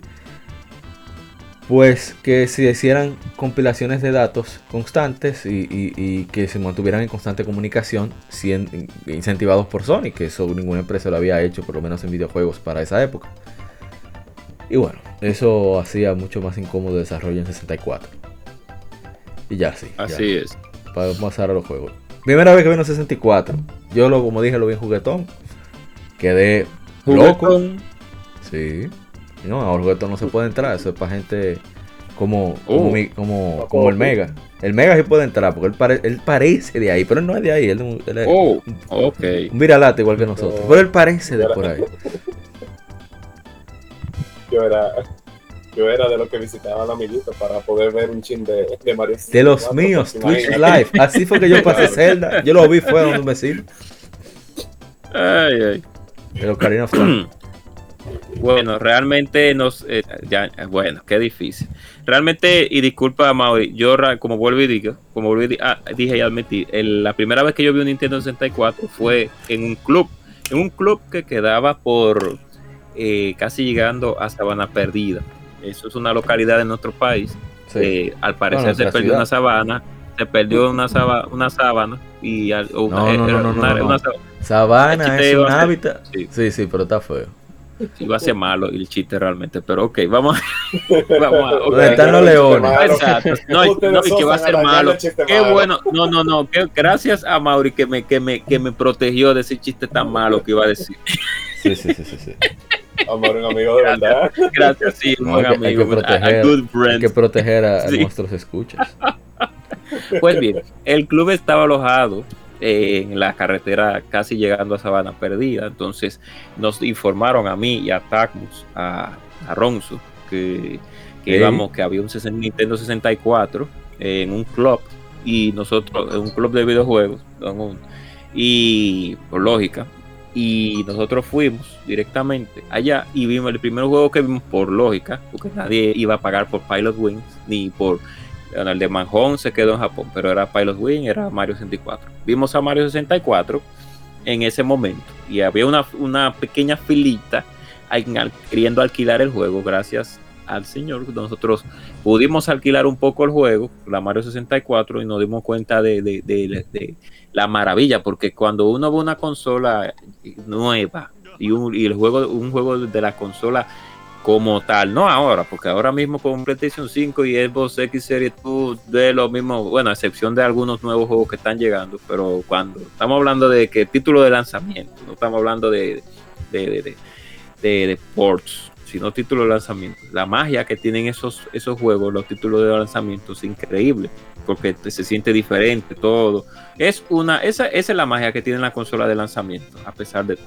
pues que se hicieran compilaciones de datos constantes y, y- y que se mantuvieran en constante comunicación, incentivados por Sony, que eso ninguna empresa lo había hecho, por lo menos en videojuegos para esa época. Y bueno, eso hacía mucho más incómodo el desarrollo en 64. Y ya sí. ya. Así es. Para pasar a los juegos. Primera vez que vino 64. Yo lo, como dije, lo vi en juguetón. Quedé loco. Sí. No, ahora el juguetón no se puede entrar. Eso es para gente como, como, mi- como, como el Mega. El Mega sí puede entrar porque él, pare- él parece de ahí, pero él no es de ahí. Él, él es Oh, ok. un viralate igual que nosotros. Pero él parece de por ahí. Yo era, yo era de los que visitaban a amiguitos para poder ver un chin de, de Mario. De los 64, míos, Twitch. Live. Así fue que yo pasé Zelda. Yo lo vi, fue donde un vecino. Ay, ay. De los Ocarina of Time. Bueno, realmente nos. eh, ya, bueno, qué difícil. Realmente, y disculpa, Mauri, yo, como vuelvo y digo, como vuelvo y ah, dije y admití, el- la primera vez que yo vi un Nintendo 64 fue en un club, en un club que quedaba por eh, casi llegando a Sabana Perdida. Eso es una localidad de nuestro país. Sí. Eh, al parecer Bueno, se perdió ciudad. una sabana, se perdió una, saba- una sábana y una- no, no, no, una- Sabana chiste es un hábitat. sí. Sí, sí, pero está feo. Iba a ser malo el chiste realmente, pero ok, vamos, vamos a, ok. ¿Dónde están los leones? Exacto. No, no, y que va a ser malo. Qué bueno. No, no, no. que- gracias a Mauri que me, que, me, que me protegió de ese chiste tan malo que iba a decir. Sí, sí, sí, sí. sí. Amor, un amigo de verdad. Gracias, sí, un No, buen hay que amigo. a- a proteger, good hay que proteger a, a Sí. nuestros escuchas. Pues bien, el club estaba alojado eh, en la carretera casi llegando a Sabana Perdida. Entonces nos informaron a mí y a Tacmus, a, a Ronzo, que, que íbamos, que había un 60 Nintendo 64 en un club y nosotros, en un club de videojuegos, y por lógica. Y nosotros fuimos directamente allá y vimos el primer juego que vimos por lógica, porque nadie iba a pagar por Pilot Wings ni por el de Manjón se quedó en Japón, pero era Pilot Wing, era Mario 64. Vimos a Mario 64 en ese momento y había una, una pequeña filita queriendo alquilar el juego gracias al señor. Nosotros pudimos alquilar un poco el juego, la Mario 64, y nos dimos cuenta de, de- de- de la maravilla, porque cuando uno ve una consola nueva y, un, y el juego, un juego de la consola como tal, no ahora, porque ahora mismo con PlayStation 5 y Xbox X Series tú de lo mismo, bueno, a excepción de algunos nuevos juegos que están llegando, pero cuando estamos hablando de que título de lanzamiento, no estamos hablando de, de, de, de, de- sino título de lanzamiento. La magia que tienen esos, esos juegos, los títulos de lanzamiento, es increíble, porque se siente diferente todo. Es una, esa, esa es la magia que tiene la consola de lanzamiento, a pesar de todo.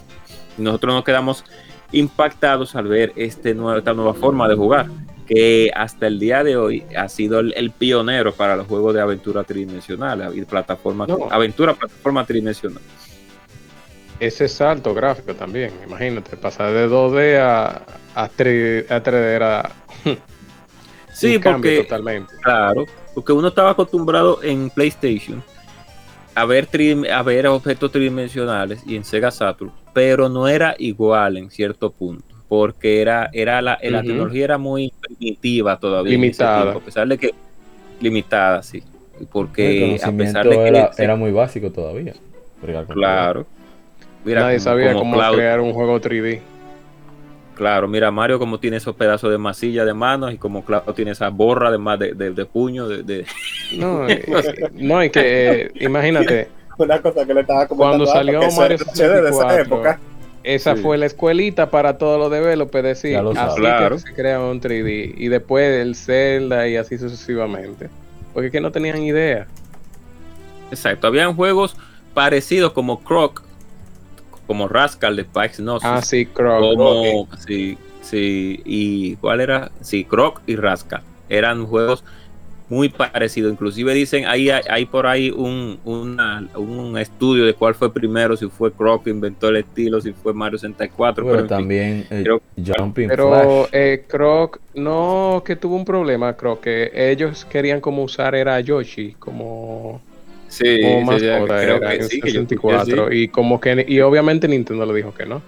Nosotros nos quedamos impactados al ver este nuevo, esta nueva forma de jugar, que hasta el día de hoy ha sido el, el pionero para los juegos de aventura tridimensional y plataforma, No. aventura plataforma tridimensional. Ese salto gráfico también, imagínate, pasar de 2D a, a, 3, a 3D era Sí, porque totalmente. Claro, porque uno estaba acostumbrado en PlayStation a ver, tri- a ver objetos tridimensionales y en Sega Saturn, pero no era igual en cierto punto, porque era, era la, la Ujú. tecnología era muy primitiva todavía. Limitada. tiempo, a pesar de que limitada, sí. Porque a pesar de que era, se- era muy básico todavía. claro. Mira, Nadie como- sabía como cómo Cloud- crear un juego 3D. Claro, mira Mario como tiene esos pedazos de masilla de manos y como Cloud tiene esa borra de, ma- de, de, de puño de, de- No, eh, no, y que eh, imagínate, Una cosa que le estaba comentando. Cuando salió Mario ese HD de esa 64, época. esa Sí. fue la escuelita para todos los developers, decir, Ya lo así sabes. Claro. que se crea un 3D. Y después el Zelda y así sucesivamente. Porque es que no tenían idea. Exacto, habían juegos parecidos como Croc, como Rascal de Pax Gnosis, Ah, sí, Croc. como sí, sí, y cuál era, sí, Croc y Rascal, eran juegos muy parecidos, inclusive dicen ahí hay, hay por ahí un, una- un estudio de cuál fue primero, si fue Croc que inventó el estilo, si fue Mario 64, Pero, pero también eh, creo- Jumping Pero Flash. eh, Croc, no que tuvo un problema, Croc, que ellos querían como usar era a Yoshi como, sí, sí, creo era que en sí, que yo escuché 64. así. Y como que, y obviamente Nintendo le dijo que no.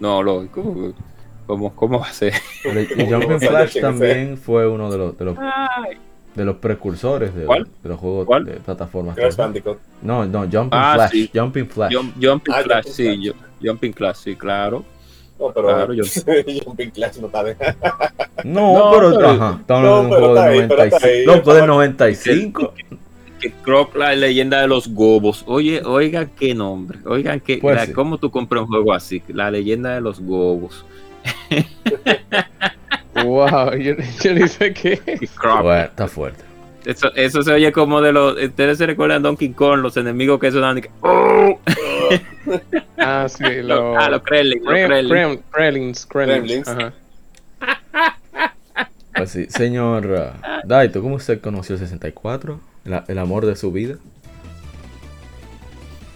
No, lógico, ¿cómo, cómo va a ser? Y Jumping Flash también fue uno de los, de los, de los precursores de, ¿Cuál? de los juegos ¿Cuál? de plataformas. No, no, Jumping Ah, Flash. sí. Jumping Flash. Jump- Jumping Ah, Flash, sí, Flash. yo- Jumping Flash, sí, claro. No, pero Claro, yo- Jumping Clash no está de. No, No, pero, pero- ajá, estamos no, hablando de un juego del ahí, pero está 95. ahí, Loco, del estaba- 95. Que Croc, la leyenda de los gobos. Oye, oigan qué nombre. Oigan que, Pues la- sí. ¿cómo tú compras un juego así? La leyenda de los gobos. Wow, yo, yo ni sé qué. Y Croc. Bueno, está fuerte. Eso, eso se oye como de los. Ustedes se recuerdan Donkey Kong, los enemigos que que, ¡Oh! Ah, sí, Lo- los ah, los Kremlin. los Krem- Kremlin. Krem- Kremlins, Kremlins. Kremlins. Ajá. Pues sí, señor uh, Daito, ¿cómo usted conoció el 64? La- el amor de su vida.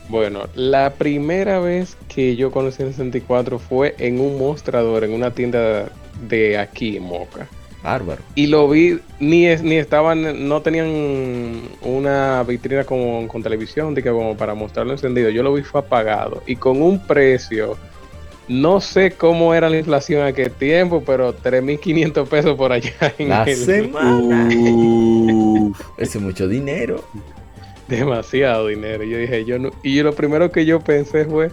Bueno, la primera vez que yo conocí el 64 fue en un mostrador, en una tienda de aquí Moca. Bárbaro. Y lo vi, ni, ni estaban, no tenían una vitrina con, con televisión, de que como para mostrarlo encendido. Yo lo vi fue apagado y con un precio, no sé cómo era la inflación en aquel tiempo, pero 3.500 pesos por allá. En La el- semana. Uf. Ese es mucho dinero. demasiado dinero. Yo dije, yo no, y lo primero que yo pensé fue,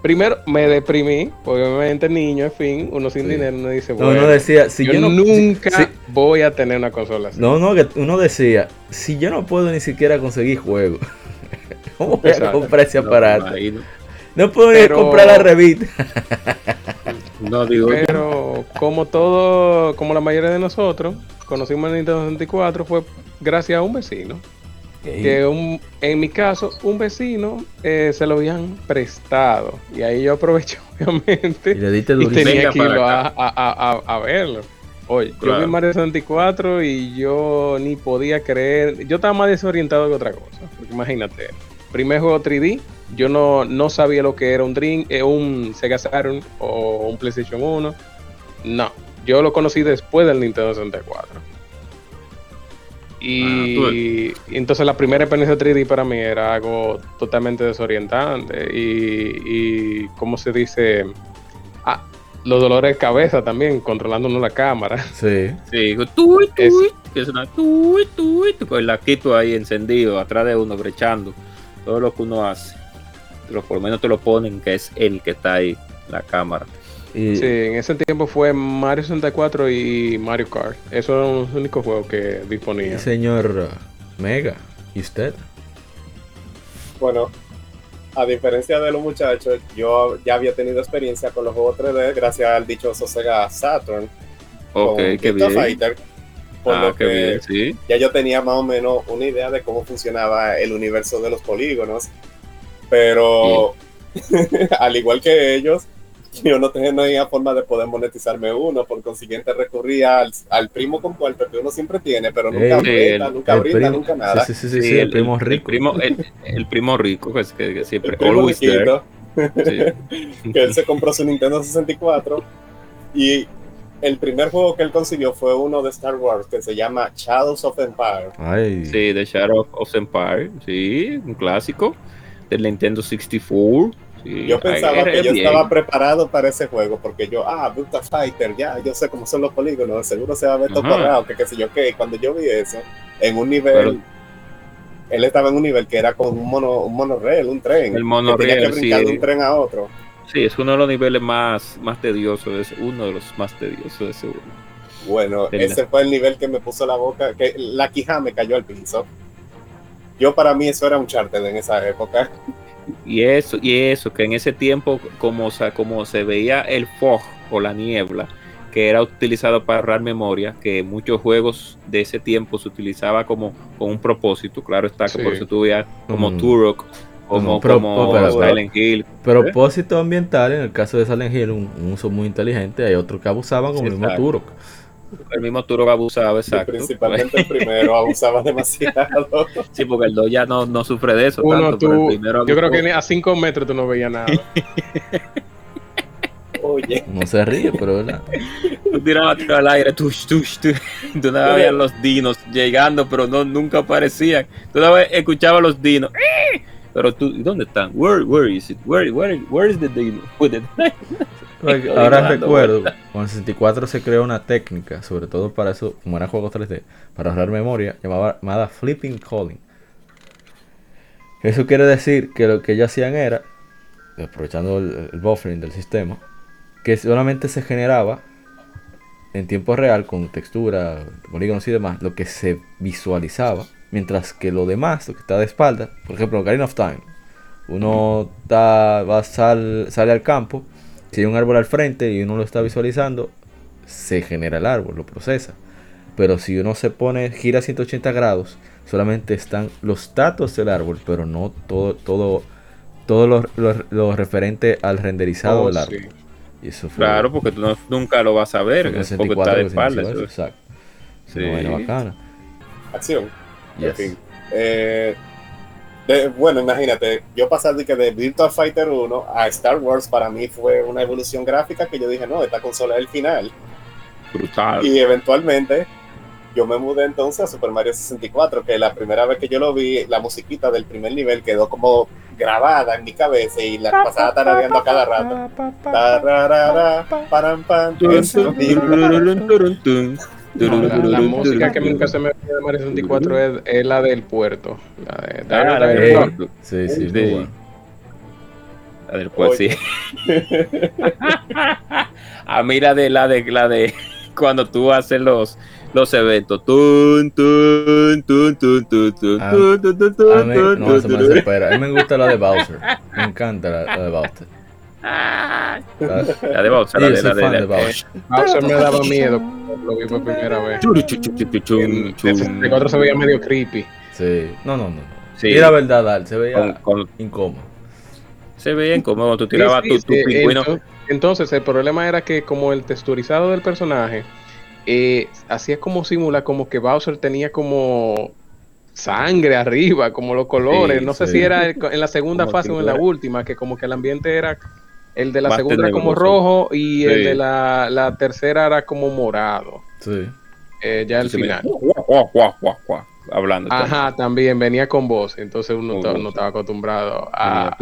primero me deprimí, porque obviamente niño, en fin, uno sin Sí. dinero, uno dice, No, bueno, uno decía, si yo, yo, no nunca si- voy a tener una consola así. no, no, que uno decía, si yo no puedo ni siquiera conseguir juegos, ¿cómo voy a comprar ese No, aparato? No puedo Pero- comprar la revista. No digo yo. Pero como todo, como la mayoría de nosotros, conocimos el Nintendo 64 fue gracias a un vecino. Que un- en mi caso, un vecino eh, se lo habían prestado. Y ahí yo aproveché, obviamente. Y le diste Y tenía que irlo a, a- a- a- a verlo. Oye, yo vi Mario 64 y yo ni podía creer. Yo estaba más desorientado que otra cosa. Porque imagínate, primer juego 3D, yo no, no sabía lo que era un Dream, eh, un Sega Saturn o un PlayStation 1. No, yo lo conocí después del Nintendo 64. Y, Ah, y entonces la primera experiencia 3D para mí era algo totalmente desorientante. Y, y ¿cómo se dice? Ah, los dolores de cabeza también, controlando uno la cámara. Sí. Sí, digo, tuit, Es- tuit, que es una tuit, tuit, con el laquito ahí encendido, atrás de uno, brechando. Todo lo que uno hace. Pero por lo menos te lo ponen que es el que está ahí, la cámara. Y, Sí, en ese tiempo fue Mario 64 y Mario Kart. Esos eran los únicos juegos que disponía. señor uh, Mega, ¿y usted? Bueno, a diferencia de los muchachos, yo ya había tenido experiencia con los juegos 3D gracias al dichoso Sega Saturn. Ok, con qué bien. Fighter, por Ah, lo qué que bien, sí. ya yo tenía más o menos una idea de cómo funcionaba el universo de los polígonos. Pero al igual que ellos, yo no tenía forma de poder monetizarme uno, por consiguiente recurría al, al primo con puerto que uno siempre tiene, pero nunca brinda, el- nunca El brinda, primo- nunca nada. Sí, sí, sí, sí, el, primo rico. El primo, el, el primo rico, que, es- que, que siempre, El primo always there. Sí. que él se compró su Nintendo 64 y el primer juego que él consiguió fue uno de Star Wars que se llama Shadows of Empire. Ay, Sí, The Shadow of Empire, sí, un clásico del Nintendo 64. Sí, Yo pensaba que yo bien. estaba preparado para ese juego porque yo, ah, Virtua Fighter, ya, yo sé cómo son los polígonos, seguro se va a ver todo que qué sé yo qué. Y Cuando yo vi eso, en un nivel, Pero- él estaba en un nivel que era con un mono, un monorail, un tren. El que monorail, tenía que brincar sí. de un tren a otro. Sí, es uno de los niveles más, más tediosos, es uno de los más tediosos de ese juego. Bueno, ese fue el nivel que me puso la boca, que la quija me cayó al piso. Yo para mí eso era un charter en esa época. Y eso, y eso, que en ese tiempo, como, sa- como se veía el fog o la niebla, que era utilizado para ahorrar memoria, que muchos juegos de ese tiempo se utilizaba como con un propósito, claro está, que Sí. por eso tú veías como Mm. Turok, como, pro- como pero- Silent Hill. Propósito ambiental, en el caso de Silent Hill, un, un uso muy inteligente. Hay otros que abusaban, como Sí, el mismo exacto. Turok. El mismo Turok abusaba, Y exacto. principalmente el primero abusaba demasiado. Sí, porque el 2 ya no, no sufre de eso Uno, tanto, pero tú, el primero yo creo que ni a 5 metros tú no veías nada. Oye, No se ríe, pero verdad. Tú tirabas tiro al aire, tush, tush, tush. Tú no veías los dinos llegando, pero no, nunca aparecían. Tú no escuchabas los dinos. ¡Eh! Pero tú, ¿y ¿dónde están? Where, where is it? Where, where, where is the dino? With it? Ahora recuerdo, con el 64 se creó una técnica, sobre todo para eso, como eran juegos 3D, para ahorrar memoria, llamada, llamada flipping calling. Eso quiere decir que lo que ellos hacían era, aprovechando el, el buffering del sistema, que solamente se generaba en tiempo real con textura, polígonos y demás, lo que se visualizaba, mientras que lo demás, lo que está de espalda, por ejemplo, Ocarina of Time, uno está, va, sal- sale al campo, si hay un árbol al frente y uno lo está visualizando, se genera el árbol, lo procesa. Pero si uno se pone, gira 180 grados, solamente están los datos del árbol, pero no todo, todo, todo lo, lo- lo referente al renderizado Oh, del árbol. sí. Y eso fue Claro, porque tú no- nunca lo vas a ver, porque 64 está de espalda. Exacto. Sí. bacana. acción. En Yes. fin. Eh, de- bueno, imagínate, yo pasar de que de Virtua Fighter 1 a Star Wars para mí fue una evolución gráfica que yo dije, no, esta consola es el final. Brutal. Y eventualmente yo me mudé entonces a Super Mario 64, que la primera vez que yo lo vi, la musiquita del primer nivel quedó como grabada en mi cabeza y la pasaba tarareando a cada rato. Tun. La, música que nunca se me olvida de Mario 64 es, es la del puerto. La de Ah, la Dire del puerto. Sí, bueno. La. A mí la de la de la de cuando tú haces los los eventos. Tun, tun, tun, tun, tun, tun, Ah, tun, tun, tun, tun, A mí, tun, no, tun, se me tun. desespera. A mí me gusta la de Bowser. Me encanta la, de Bowser. La- de la de la de Bowser. Bowser me daba miedo cuando lo vi por primera vez. El chum. 64 se veía medio creepy. Sí. No, no, no. Sí. Y la verdad, Dal, se veía Con- con- incómodo. se veían como cuando tú tirabas Sí, tu, sí, tu sí, pingüino. Entonces, entonces, el problema era que como el texturizado del personaje eh, hacía como simula como que Bowser tenía como sangre arriba, como los colores. Sí, no sé sí. si era el- en la segunda Como fase o en la última, que como que el ambiente era el de la segunda era como rojo y el Sí. de la, la tercera era como morado. Sí. eh, ya al veía, final. guau, guau, guau, hablando. Ajá, también venía con voz, entonces uno no estaba acostumbrado a,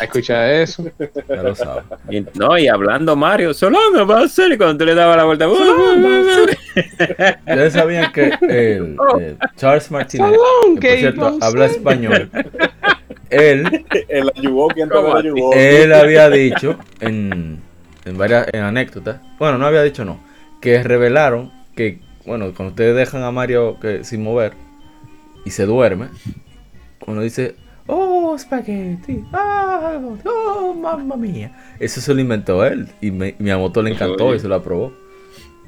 a escuchar eso. Ya lo sabes. Y, no, y hablando Mario, Solano va a ser y cuando tú le dabas la vuelta. Ustedes sabían que el, el Charles Martinet, Salón, que por que cierto vamos habla español, él, El él había dicho en, en varias en anécdotas, bueno, no había dicho no, que revelaron que, bueno, cuando ustedes dejan a Mario que, sin mover y se duerme, cuando dice, oh, spaghetti, ah, oh, mamma mía, eso se lo inventó él y me, mi moto le encantó y se lo aprobó,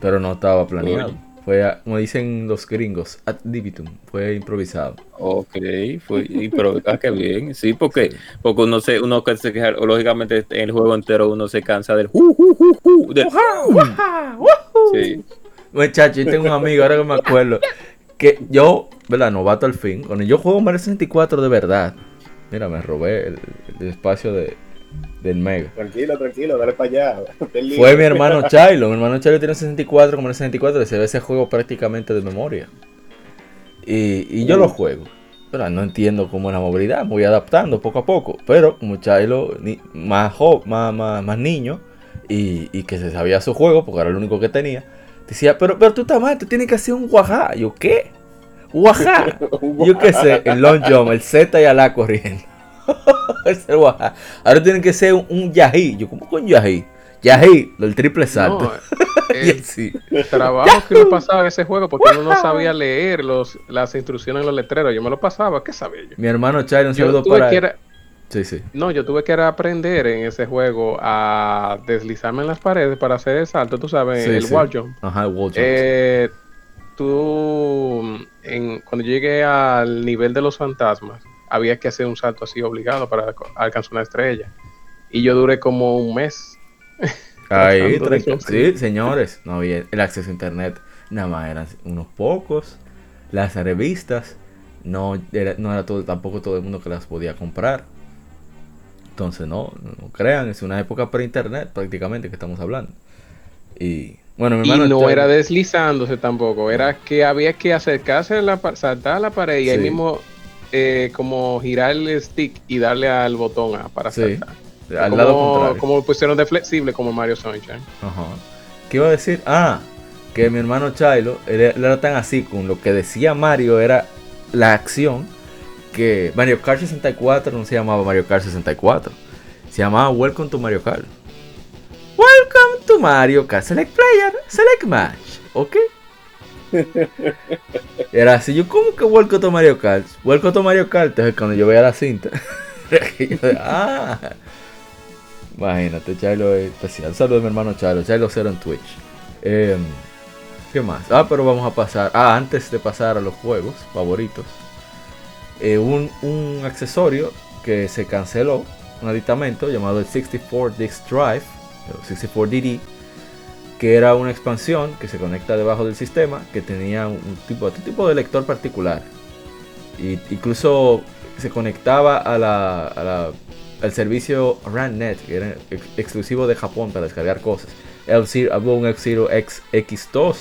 pero no estaba planeado. Oye. Fue, a- como dicen los gringos, ad libitum, fue improvisado. Ok, fue, y, pero ah, qué bien, sí, porque, porque uno se, uno se queja, lógicamente en el juego entero uno se cansa del ju, ju, ju, ju, del sí. Muchacho, yo tengo un amigo, ahora que me acuerdo, que yo, ¿verdad? Novato al fin, cuando yo juego Mario 64 de verdad, mira, me robé el, el espacio de, del Mega. Tranquilo, tranquilo, dale para allá. Fue mi hermano Chilo, mi hermano Chilo tiene 64, como el 64, y se ve ese juego prácticamente de memoria. Y, y yo lo juego. Pero no entiendo cómo es la movilidad, me voy adaptando poco a poco. Pero como Chilo, ni- más, jo- más, más, más niño, y, y que se sabía su juego, porque era el único que tenía, decía, pero, pero tú estás mal, tú tienes que hacer un guajá. Yo, ¿qué? Guajá. Yo qué sé, el long jump, el Z y ala corriendo. es el guajá. Ahora tienen que ser un, un yají. Yo, ¿cómo con yají? Yají, el triple salto. No, el trabajo que uno pasaba en ese juego porque uno no sabía leer los, las instrucciones en los letreros. Yo me lo pasaba, ¿qué sabía yo? Mi hermano Chilo, un saludo para que era- Sí, sí. no, yo tuve que aprender en ese juego a deslizarme en las paredes para hacer el salto, tú sabes, Sí, el sí. wall jump. Ajá, el wall jump. Eh, tú, en, cuando llegué al nivel de los fantasmas, había que hacer un salto así obligado para alcanzar una estrella. Y yo duré como un mes. Ahí. Sí, señores. No había el acceso a internet. Nada más eran unos pocos. Las revistas. No era, no era todo, tampoco todo el mundo que las podía comprar. Entonces, no, no crean, es una época pre-internet prácticamente que estamos hablando. Y bueno, mi Y hermano. no Chilo- era deslizándose tampoco, era que había que acercarse a la saltar a la pared y ahí mismo eh, como girar el stick y darle al botón A para Sí, saltar. al como, lado contrario. como pusieron de flexible como Mario Sunshine. Ajá. ¿Qué iba a decir? Ah, que mi hermano Chilo, él, él era tan así con lo que decía Mario era la acción Mario Kart 64 no se llamaba Mario Kart 64. Se llamaba Welcome to Mario Kart. Welcome to Mario Kart. Select player, select match. ¿Ok? Era así, yo como que Welcome to Mario Kart. Welcome to Mario Kart. Entonces cuando yo veía la cinta, yo, ah, Imagínate, es especial. Saludos a mi hermano Chilo, Chilo Cero en Twitch. Em, ¿Qué más? Ah, pero vamos a pasar. Ah, antes de pasar a los juegos favoritos. Eh, un, un accesorio que se canceló, un aditamento llamado el 64 Disk Drive, o 64DD, que era una expansión que se conecta debajo del sistema, que tenía un tipo, tipo de lector particular. Y incluso se conectaba a la, al servicio RANnet, que era ex- exclusivo de Japón para descargar cosas. F-Zero- había un F-Zero X, X2,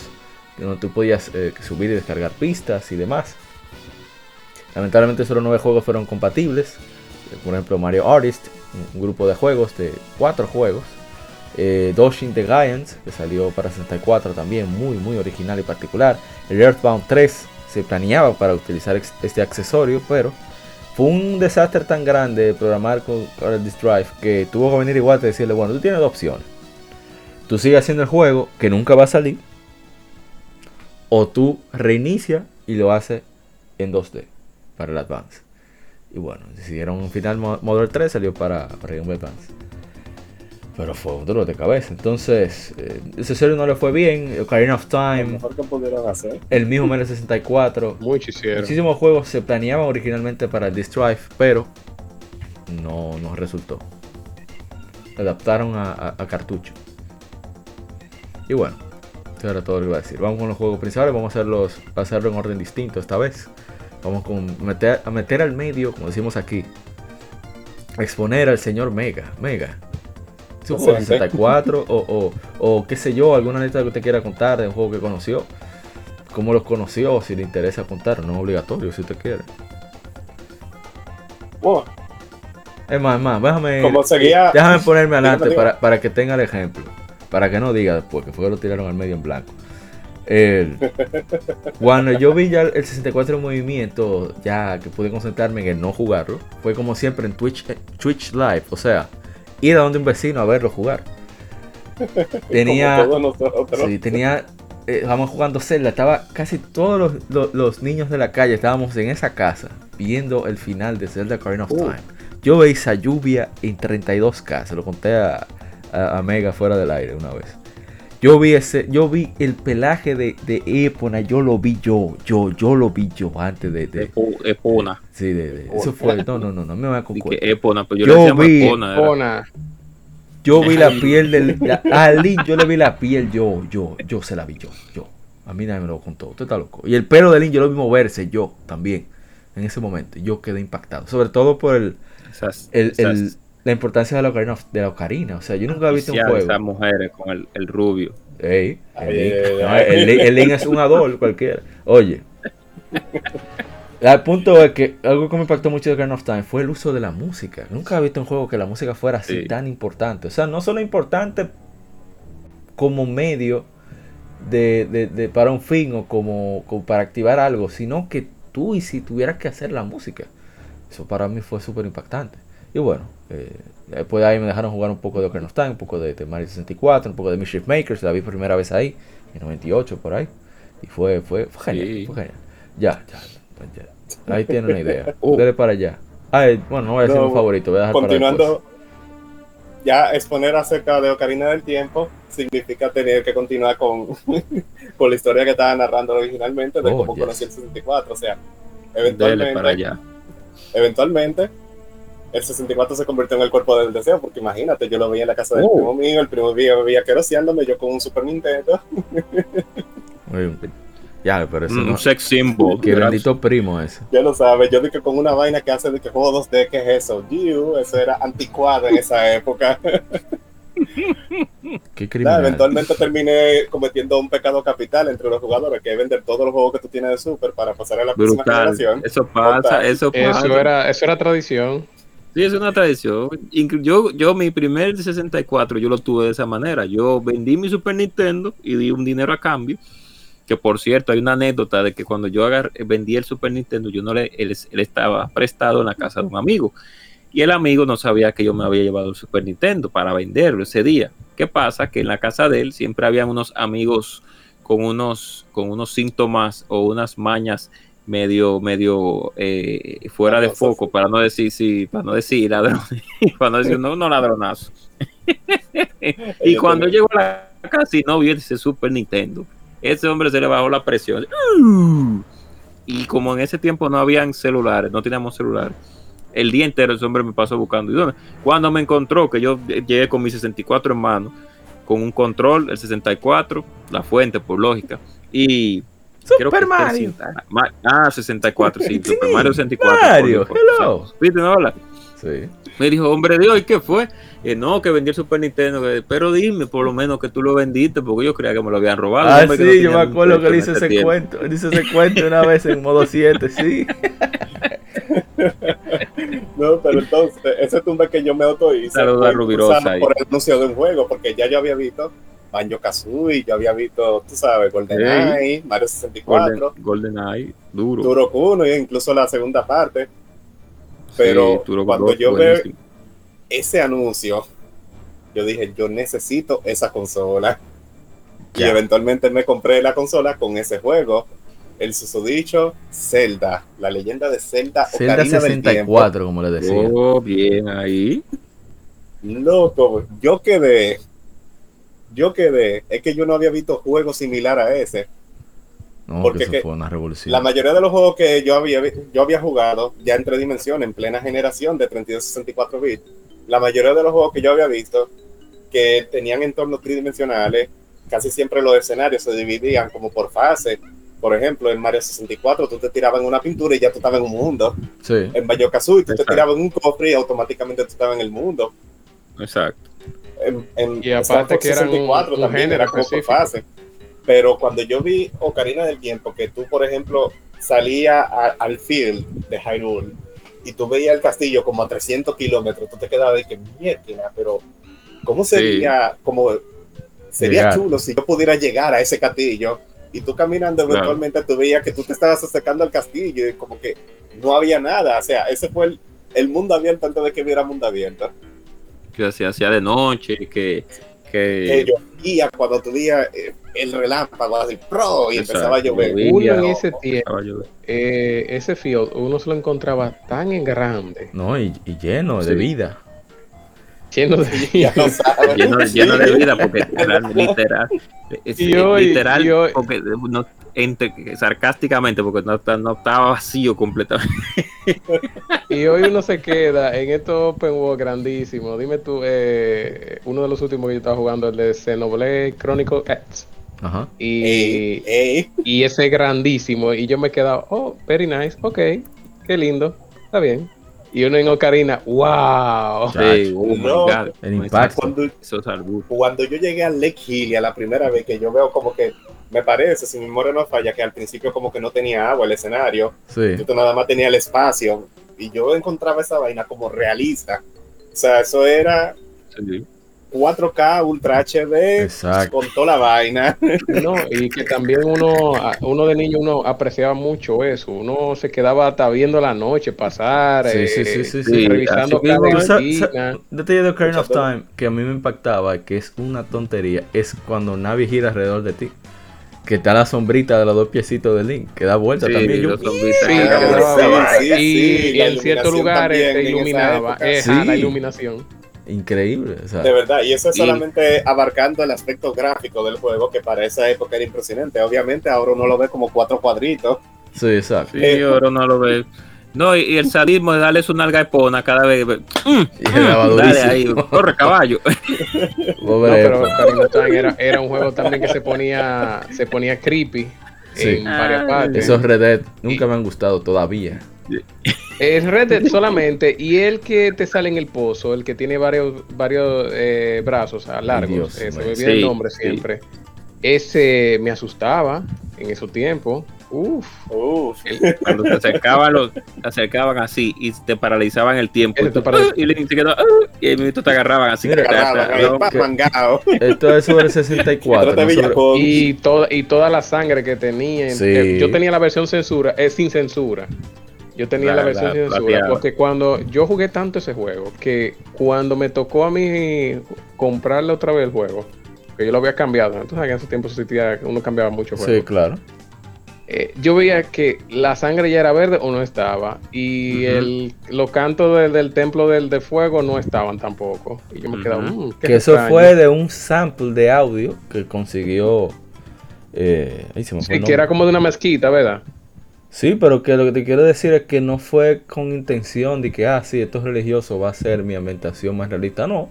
donde tú podías eh, subir y descargar pistas y demás. Lamentablemente solo nueve juegos fueron compatibles. Por ejemplo, Mario Artist, un, grupo de juegos, de cuatro juegos. Eh, Doshin the Giants, que salió para 64 también, muy muy original y particular. El Earthbound 3 se planeaba para utilizar este accesorio, pero fue un desastre tan grande programar con, Disk Drive que tuvo que venir igual a decirle, bueno, tú tienes dos opciones. Tú sigues haciendo el juego, que nunca va a salir, o tú reinicia y lo haces en 2D para el Advance. Y bueno, decidieron un final Mo- Model 3 salió para, para Game Boy Advance. Pero fue un dolor de cabeza. Entonces, eh, ese serio no le fue bien. Ocarina of Lo Time, mejor que pudieron hacer. el mismo Mario 64. Mucho hicieron. Muchísimos juegos se planeaban originalmente para el Disk Drive, pero no, no resultó. Adaptaron a, a- a cartucho. Y bueno, eso era todo lo que iba a decir. Vamos con los juegos principales, vamos a, hacerlos, a hacerlo en orden distinto esta vez. Vamos con meter, a meter al medio, como decimos aquí, a exponer al señor Mega. Mega. ¿Es un juego de Excelente. 64 o, o, o qué sé yo, alguna anécdota que usted quiera contar de un juego que conoció? ¿Cómo los conoció? Si le interesa contar, no es obligatorio si usted quiere. Bueno, Es más, es más, déjame, como seguía. déjame ponerme adelante para, para que tenga el ejemplo. Para que no diga después que fue que lo tiraron al medio en blanco. El- cuando yo vi ya el 64 en movimiento, ya que pude concentrarme en el no jugarlo, fue como siempre en Twitch, eh, Twitch Live. O sea, ir a donde un vecino a verlo jugar. Tenía. Sí, tenía. eh, estábamos jugando Zelda. Estaba casi todos los, los- los niños de la calle. Estábamos en esa casa viendo el final de Zelda Ocarina of Uh. Time. Yo veía esa lluvia en 32K. Se lo conté a, a- a Mega fuera del aire una vez. Yo vi ese, yo vi el pelaje de, de Epona, yo lo vi yo, yo, yo lo vi yo antes de, de- Epo- Epona. sí, de, de- eso fue, no, no, no, no me va a concuerdo. Epona, pero yo, Yo le decía vi- Epona. era. Yo vi la piel del. la- a Link yo le vi la piel, yo, yo, yo se la vi yo, yo. A mí nadie me lo contó, usted está loco. Y el pelo de Link yo lo vi moverse, yo también, en ese momento. Yo quedé impactado. Sobre todo por el, Esas, el, esas el- la importancia de la ocarina. De la ocarina. O sea, yo nunca había visto un juego. Esas mujeres con el, el rubio. Ey, el, Ay, Link, no, el el Link es un ador cualquiera. Oye. Al punto es que algo que me impactó mucho de Ocarina of Time fue el uso de la música. Nunca había visto un juego que la música fuera así Sí. tan importante. O sea, no solo importante como medio de, de- de- para un fin o como, como para activar algo, sino que tú y si tuvieras que hacer la música. Eso para mí fue súper impactante. Y bueno, eh, después de ahí me dejaron jugar un poco de Ocarina of Time, un poco de, de Mario 64, un poco de Mischief Makers, la vi por primera vez ahí, en 98 por ahí. Y fue, fue, fue genial, Sí. fue genial. Ya, ya, ya. Ahí tiene una idea. Uh. Dele para allá. Ay, bueno, no voy a decir No, un favorito, voy a dejar para Continuando, después. ya exponer acerca de Ocarina del Tiempo significa tener que continuar con, con la historia que estaba narrando originalmente de Oh, cómo yes. conocí el 64. O sea, Dele para eventualmente, allá. eventualmente, el 64 se convirtió en el cuerpo del deseo, porque imagínate, yo lo veía en la casa del Oh. primo mío, el primo mío veía queroseándome, yo con un Super Nintendo. Ya, pero eso Un, no. un sex symbol. Qué bendito primo ese. Ya lo sabes, yo dije con una vaina que hace de que juego 2D, ¿qué es eso? Diu, eso era anticuado en esa época. Qué criminal. eventualmente terminé cometiendo un pecado capital entre los jugadores, que es vender todos los juegos que tú tienes de Super para pasar a la próxima generación. Eso pasa, eso pasa. Eso era, eso era tradición. Sí, es una tradición. Yo, yo mi primer 64 yo lo tuve de esa manera. Yo vendí mi Super Nintendo y di un dinero a cambio. Que por cierto, hay una anécdota de que cuando yo agar- vendí el Super Nintendo, yo no le, estaba prestado en la casa de un amigo. Y el amigo no sabía que yo me había llevado el Super Nintendo para venderlo ese día. ¿Qué pasa? Que en la casa de él siempre había unos amigos con unos, con unos síntomas o unas mañas medio, medio eh, fuera de foco, para no decir sí, para no decir ladrón, para no decir no, no ladronazo. y cuando llegó a la casa y no vio ese Super Nintendo, ese hombre se le bajó la presión. Y como en ese tiempo no habían celulares, no teníamos celulares, el día entero ese hombre me pasó buscando. ¿Y? Cuando me encontró, que yo llegué con mi 64 en mano, con un control, el 64, la fuente, por lógica, y Super este Mario. cinta- Ma- Ah, 64, sí, Sí, Super Mario 64. Mario, por- hello. ¿Viste, no? Hola. Sí. Me dijo, hombre Dios, ¿y qué fue? Eh, no, que vendí el Super Nintendo. que- Pero dime, por lo menos que tú lo vendiste, porque yo creía que me lo habían robado. Ah, hombre, que no sí, yo me acuerdo que ningún él hizo crédito en ese tiempo. cuento. Él hizo ese cuento una vez en modo 7, sí. No, pero entonces, ese tumbe que yo me auto hice Saludos fue a Rubirosa por el anuncio de un juego, porque ya yo había visto Banjo Kazooie, yo había visto, tú sabes, GoldenEye, Mario 64, Golden, GoldenEye, duro. Turok 1 e incluso la segunda parte. Pero Sí, cuando yo veo ese anuncio, yo dije, yo necesito esa consola. Y eventualmente me compré la consola con ese juego. El susodicho Zelda, la leyenda de Zelda. Zelda Ocarina del 64, Tiempo. como le decía. Oh, bien ahí. Loco, yo quedé. Yo quedé. Es que yo no había visto juego similar a ese. No, porque que eso que fue una revolución. La mayoría de los juegos que yo había, yo había jugado ya en tres dimensiones, en plena generación de 32-64 bits, la mayoría de los juegos que yo había visto que tenían entornos tridimensionales, casi siempre los escenarios se dividían como por fase. Por ejemplo, en Mario 64 tú te tirabas en una pintura y ya tú estabas en un mundo. Sí. En Banjo Kazooie tú te Exacto. tirabas en un cofre y automáticamente tú estabas en el mundo. Exacto. En, en Y aparte que eran un- 64 un también género era fase. Pero cuando yo vi Ocarina del Tiempo, que tú, por ejemplo, salía a- al field de Hyrule y tú veías el castillo como a 300 kilómetros, tú te quedabas de que mierda, pero ¿cómo sería? Como sería Llegar. chulo si yo pudiera llegar a ese castillo y tú caminando Claro. eventualmente tú veías que tú te estabas acercando al castillo y como que no había nada. O sea, ese fue el, el mundo abierto antes de que hubiera mundo abierto. Que se hacía de noche, que, que que llovía cuando veías eh, el relámpago así, pro, y Exacto, empezaba a llover. Uno en ese tiempo, eh, ese field, uno se lo encontraba tan en grande, No, y, y lleno de Sí. vida. Lleno de Ya lo sabes. lleno, lleno de vida porque literal, es- Y hoy- literal y hoy- porque no, entre- sarcásticamente porque no, está- no estaba vacío completamente Y hoy uno se queda en estos open world grandísimos. Dime tú, eh, uno de los últimos que yo estaba jugando, el de Xenoblade Chronicle X. Ajá. Y, Ey, ey, y ese grandísimo. Y yo me quedaba, oh, very nice, ok, qué lindo, está bien. Y uno en Ocarina, wow. Sí, oh No. God. El impacto. cuando, Esos arbustos. cuando yo llegué a Lake Hill la primera vez que yo veo como que me parece, si mi memoria no falla, que al principio como que no tenía agua el escenario, Sí. tú nada más tenía el espacio y yo encontraba esa vaina como realista. O sea, eso era Sí. 4K Ultra HD Exacto. con toda la vaina. No, y que también uno, a- uno de niño, uno apreciaba mucho eso. Uno se quedaba hasta viendo la noche pasar, Sí, eh, sí, sí, sí, sí. revisando Así cada esquina. Detalle de Ocarina of Time que a mí me impactaba, que es una tontería, es cuando Navi gira alrededor de ti. Que está la sombrita de los dos piecitos de Link, que da vuelta Sí, también. Yo, Sí, sí, sí, y, sí, en ciertos lugares esa iluminaba. época. Ejá, Sí. la iluminación. Increíble. o sea, De verdad, y eso es Y- solamente abarcando el aspecto gráfico del juego, que para esa época era impresionante. Obviamente ahora uno lo ve como cuatro cuadritos. sí, exacto. Sí, ahora no lo ve. No, y, y el sadismo de darle su nalga epona cada vez. Mm, Y daba dale ahí, corre caballo. No, pero era, era un juego también que se ponía, se ponía creepy Sí. en varias Ah, partes. Esos Red Dead nunca me han gustado todavía. Es Red Dead solamente, y el que te sale en el pozo, el que tiene varios, varios eh, brazos ah, largos, Dios, eh, se me olvida el nombre sí. siempre. Ese me asustaba en esos tiempos. Uf, Uf. El- Cuando te acercaban, los, te acercaban así y te paralizaban el tiempo. Y, te tú, paraliza. "Ah", y le- se quedó, "Ah", y mismo te agarraban así. Ta, Agarraban. Esto es sobre 64. Trata no de sobre- Villacón. y toda, y toda la sangre que tenía. Sí. eh, yo tenía la versión censura, es sin censura. Yo tenía la, La- versión la censura. Porque cuando yo jugué tanto ese juego, que cuando me tocó a mí comprarle otra vez el juego, que yo lo había cambiado, entonces en ese tiempo uno cambiaba mucho Sí, juegos. claro. Eh, yo veía que la sangre ya era verde o no estaba. Y el, los cantos del, del templo del de fuego no estaban tampoco. Y yo me quedaba. "Mm, qué Que eso extraño". fue de un sample de audio que consiguió. Eh, ahí se me fue Sí, que era como de una mezquita, ¿verdad? Sí, pero que lo que te quiero decir es que no fue con intención de que, ah, sí, esto es religioso, va a ser mi ambientación más realista. No.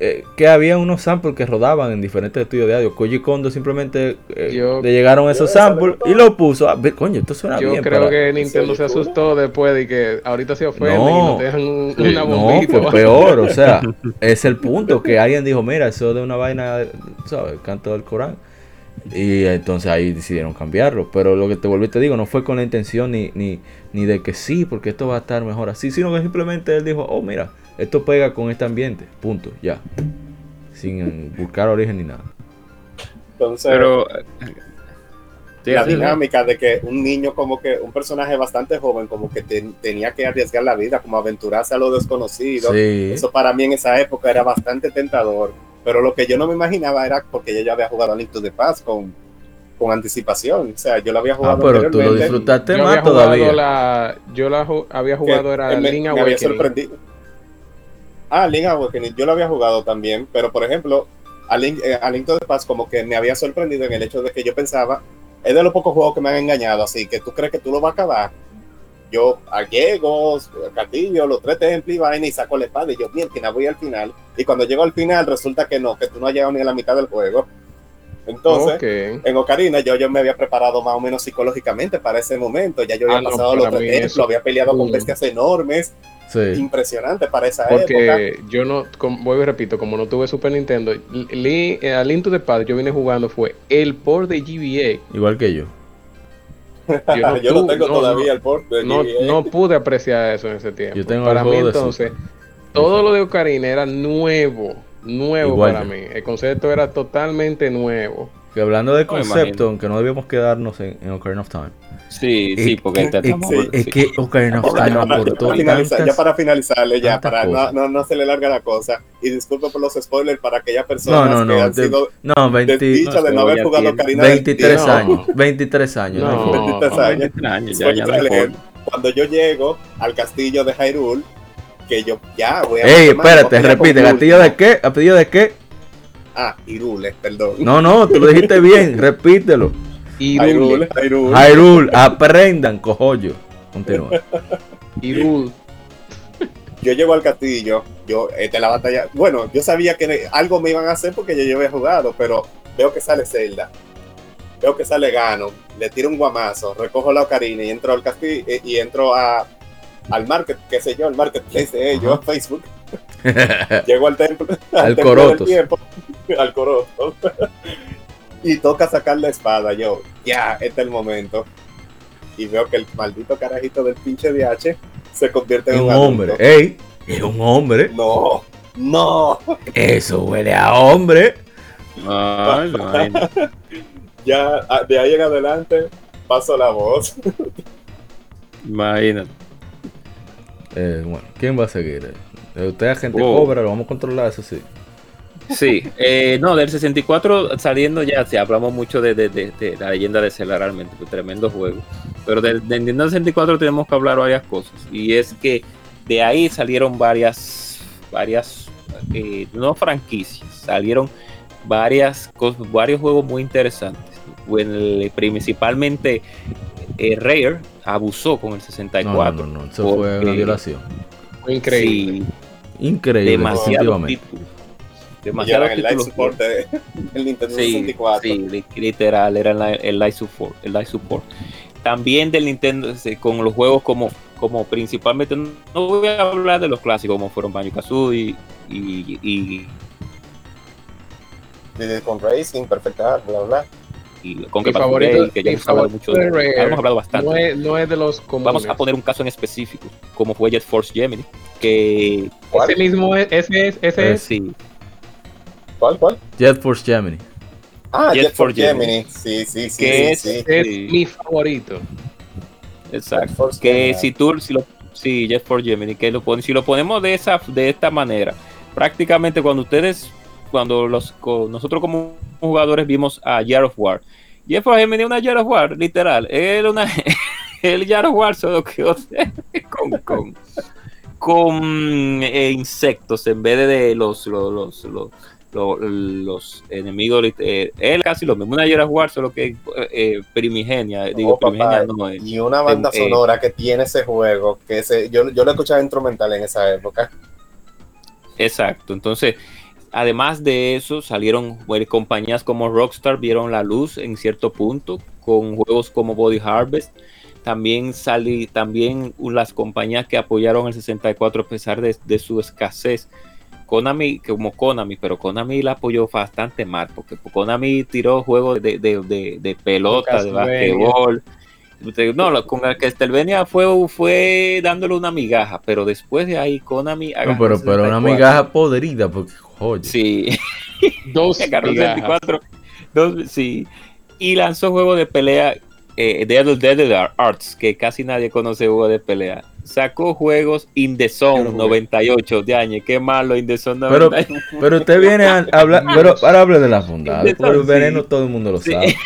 Eh, que había unos samples que rodaban en diferentes estudios de audio. Koji Kondo simplemente eh, Yo- le llegaron esos Yo- samples y lo puso. Ah, ve, coño, esto suena Yo bien. creo para- que Nintendo se asustó después de que ahorita se ofenden y No. nos dejan una No, bombita. fue peor, o sea, es el punto que alguien dijo, mira, eso de una vaina, ¿sabes? El canto del Corán. Y entonces ahí decidieron cambiarlo. Pero lo que te volví te digo, no fue con la intención ni, ni, ni de que sí, porque esto va a estar mejor así, sino que simplemente él dijo, oh, mira, esto pega con este ambiente, punto, ya. Sin buscar origen ni nada. Entonces, Pero. eh, la dinámica de que un niño como que, un personaje bastante joven, como que ten- tenía que arriesgar la vida, como aventurarse a lo desconocido. Sí. Eso para mí en esa época era bastante tentador. Pero lo que yo no me imaginaba era porque ella ya había jugado a Link to the Past con, con anticipación. O sea, yo lo había jugado. Ah, pero tú lo anteriormente, disfrutaste Yo más había jugado todavía. la, yo la ju- había que jugado era me, Link me había Awakening. sorprendido. Ah, Link Awakening, yo lo había jugado también, pero por ejemplo, a Link, eh, a Link to the Past como que me había sorprendido en el hecho de que yo pensaba, es de los pocos juegos que me han engañado, así que tú crees que tú lo vas a acabar. Yo a Diego, a Castillo, los tres templos y vaina y saco la espada y yo, mierda, voy al final. Y cuando llego al final resulta que no, que tú no has llegado ni a la mitad del juego. Entonces, en Ocarina yo, yo me había preparado más o menos psicológicamente para ese momento. Ya yo había Ah, no, pasado los para tres templos, eso- había peleado con bestias enormes, Sí. impresionante para esa época. Porque yo no, com- vuelvo y repito, como no tuve Super Nintendo, Li- eh, a Link to the Past yo vine jugando fue el port de GBA. Igual que yo. Yo no, yo no tu- tengo no, todavía no, el port de no, GBA. no pude apreciar eso en ese tiempo. Yo tengo para mí entonces, todo lo de Ocarina era nuevo, nuevo Igual para yo. mí. El concepto era totalmente nuevo. Que hablando de No concepto, aunque no debíamos quedarnos en, en Ocarina of Time. Sí, sí, Es porque que- te- es, sí. es que Ocarina of Ya Time para- ya aportó ya tantas... para finalizarle, ya, para no, no, no se le larga la cosa. Y disculpe por los spoilers para aquellas personas No, no, que no. han de- sido no, 20 desdichas de no no, haber ya jugado Ocarina del 23 Tiempo. años. 23 años. no hay No. forma. 23 no, años. 23 años, ya, ya. Cuando yo llego al castillo de Hyrule, que yo ya voy a... Ey, espérate, repite. ¿Gatillo de qué? ¿Gatillo de qué? Ah, Hyrule, perdón. No, no, tú lo dijiste bien. Repítelo. Hyrule. Hyrule, Hyrule. Aprendan, cojollo. Continúa. Hyrule. yo llego al castillo, yo, este, la batalla, bueno, yo sabía que algo me iban a hacer porque yo, había jugado, pero veo que sale Zelda, veo que sale Gano, le tiro un guamazo, recojo la ocarina y entro al castillo eh, y entro a, al market, qué sé yo, el marketplace de ellos, Ajá. Facebook, llego al templo, Al templo Corotos. del tiempo, al Corotos, y toca sacar la espada, yo, ya, este es el momento. Y veo que el maldito carajito del pinche DH se convierte en un un hombre. Ey, es un hombre. No, no. Eso huele a hombre. Ay. Ya ah, de ahí en adelante paso la voz. Imagínate. Eh, bueno, ¿quién va a seguir? Eh, Usted agente Oh. cobra, lo vamos a controlar, eso sí. Sí, eh, no, del 64 saliendo ya, sí, hablamos mucho de, de- de- de la leyenda de Zelda realmente, fue tremendo juego. Pero del, del Nintendo 64 tenemos que hablar varias cosas. Y es que de ahí salieron varias, varias, eh, no franquicias, salieron varias cosas, varios juegos muy interesantes. Bueno, el- principalmente eh, Rare abusó con el No, 64. no, no, no, eso fue una violación. Fue increíble. Sí, Increíble, títulos. Y Demasiados era el títulos. support de- del Nintendo Sí, 64. sí, li- literal, era la- el live support, el live support. También del Nintendo sí, con los juegos como, como principalmente, no voy a hablar de los clásicos como fueron Banjo Kazooie y, y, Diddy Kong Racing, Perfect Dark, bla, bla. y con Mi que favorito, que ya hemos hablado mucho de, hemos hablado bastante. No es, no es de los comunes. Vamos a poner un caso en específico, como fue Jet Force Gemini, que ¿Cuál? Ese mismo es, ese es, ese Eh, es. sí, ¿Cuál, cuál? Jet Force Gemini. Ah, Jet Jet for for Gemini. Gemini. Sí, sí, sí. Que sí, es- sí. es Sí. mi favorito. Exacto. Force que Gemini. si tú si lo si Jet for Gemini que lo pon- si lo ponemos de esa de esta manera prácticamente cuando ustedes cuando los nosotros como jugadores vimos a Jar of War Jet for Gemini es una Jar of War literal era una el Jar of War solo que con con con eh, insectos en vez de, de los los los, los lo- los enemigos, eh, él casi lo mismo, una of War, solo que eh, eh, primigenia, digo, Oh, papá, primigenia no es. Y una banda Eh, sonora que tiene ese juego, que ese, yo, yo lo escuchaba instrumental en esa época. Exacto. Entonces, además de eso, salieron bueno, compañías como Rockstar, vieron la luz en cierto punto, con juegos como Body Harvest. También salí, también las compañías que apoyaron el 64 a pesar de, de su escasez. Konami, como Konami, pero Konami la apoyó bastante mal, porque Konami tiró juegos de, de, de, de pelota, de basquetbol. No, con el Castlevania fue, fue dándole una migaja, pero después de ahí Konami No, pero, pero una 64. migaja podrida, porque, oye. Sí, Dos agarró el migajas. 64. dos- sí. Y lanzó juego de pelea, eh, Deadly Deadly Arts, que casi nadie conoce juego de pelea. Sacó juegos In The Zone 98 de años. Qué malo In The Zone Pero, 98. pero usted viene a hablar, pero para hablar de la fundada, pero el sí. veneno todo el mundo lo Sí. sabe.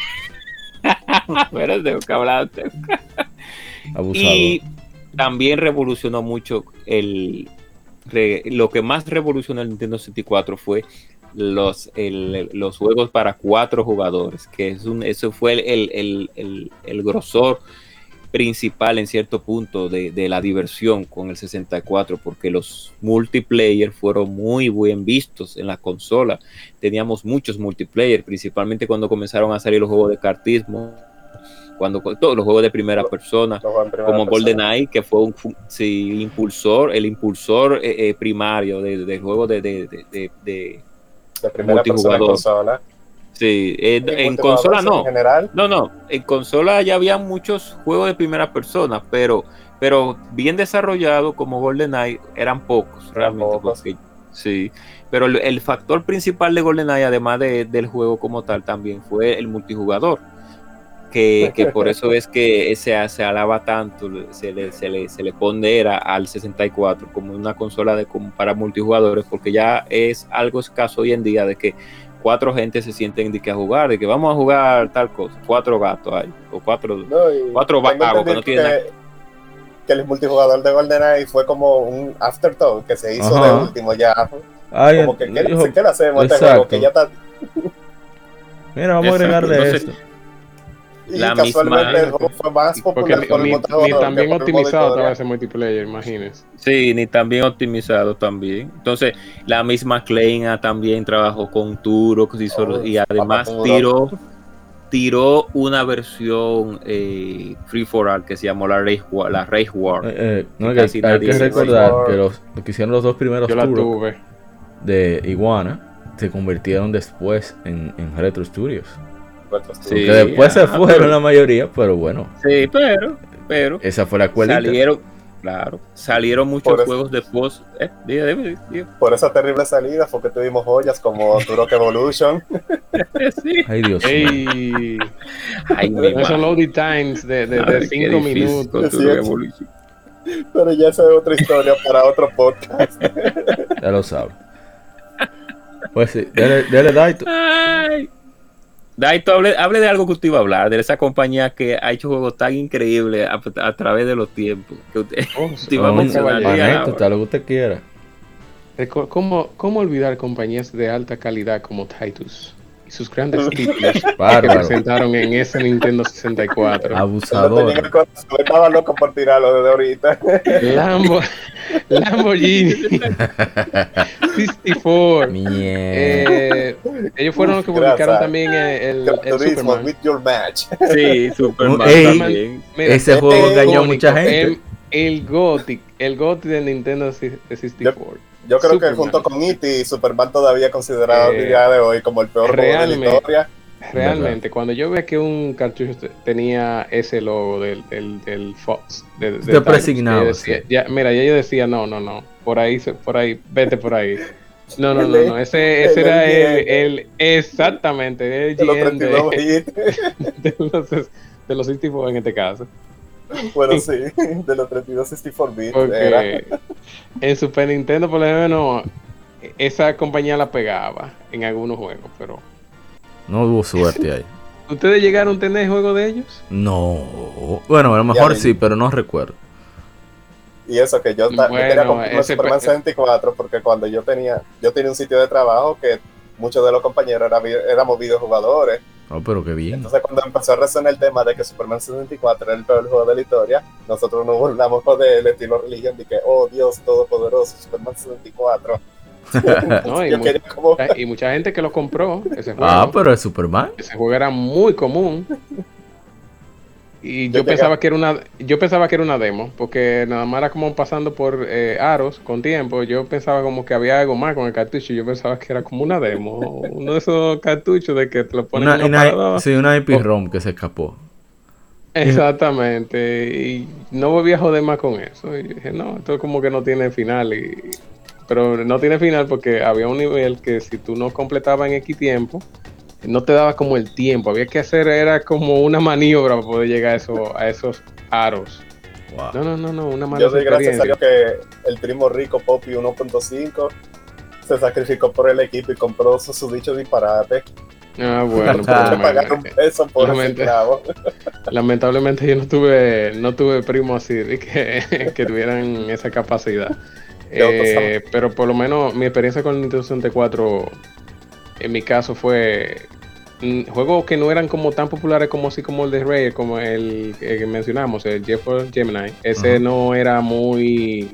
Pero tengo que hablar. Abusador. Y también revolucionó mucho el re- lo que más revolucionó el Nintendo 64 fue los, el- los juegos para cuatro jugadores, que es un, eso fue el, el- el- el grosor principal en cierto punto de, de la diversión con el 64, porque los multiplayer fueron muy bien vistos en la consola. Teníamos muchos multiplayer, principalmente cuando comenzaron a salir los juegos de cartismo, cuando todos los juegos de primera persona, primera como persona. GoldenEye, que fue un sí, impulsor, el impulsor eh, eh, primario de- del juego de, de, de- de- de- de primera persona multijugador. consola. Sí, eh, en consola no. En general, No, no, en consola ya había muchos juegos de primera persona, pero, pero bien desarrollados como GoldenEye eran pocos realmente. pocos. porque- sí, pero el, el factor principal de GoldenEye, además de- del juego como tal, también fue el multijugador. Que, que por eso es que se, se alaba tanto, se le, se, le, se le pondera al 64 como una consola de, como para multijugadores, porque ya es algo escaso hoy en día de que cuatro gente se sienten de que a jugar, de que vamos a jugar tal cosa, cuatro gatos hay, o cuatro, no, Cuatro vagos que no tienen nada. que el multijugador de GoldenEye fue como un afterthought que se hizo Ajá. de último ya. Ay, Como que, ¿qué, dijo, ¿qué le hacemos a este juego? Que ya está. mira, vamos a Exacto, agregarle entonces, esto. Y La casualmente misma- fue más popular ni, por el ni- el modo optimizado estaba ese multiplayer, imagínense. Sí, ni también optimizado también. Entonces, la misma Kleina también trabajó con Turok y, solo- Oh, y además tiró tiró una versión eh, Free for All que se llamó la Rage War. La Rage War. Eh, eh, no, que hay nadie que recordar que los, lo que hicieron los dos primeros tuve. de Iguana se convirtieron después en, en Retro Studios. Sí, que después se ah, fueron pero- la mayoría, pero bueno, Sí, pero, pero esa fue la escuela. salieron, claro, salieron muchos Por eso- juegos después. Eh, diga. Por esa terrible salida fue que tuvimos joyas como Turok Evolution. Sí. Ay, Dios mío. Ey, Ay, mi esos loading times de, de, Ay, de qué cinco minutos. Sí, Turok Evolution. Pero ya esa es otra historia para otro podcast. Ya lo sabe. Pues sí, dele, dele Daito. Daito, hable, hable de algo que usted iba a hablar, de esa compañía que ha hecho juegos tan increíbles a, a través de los tiempos. Que usted, Oh, iba a oh, mencionar, lo que usted quiera. Reco- ¿Cómo, ¿Cómo olvidar compañías de alta calidad como Titus sus grandes títulos que presentaron en ese Nintendo 64? No tenía Abusador. el estaba loco por tirarlo desde ahorita. Lambo, Lamborghini 64. Mierda. Eh, ellos fueron los que publicaron también eh, el, el Turismo, Superman. with your match. Sí, Superman Ey. también. Mira, Ese juego engañó a mucha gente. el, el Gothic, el Gothic de Nintendo 64. Yo creo Superman. que junto con E.T. Superman todavía considerado Eh, el día de hoy como el peor de la realmente. historia. Realmente, cuando yo veía que un cartucho te- tenía ese logo del, del, del Fox, de, de Te Titus, presignaba, yo decía- sí. ya, mira, ya yo decía, no, no, no, por ahí, se- por ahí, vete por ahí. No, no, no, no, ese, ese El era el, el, exactamente, el De los GN 32 de, de los, de los 64 en este caso. Bueno, sí, de los 32 64 bits. en Super Nintendo, por lo menos, esa compañía la pegaba en algunos juegos, pero... No hubo suerte ahí. ¿Ustedes llegaron a tener juegos de ellos? No. Bueno, a lo mejor sí, pero no recuerdo. Y eso que yo, ta- yo Bueno, quería comprar Superman pe- 64 porque cuando yo tenía yo tenía un sitio de trabajo que muchos de los compañeros era éramos videojugadores. Oh, pero qué bien. Entonces cuando empezó a resonar el tema de que Superman 64 era el peor juego de la historia, nosotros nos burlamos del estilo religión de que, oh Dios todopoderoso, Superman 64. No, y yo mu- quería como... Y mucha gente que lo compró, ese juego. Ah, pero es Superman. Ese juego era muy común. Y Yo pensaba que era una yo pensaba que era una demo, porque nada más era como pasando por eh, aros con tiempo. Yo pensaba como que había algo más con el cartucho. Yo pensaba que era como una demo, uno de esos cartuchos de que te lo ponen Una, uno una- sí, una IP Oh. ROM que se escapó. Exactamente. Y no volví a joder más con eso. Y dije, no, esto como que no tiene final. Y... Pero no tiene final porque había un nivel que si tú no completabas en X tiempo, no te daba como el tiempo. Había que hacer, era como una maniobra para poder llegar a, eso, a esos aros. Wow. No, no, no, no, una mala Yo doy gracias a. Dios que el primo rico Poppy 1.5 se sacrificó por el equipo y compró su, su dicho disparate. Ah, bueno, un peso por. Lamentablemente yo no tuve, no tuve primo así que, que tuvieran esa capacidad. Eh, pero por lo menos mi experiencia con el Nintendo 64 en mi caso fue juegos que no eran como tan populares como así como el de Rare, como el, que que mencionamos, el GeForce Gemini. Ese no era muy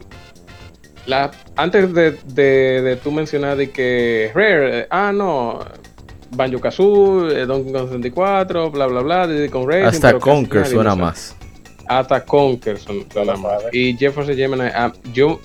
la, antes de, de, de tú mencionar de que Rare, eh, ah no, Banjo Kazooie, Donkey Kong 64, bla bla bla, Diddy Kong Racing, Hasta Conker suena más. Hasta Conker suena más. Y Jefferson Gemini, ah, yo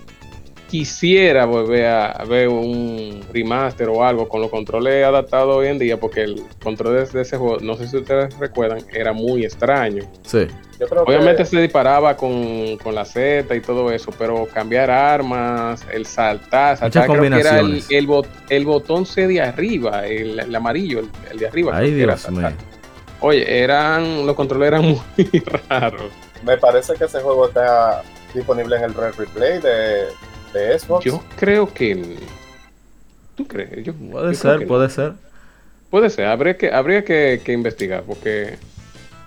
quisiera volver a, ver un remaster o algo con los controles adaptados hoy en día, porque el control de, ese juego, no sé si ustedes recuerdan, era muy extraño. Sí. Yo creo Obviamente que se disparaba con, con la Z y todo eso, pero cambiar armas, el saltar, saltar creo que era el, el, bot- el botón C de arriba, el, el amarillo, el, el de arriba. Ay, Dios mío. Oye, eran, los controles eran muy raros. me parece que ese juego está disponible en el Red Replay de, de Xbox. Yo creo que. ¿Tú crees? Yo, Puede ser, puede ser. Puede ser, habría que, habría que, que investigar, porque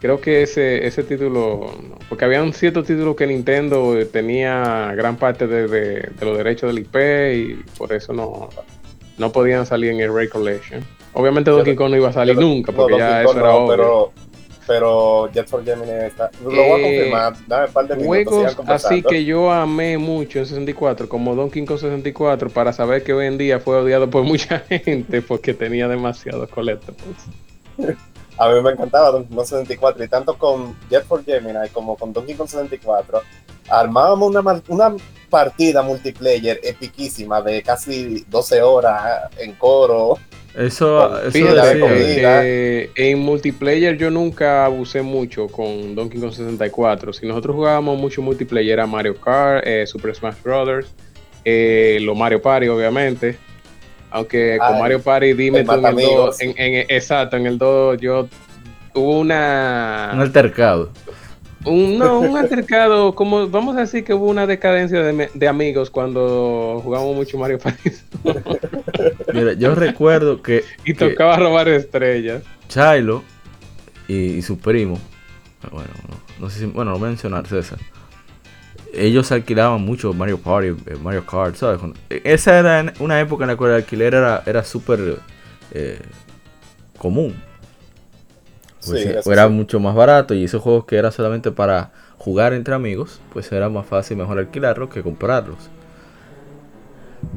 creo que ese, ese título. no, porque habían ciertos títulos que Nintendo tenía gran parte de, de- de los derechos del IP y por eso no, no podían salir en el Ray Collection. Obviamente Donkey Kong no iba a salir nunca, no, porque ya Donkey eso Kong era no, obvio. pero, pero Jet for Gemini está. Lo voy a Eh, confirmar. Dame un par de minutos. Juegos así que yo amé mucho en 64, como Donkey Kong 64, para saber que hoy en día fue odiado por mucha gente porque tenía demasiados collectibles. A mí me encantaba Donkey Kong 64 y tanto con Jet for Gemini como con Donkey Kong 64 armábamos una, una partida multiplayer epiquísima de casi 12 horas en coro. Eso, Con eso decía. comida. que en multiplayer yo nunca abusé mucho con Donkey Kong 64. Si nosotros jugábamos mucho multiplayer era Mario Kart, eh, Super Smash Brothers, eh, los Mario Party obviamente. Aunque con Mario Party, dime tú en el 2, Matamigos. en, en- exacto, en el 2 yo hubo una... Un altercado. Un, no, un altercado, como vamos a decir que hubo una decadencia de, de amigos cuando jugamos mucho Mario Party Mira, yo recuerdo que, y que tocaba robar estrellas. Chilo y, y su primo, bueno, no, no sé si, bueno, no voy a mencionar César. Ellos alquilaban mucho Mario Party, eh, Mario Kart, ¿sabes? Eh, Esa era una época en la cual el alquiler era, era súper eh, común. Pues, Sí, eh, era sí. mucho más barato y esos juegos que eran solamente para jugar entre amigos, pues era más fácil mejor alquilarlos que comprarlos.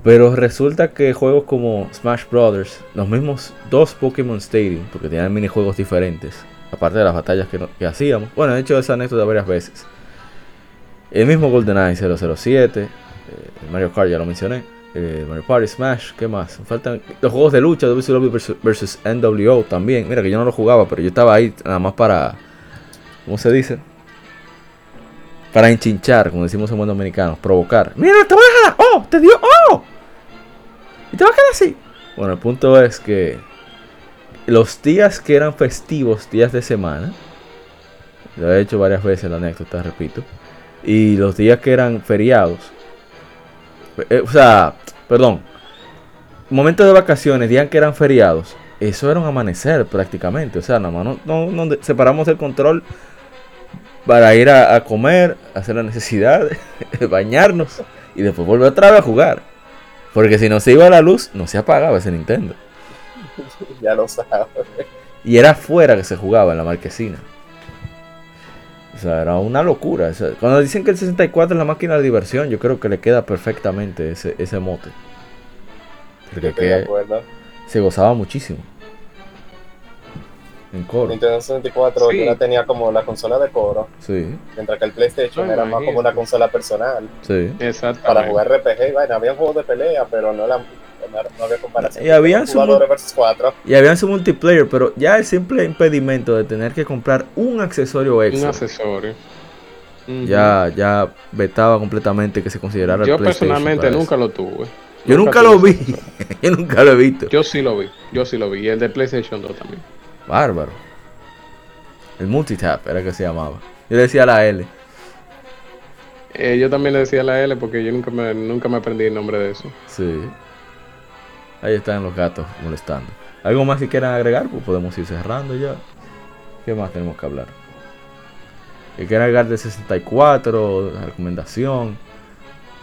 Pero resulta que juegos como Smash Brothers, los mismos dos Pokémon Stadium, porque tenían minijuegos diferentes, aparte de las batallas que, no- que hacíamos. Bueno, he hecho esa anécdota varias veces. El mismo GoldenEye 007, eh, el Mario Kart ya lo mencioné, eh, Mario Party, Smash, ¿qué más? Faltan los juegos de lucha, WCW versus, versus NWO también. Mira que yo no lo jugaba, pero yo estaba ahí nada más para, ¿cómo se dice? Para enchinchar, como decimos en buen dominicano, provocar. Mira, te voy a dejar, oh, te dio, oh. Y te va a quedar así. Bueno, el punto es que los días que eran festivos, días de semana, lo he hecho varias veces la anécdota, repito, y los días que eran feriados, eh, o sea, perdón, momentos de vacaciones, días que eran feriados, eso era un amanecer prácticamente, o sea, nada más no, no, separamos el control para ir a, a comer, hacer las necesidades, bañarnos y después volver otra vez a jugar. Porque si no se iba la luz, no se apagaba ese Nintendo. Ya lo sabes. Y era afuera que se jugaba, en la marquesina. O sea, era una locura. O sea, cuando dicen que el 64 es la máquina de diversión, yo creo que le queda perfectamente ese, ese mote. Porque que se gozaba muchísimo. En coro. Nintendo 64 Sí. yo la tenía como la consola de coro, Sí, mientras que el PlayStation era más como una consola personal sí. Exactamente. para jugar RPG. vaina, había juegos de pelea, pero no, la, no había comparación. Y habían su- jugadores versus 4. Y habían su multiplayer, pero ya el simple impedimento de tener que comprar un accesorio Un extra. accesorio. Ujú. ya, ya vetaba completamente que se considerara el Yo personalmente nunca eso. lo tuve. Yo nunca lo vi. Yo nunca lo he visto. Yo sí lo vi. Yo sí lo vi. Y el de PlayStation 2 también. Bárbaro. El multitap era que se llamaba. Yo le decía la L. Eh, yo también le decía la L porque yo nunca me, nunca me aprendí el nombre de eso. Sí. Ahí están los gatos molestando. ¿Algo más que quieran agregar? Pues podemos ir cerrando ya. ¿Qué más tenemos que hablar? ¿Que quieran agregar de 64? ¿Recomendación?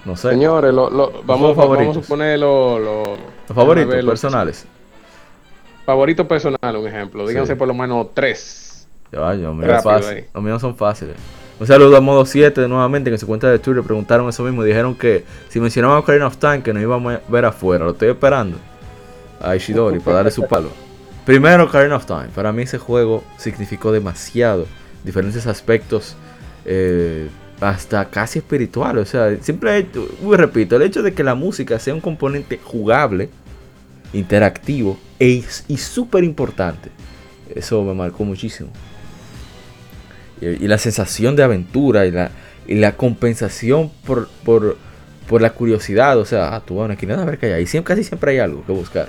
No sé. Señores, lo, lo- vamos, a favoritos. poner los lo, Los favoritos ver personales. favoritos personales, un ejemplo. Díganse Sí. por lo menos tres. Ya, yo. Los míos son fáciles. Un saludo a Modo 7 nuevamente, que en su cuenta de Twitter preguntaron eso mismo. Dijeron que si mencionaban Ocarina of Time, que nos íbamos a ver afuera. Lo estoy esperando a Ishidori para darle su palo. Primero, Ocarina of Time. Para mí ese juego significó demasiado. Diferentes aspectos, eh, hasta casi espirituales. O sea, siempre, repito, el hecho de que la música sea un componente jugable, interactivo e, y súper importante. Eso me marcó muchísimo. Y, y la sensación de aventura y la, y la compensación por, por, por la curiosidad. O sea, ah, tú vas a una esquina a ver qué hay ahí. Siempre, casi siempre hay algo que buscar.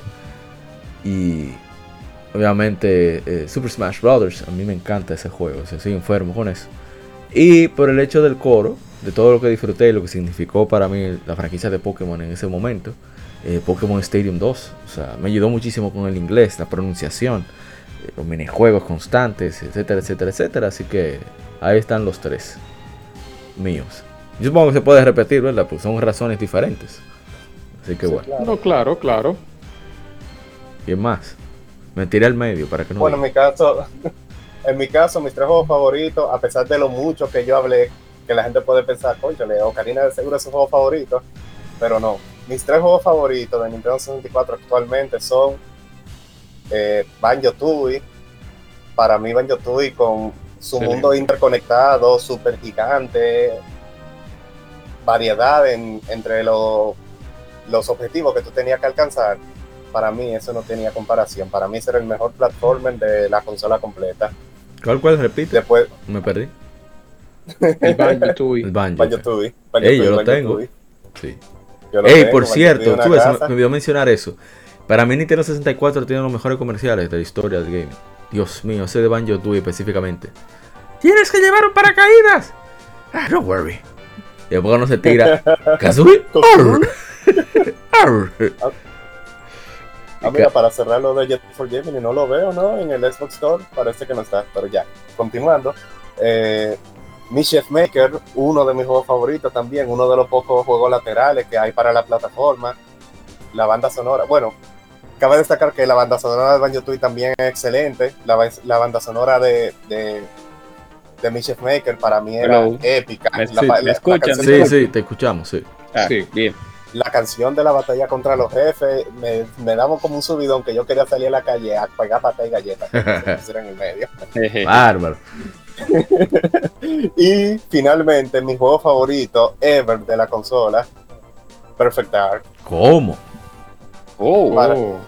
Y obviamente eh, Super Smash Brothers. A mí me encanta ese juego. O sea, soy enfermo con eso. Y por el hecho del coro, de todo lo que disfruté y lo que significó para mí la franquicia de Pokémon en ese momento. eh, Pokémon Stadium 2. O sea, me ayudó muchísimo con el inglés, la pronunciación los minijuegos constantes, etcétera, etcétera, etcétera. Así que ahí están los tres míos. Yo supongo que se puede repetir, ¿verdad? Pues son razones diferentes. Así que Sí, bueno. claro. No, claro, claro. ¿Quién más? Me tiré al medio para que no Bueno, en mi caso, en mi caso, mis tres juegos favoritos, a pesar de lo mucho que yo hablé, que la gente puede pensar, conchale, Ocarina de seguro es su juego favorito, pero no. Mis tres juegos favoritos de Nintendo 64 actualmente son eh, Banjo Tooie, para mí Banjo Tooie con su mundo interconectado, super gigante, variedad en- entre lo- los objetivos que tú tenías que alcanzar, para mí eso no tenía comparación. Para mí ese era el mejor platformer de la consola completa. ¿Cuál, cuál? Repite. Después, Me perdí. El Banjo Tooie. El Banjo. Banjo Tooie. Banjo Ey, yo lo tengo. Sí. Ey, por cierto, tú me, me olvidó mencionar eso. Para mí Nintendo 64 tiene los mejores comerciales de la historia del gaming. Dios mío, ese de Banjo Tooie específicamente. Tienes que llevar un paracaídas. Ah, no worry. Y después no se tira. Kazooie. Ah, mira, para cerrar lo de Jet for Gemini, no lo veo, ¿no? En el Xbox Store parece que no está, pero ya. Continuando. Eh, mi Chef Maker, uno de mis juegos favoritos también, uno de los pocos juegos laterales que hay para la plataforma. La banda sonora, bueno, cabe destacar que la banda sonora de Banjo Tooie también es excelente. La, ba- la banda sonora de, de, de mi Chef Maker para mí era Hello. épica. Me- La sí, me escuchan, Sí, de- sí, te escuchamos, sí. Ah, Sí. bien. la canción de la batalla contra los jefes me, me daba como un subidón que yo quería salir a la calle a pegar patas y galletas que en el medio. Bárbaro. Y finalmente, mi juego favorito ever de la consola, Perfect Dark. ¿Cómo? Oh, Para- Oh.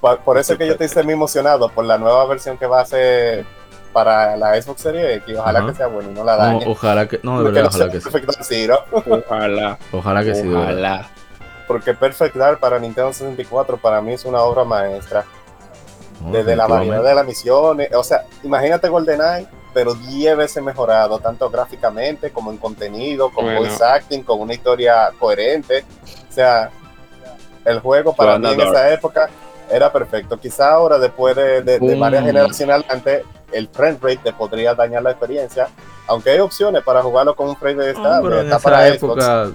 Por, por eso es que yo estoy semi emocionado por la nueva versión que va a ser para la Xbox Series X. Ojalá que sea bueno y no la No, dañe. ojalá que. No, de no ojalá que sí. Zero. ojalá. Ojalá que sí. Ojalá. Porque Perfect Dark para Nintendo 64 para mí es una obra maestra. Desde la variedad de las misiones. O sea, imagínate GoldenEye, pero 10 veces mejorado, tanto gráficamente como en contenido, con Bueno. voice acting, con una historia coherente. O sea, el juego para mí en esa época era perfecto. Quizá ahora, después de, de- de Mm. varias generaciones adelante, el frame rate te podría dañar la experiencia. Aunque hay opciones para jugarlo con un frame rate No, estable, está esa para Xbox. época,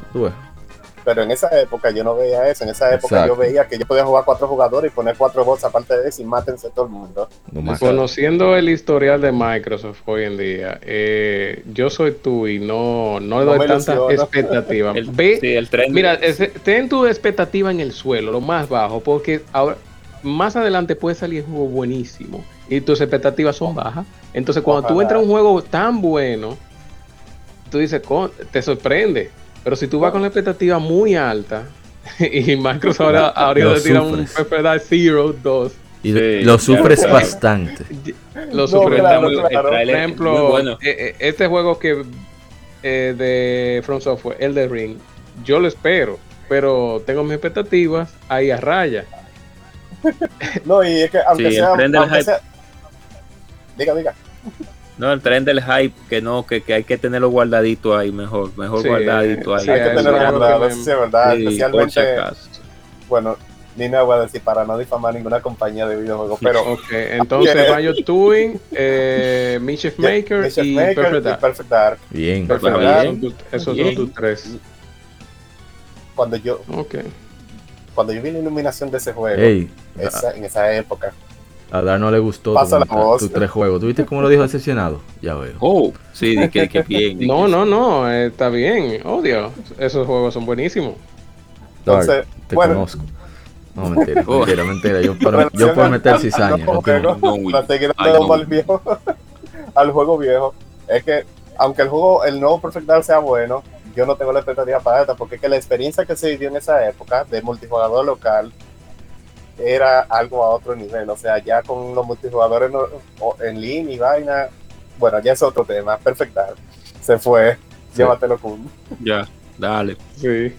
Pero en esa época yo no veía eso. En esa época Exacto. yo veía que yo podía jugar cuatro jugadores y poner cuatro bots aparte de eso y mátense todo el mundo. no más. Conociendo el historial de Microsoft hoy en día, eh, yo soy tú y no, no le doy tanta ilusiono. expectativa. El, Ve, sí, el tren. mira, ten tu expectativa en el suelo, lo más bajo, porque ahora más adelante puede salir un juego buenísimo y tus expectativas son bajas. Entonces, cuando tú Ojalá. entras a un juego tan bueno, tú dices, "Con- te sorprende. Pero si tú vas con la expectativa muy alta y Microsoft ahora, ahora Lo te tira un sufres. Dark Zero 2, Y Sí, lo ya, sufres claro. bastante. lo No, sufre claro, muy- claro. el Por ejemplo, muy bueno. eh, eh, este juego que eh, de From Software, el de Ring, yo lo espero, pero tengo mis expectativas ahí a raya. No, y es que aunque Sí, sea, aunque sea- Diga, diga. No, el tren del hype, que no, que, que hay que tenerlo guardadito ahí, mejor, mejor Sí, guardadito ahí. sí, Hay que tenerlo guardado, sí es verdad. Sí, Especialmente, bueno, ni me voy a decir para no difamar ninguna compañía de videojuegos, pero Ok, entonces. Banjo Tooing, eh, Mischief Maker Mischief y Maker Perfect y Dark. Perfect Dark. Bien. Perfect Bien. Dark, Son tus- Esos Bien. son tus tres. cuando yo, Ok. cuando yo vi la iluminación de ese juego, esa- en esa época, a Dar no le gustó Pasa tu- la tus tres juegos. ¿Tú viste cómo lo dijo decepcionado? Ya veo. Oh, sí, de que, que bien. de No, que- no, no, eh, está bien. Odio. Esos juegos son buenísimos. Dark, entonces, te bueno. conozco. No, mentira, Oh. mentira, mentira. Yo al- meter cizaña. juego, No, para seguir Ay, dando no. al viejo, al juego viejo, es que aunque el juego, el nuevo Perfect Dark sea bueno, yo no tengo la expectativa para esta, porque es que la experiencia que se vivió en esa época de multijugador local era algo a otro nivel, o sea, ya con los multijugadores no- en línea y vaina, bueno, ya es otro tema, Perfect Dark, se fue, llévatelo con... Ya, dale. Sí.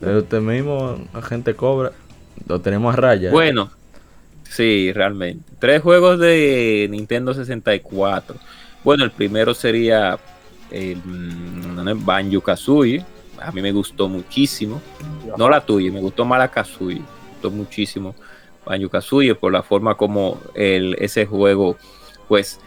Pero usted mismo, agente cobra. Lo tenemos a raya. Bueno, sí, realmente. Tres juegos de Nintendo 64. Bueno, el primero sería el mm, Banjo Kazooie. A mí me gustó muchísimo. No la tuya, me gustó más la Kazooie. Gustó muchísimo Banjo Kazooie por la forma como el, ese juego, pues,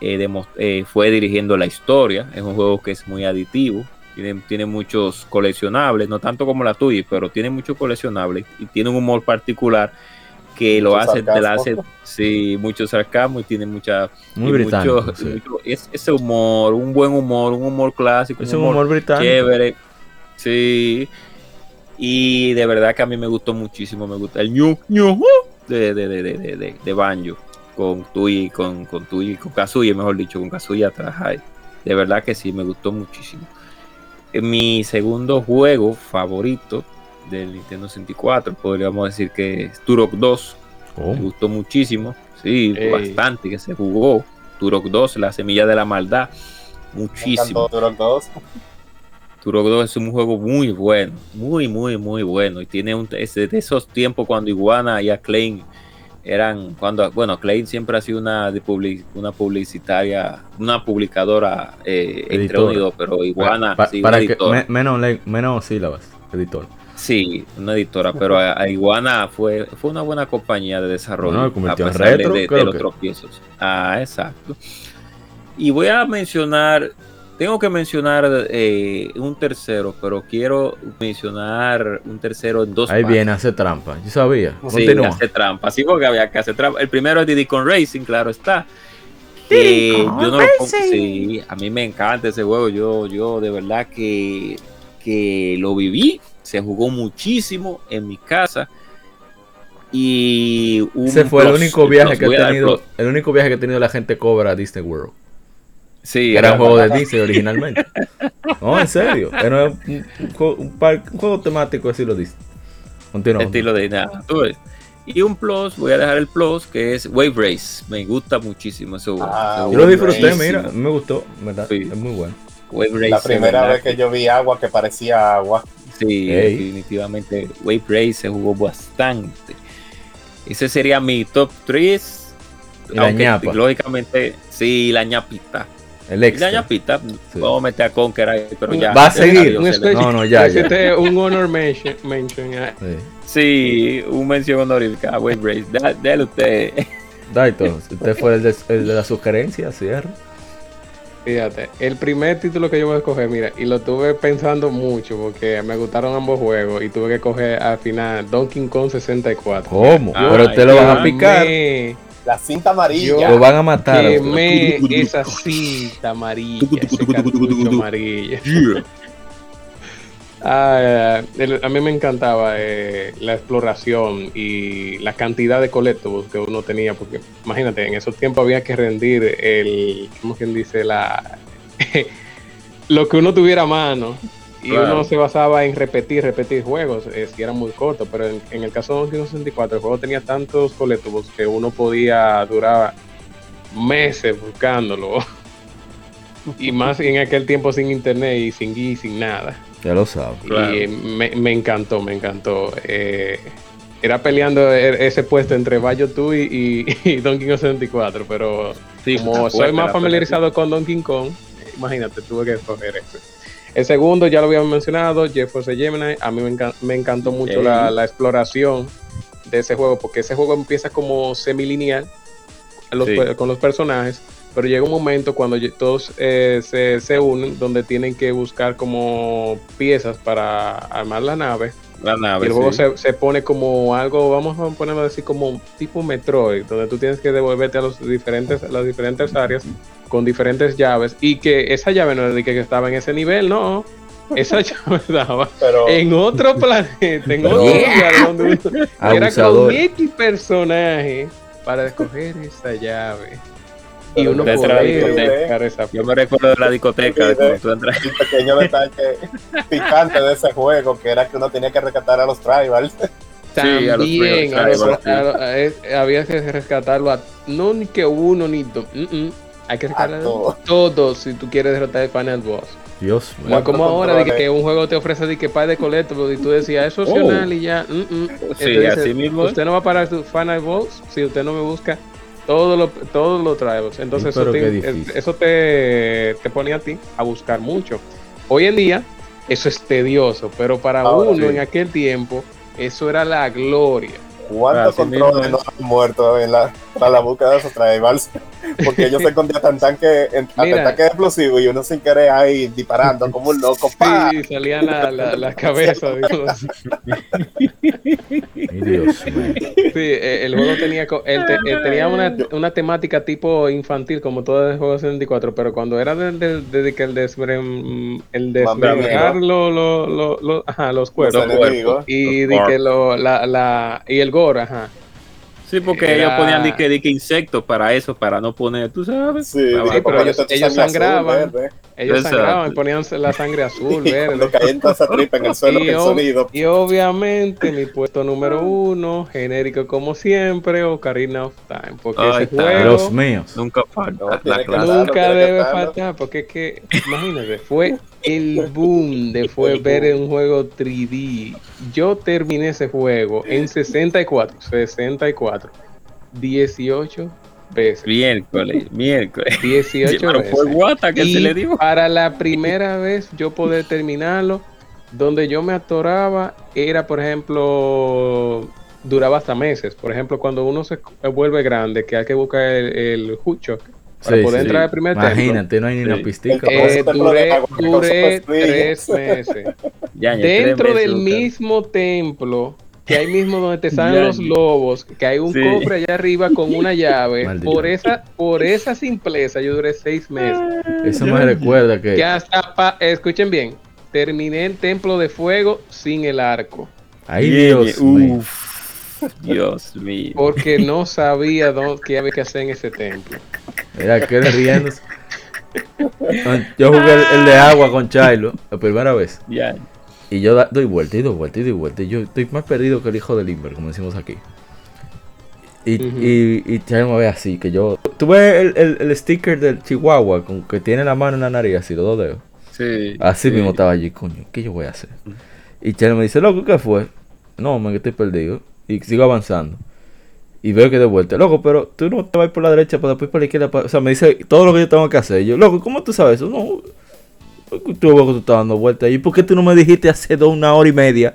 eh, demo- eh, fue dirigiendo la historia. Es un juego que es muy aditivo. Tiene, tiene muchos coleccionables, no tanto como la tuya, pero tiene muchos coleccionables y tiene un humor particular que lo hace, te la hace, sí, mucho sarcasmo y tiene mucha, Muy británico. mucho- sí. mucho- es, ese humor, un buen humor, un humor clásico, Es un humor británico. chévere. Sí. Y de verdad que a mí me gustó muchísimo. Me gusta el ñu, ñu, de, de, de, de, de, de- de Banjo. Con Tui, con, con Tui, con Kazuya, mejor dicho, con Kazuya atrás. De verdad que sí, me gustó muchísimo. Eh, Mi segundo juego favorito del Nintendo 64, podríamos decir que es Turok 2. Oh, Me gustó muchísimo. Sí, bastante que se jugó. Turok 2, la semilla de la maldad. Muchísimo. Tanto Turok 2, Turok 2 es un juego muy bueno, muy, muy, muy bueno. Y tiene un, es de esos tiempos cuando Iguana y Acclaim eran, cuando, bueno, Acclaim siempre ha sido una, de una publicitaria, una publicadora eh, entre Editora. uno y dos, pero Iguana, Pa- sí, para que, me- menos, menos sílabas, editor. Sí, una editora, pero a, a Iguana fue, fue una buena compañía de desarrollo. Bueno, a pesar de- retro, de, los tropiezos. Ah, exacto. Y voy a mencionar, tengo que mencionar eh, un tercero, pero quiero mencionar un tercero en dos Ahí partes. viene, hace trampa. Yo sabía. Sí, Continúa. hace trampa. Sí, porque había que hacer trampa. El primero es Diddy con Racing, claro está. Que yo no lo pongo- sí, a mí me encanta ese juego. Yo, yo de verdad que, que lo viví. Se jugó muchísimo en mi casa. Y un Ese fue el único viaje que ha tenido, el único viaje que ha tenido la gente cobra a Disney World. Sí, Era un juego de Disney originalmente. No, en serio. Era un, un juego- un par- un juego temático estilo Disney. Continúa. estilo de nada. tú ves. Y un plus, voy a dejar el plus, que es Wave Race. Me gusta muchísimo ese juego. Ah, Yo lo disfruté, mira, me gustó, ¿verdad? Sí. Es muy bueno. Wave Race, la primera verdad vez que yo vi agua que parecía agua. Sí, definitivamente Wave Race se jugó bastante. Ese sería mi top 3. Y la ñapa. Lógicamente, sí, la ñapita. El extra. ñapita, Sí. vamos a meter a Conker ahí, pero ya. Va a seguir. Adiós, Un especie- No, no, ya, ya. Hiciste un honor mention. mention, ya. Sí. Sí, un mención honorífica a Wave Race. Da- Dale usted. Daito, usted fue el de, el de la sugerencia, cierra. Fíjate, el primer título que yo voy a escoger, mira, y lo tuve pensando mucho porque me gustaron ambos juegos y tuve que coger al final Donkey Kong 64. ¿Cómo? Ay, Pero te lo van a picar. La cinta amarilla. Lo van a matar. quemé esa cinta amarilla, ese. Ah, el- a mí me encantaba eh, la exploración y la cantidad de collectibles que uno tenía, porque imagínate, en esos tiempos había que rendir el, ¿cómo quien dice? La, lo que uno tuviera a mano. Y Claro. uno se basaba en repetir, repetir juegos, eh, si eran muy cortos, pero en, en el caso de Donkey Kong 64, el juego tenía tantos collectibles que uno podía durar meses buscándolo. y más en aquel tiempo sin internet y sin guía y sin nada. Ya lo sabes. Claro. Y me, me encantó, me encantó. Eh, era peleando e- ese puesto entre Bayo 2 y, y, y Donkey Kong 64, pero Sí, Como soy más familiarizado con Donkey Kong, imagínate, tuve que escoger ese. El segundo ya lo habíamos mencionado, GeForce Gemini. A mí me, encan- me encantó mucho la, la exploración de ese juego, porque ese juego empieza como semilineal los Sí. pe- con los personajes, pero llega un momento cuando todos eh, se, se unen, donde tienen que buscar como piezas para armar la nave. La Y el juego sí. se, se pone como algo, vamos a ponerlo así como tipo Metroid, donde tú tienes que devolverte a los diferentes, a las diferentes áreas con diferentes llaves. Y que esa llave no era de que estaba en ese nivel, no. Esa llave estaba Pero en otro planeta, en Pero- otro lugar donde uno era con X personaje para escoger esa llave. Y uno poder la discoteca. Yo me recuerdo de la discoteca, de cuando tú entras. el pequeño detalle picante de ese juego, que era que uno tenía que rescatar a los tribals. Sí, a los También Tribal a los- Tribal, sí. a los- a- había que rescatarlo a no ni que uno ni dos. mm, mm. Hay que rescatar a todos. todos si tú quieres derrotar el final boss. Dios mío. como ¿Cuántos ahora de que, que un juego te ofrece de que par de colectos y tú decías es opcional y ya. mm, mm. Oh. Sí, Entonces, así mismo. Usted no va a parar su final boss si usted no me busca todos los todos los tribals. Entonces Sí, eso, te, eso te, te ponía a ti a buscar mucho. Hoy en día eso es tedioso, pero para Ahora uno sí. en aquel tiempo eso era la gloria. ¿Cuántos Así mismo controles es. no han muerto en la, para la búsqueda de esos tribals? Porque ellos se escondían tan tanque, en, ataque explosivo y uno sin querer ahí disparando como un loco. ¡pa! Sí, salían la, la, la cabeza. digamos. Ay, Dios. Sí, eh, el juego tenía, él te- él tenía una, una temática tipo infantil, como todo el juego de 64, pero cuando era de, de- de- de que el desmem- el desmembrar lo- lo- lo- los Los cuerpos enemigos. y Los de que la, la, y el gore, ajá. Sí, porque Era- ellos ponían dique, dique insectos para eso, para no poner, tú sabes. Sí, Ah, sí, va. pero ellos- azul, sangraban. Ellos Exacto. sangraban, ponían la sangre azul, verde. caía en toda esa tripa en el suelo, Y el ob- sonido. Y obviamente mi puesto número uno, genérico como siempre, Ocarina of Time, porque Ay, ese está. juego Dios mío. Nunca falta No, que nunca que debe faltar, porque es que, imagínate, fue el boom de fue ver un juego 3D. Yo terminé ese juego en 64, 64, 18 veces. Miércoles, miércoles. 18 Pero veces. fue guata que y se le dio. para la primera vez yo poder terminarlo, donde yo me atoraba era, por ejemplo, duraba hasta meses. Por ejemplo, cuando uno se vuelve grande, que hay que buscar el, el hook shock para Sí, poder sí. entrar al primer templo. Imagínate, no hay ni una pistica. Eh, templo duré duré tres meses. Ya, ya, Dentro tres meses del mismo templo, que ahí mismo donde te salen los lobos, que hay un Sí. cofre allá arriba con una llave. Por esa, por esa simpleza yo duré seis meses. Eso me recuerda que. Que hasta, pa- escuchen bien, terminé el templo de fuego sin el arco, Ay, Bien, Dios. Uf, Dios mío. porque no sabía dónde, qué había que hacer en ese templo. Mira, que riéndose. Yo jugué el, el de agua con Chilo la primera vez. Ya. Y yo da- doy vuelta y doy vuelta y doy vuelta. Y yo estoy más perdido que el hijo del Limber, como decimos aquí. Y, y, y Chilo me ve así, que yo... ¿Tú ves el, el, el sticker del Chihuahua con que tiene la mano en la nariz así, los dos dedos? Sí. Así sí. mismo estaba allí, coño, ¿qué yo voy a hacer? Y Chelo me dice, loco, ¿qué fue? No, man, que estoy perdido. Y sigo avanzando. Y veo que de vuelta, loco, pero tú no te vas por la derecha, para después por la izquierda. pa-". O sea, me dice todo lo que yo tengo que hacer. Y yo, loco, ¿cómo tú sabes eso? No, tú veo que tú estás dando vueltas. ¿Y por qué tú no me dijiste hace dos, una hora y media?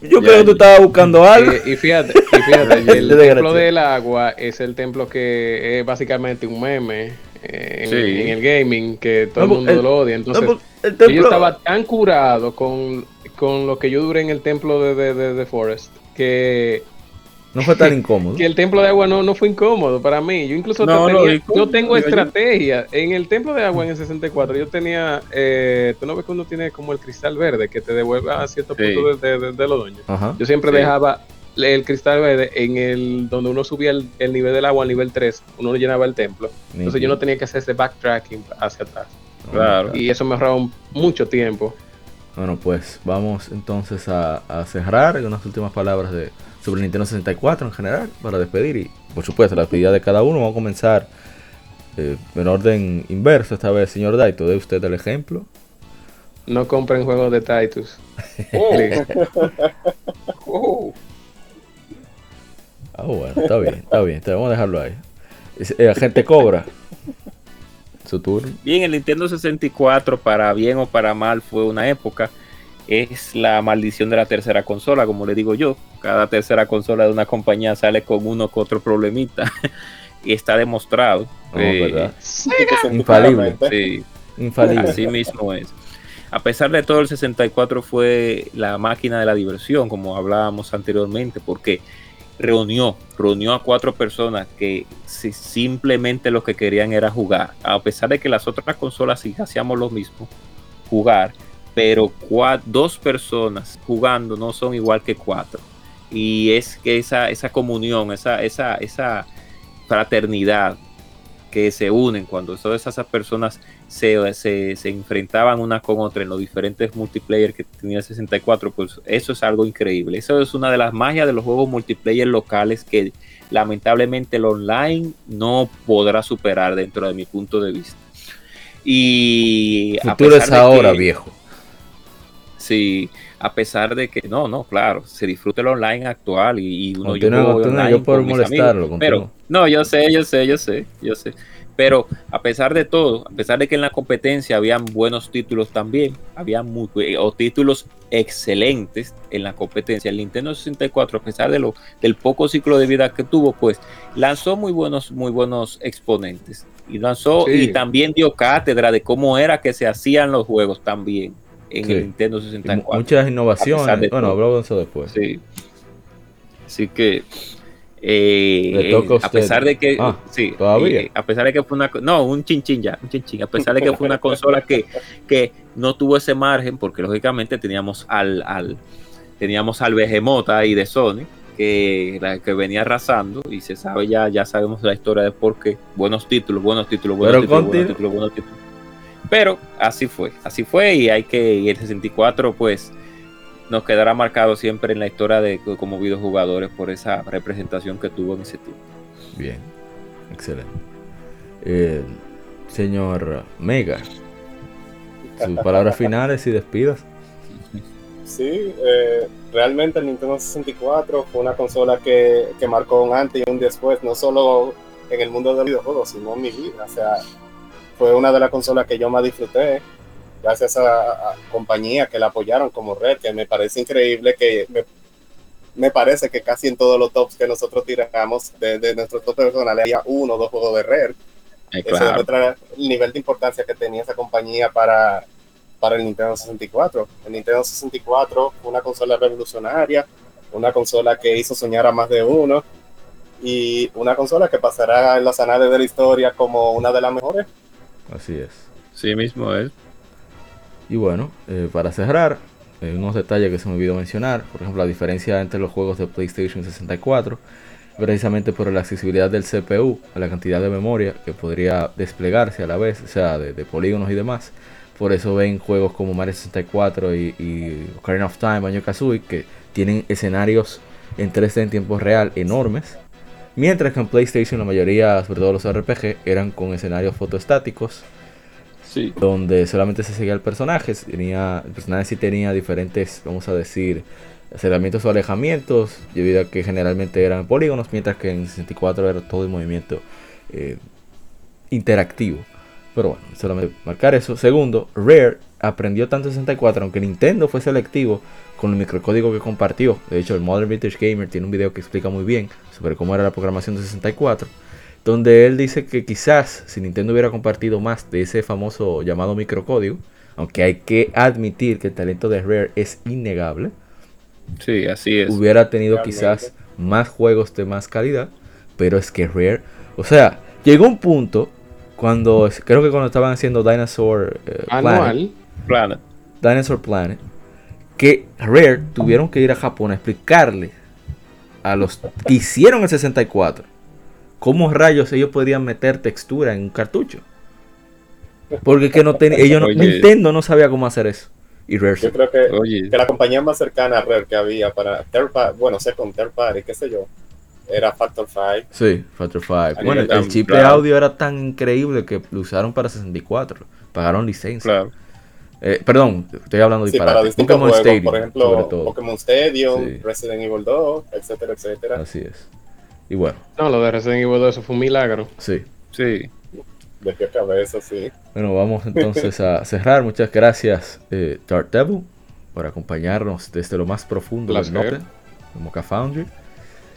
Yo Ya, creo que tú estabas buscando algo. Y, y fíjate, y fíjate, el templo del agua es el templo que es básicamente un meme eh, en, Sí. en el gaming, que todo No, el mundo el- lo odia. Entonces, el yo estaba tan curado con, con lo que yo duré en el templo de, de, de- de Forest, que, no fue tan incómodo. que el templo de agua no, no fue incómodo para mí. Yo incluso No, te tenía- yo tengo estrategia. En el templo de agua en el 64 yo tenía, eh, tú no ves que uno tiene como el cristal verde que te devuelve a cierto Sí. punto de, de- de- de los dueños. Ajá. Yo siempre Sí. dejaba el cristal verde en el donde uno subía el, el nivel del agua al nivel 3, uno llenaba el templo. Entonces yo no tenía que hacer ese backtracking hacia atrás. Claro. Y eso me ahorraba mucho tiempo. Bueno, pues vamos entonces a, a cerrar con unas últimas palabras de sobre Nintendo 64 en general para despedir y por supuesto la despedida de cada uno. Vamos a comenzar eh, en orden inverso esta vez, señor Daito, dé usted el ejemplo. No compren juegos de Titus. Please. Oh. Ah, bueno, está bien, está bien, está bien, vamos a dejarlo ahí. Es- eh, agente Cobra, Su turno. Bien, el Nintendo 64, para bien o para mal, fue una época. Es la maldición de la tercera consola, como le digo yo. Cada tercera consola de una compañía sale con uno que otro problemita. y está demostrado. No, Eh. Infalible. sí, Infalible. Así mismo es. A pesar de todo, el 64 fue la máquina de la diversión, como hablábamos anteriormente, porque reunió, reunió a cuatro personas que si- simplemente lo que querían era jugar. A pesar de que las otras consolas sí hacíamos lo mismo, jugar, pero dos personas jugando no son igual que cuatro. Y es que esa, esa comunión, esa, esa, esa fraternidad que se unen cuando todas esas personas se, se, se enfrentaban una con otra en los diferentes multiplayer que tenía el 64, pues eso es algo increíble. Eso es una de las magias de los juegos multiplayer locales que lamentablemente el online no podrá superar dentro de mi punto de vista. Y El a futuro pesar es de ahora, que- viejo. Sí, a pesar de que no, no, claro, se disfruta el online actual y, y uno Continúa, yo continúa, online yo por molestarlo, amigos, pero no, yo sé, yo sé, yo sé, yo sé. Pero a pesar de todo, a pesar de que en la competencia habían buenos títulos también, había muy, o títulos excelentes en la competencia, el Nintendo 64, a pesar de lo, del poco ciclo de vida que tuvo, pues lanzó muy buenos, muy buenos exponentes. Y lanzó Sí. y también dio cátedra de cómo era que se hacían los juegos también en Sí. el Nintendo Y mu- 64. Muchas innovaciones. de Bueno, hablamos de eso después. Sí. Así que eh, Le toca a pesar de que Ah, sí, ¿todavía? eh, a pesar de que fue una no, un chinchín ya, un chinchín, a pesar de que fue una consola que, que no tuvo ese margen porque lógicamente teníamos al, al teníamos al Behemoth ahí de Sony que, la- que venía arrasando y se sabe ya ya sabemos la historia de por qué buenos títulos, buenos títulos, buenos Pero títulos, con buenos ti- títulos, buenos títulos. Pero así fue, así fue y hay que y el 64 pues nos quedará marcado siempre en la historia de como videojugadores por esa representación que tuvo en ese tiempo. Bien, excelente. Eh, señor Mega, sus palabras finales y despidas. Sí, eh, realmente el Nintendo 64 fue una consola que, que marcó un antes y un después, no solo en el mundo de los videojuegos, sino en mi vida. O sea, fue una de las consolas que yo más disfruté, gracias a, a compañías que la apoyaron como Red, que me parece increíble que me, me parece que casi en todos los tops que nosotros tiramos de, de nuestros top personales había uno o dos juegos de Red. Eh, Eso claro, demuestra el nivel de importancia que tenía esa compañía para, para el Nintendo 64. El Nintendo 64 fue una consola revolucionaria, una consola que hizo soñar a más de uno y una consola que pasará en los anales de la historia como una de las mejores. Así es. sí mismo es. Y bueno, eh, para cerrar, eh, unos detalles que se me olvidó mencionar. Por ejemplo, la diferencia entre los juegos de PlayStation 64, precisamente por la accesibilidad del CPU, a la cantidad de memoria que podría desplegarse a la vez, o sea, de, de polígonos y demás. Por eso ven juegos como Mario 64 y, y Ocarina of Time, Banjo Kazooie, que tienen escenarios en 3D en tiempo real enormes. Mientras que en PlayStation la mayoría, sobre todo los RPG, eran con escenarios fotoestáticos Sí. donde solamente se seguía el personaje. Tenía, el personaje sí tenía diferentes, vamos a decir, acercamientos o alejamientos, debido a que generalmente eran polígonos, mientras que en 64 era todo el movimiento eh, interactivo. Pero bueno, solamente marcar eso. Segundo, Rare aprendió tanto en 64, aunque Nintendo fue selectivo con el microcódigo que compartió. De hecho, el Modern Vintage Gamer tiene un video que explica muy bien sobre cómo era la programación de 64 donde él dice que quizás si Nintendo hubiera compartido más de ese famoso llamado microcódigo, aunque hay que admitir que el talento de Rare es innegable, Sí, así es. hubiera tenido Realmente. quizás más juegos de más calidad, pero es que Rare, o sea, llegó un punto cuando creo que cuando estaban haciendo Dinosaur eh, Planet, Anual. Planet. Dinosaur Planet, que Rare tuvieron que ir a Japón a explicarle a los que hicieron el 64 cómo rayos ellos podrían meter textura en un cartucho. Porque que no tenía, ellos no-. Nintendo no sabía cómo hacer eso. Y Rare. Yo creo que, Oye, que la compañía más cercana a Rare que había para third party, bueno, second, third party, qué sé yo, era Factor 5. Sí, Factor 5. Ahí Bueno, el, chip de audio era tan increíble que lo usaron para 64. Pagaron licencia. claro. Eh, perdón, estoy hablando de Sí, para disparate. distintos Pokémon juegos, Stadium, por sobre ejemplo, todo. Pokémon Stadium, Sí. Resident Evil 2, etcétera, etcétera. Así es. Y bueno, No, lo de Resident Evil 2 eso fue un milagro. sí. Sí. De qué cabeza, sí. Bueno, vamos entonces a cerrar. Muchas gracias, eh, Dark Devil, por acompañarnos desde lo más profundo del Placer. norte, de Mocha Foundry.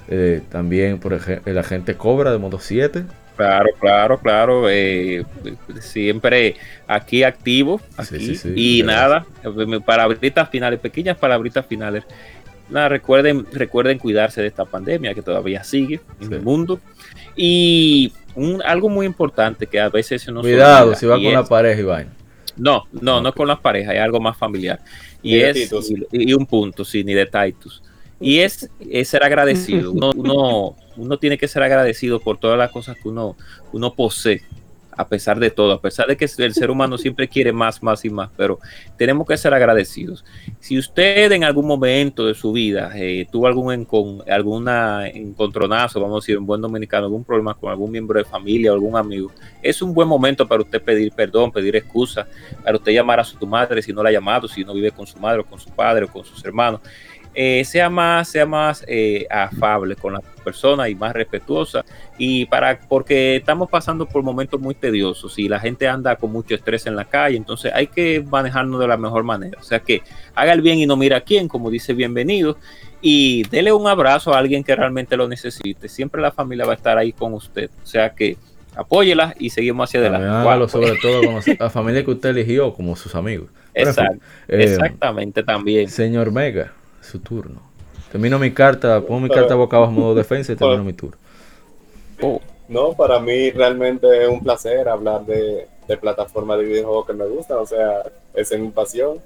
Eh, también, por ejemplo, el agente Cobra de Modo 7. Claro, claro, claro. eh, siempre aquí activo. Sí, Aquí. sí, sí, y gracias. nada, palabritas finales, pequeñas palabritas finales. Nada, recuerden, recuerden cuidarse de esta pandemia que todavía sigue en Sí. el mundo. Y un- algo muy importante que a veces se nos Cuidado olvida, si va y con la es- pareja y vaina. No, no, no con las parejas, es algo más familiar. Y Ni es y, y un punto, sí, ni de Titus. Y es, es ser agradecido. Uno, uno, uno tiene que ser agradecido por todas las cosas que uno, uno posee, a pesar de todo, a pesar de que el ser humano siempre quiere más, más y más, pero tenemos que ser agradecidos. Si usted en algún momento de su vida eh, tuvo algún alguna encontronazo, vamos a decir, en buen dominicano, algún problema con algún miembro de familia o algún amigo, es un buen momento para usted pedir perdón, pedir excusa, para usted llamar a su madre si no la ha llamado, si no vive con su madre o con su padre o con sus hermanos. Eh, sea más, sea más eh, afable con las personas y más respetuosa y para porque estamos pasando por momentos muy tediosos y la gente anda con mucho estrés en la calle, entonces hay que manejarnos de la mejor manera. O sea que haga el bien y no mira a quién, como dice bienvenido, y dele un abrazo a alguien que realmente lo necesite. Siempre la familia va a estar ahí con usted. O sea que apóyela y seguimos hacia adelante. hágalo sobre todo con la familia que usted eligió como sus amigos. Pero, en fin, Exact- eh, exactamente también. Señor Mega, su turno. Termino mi carta, pongo mi carta boca abajo modo defensa y termino mi turno. Oh, No, para mí realmente es un placer hablar de, de plataformas de videojuegos que me gustan, o sea, esa es mi pasión.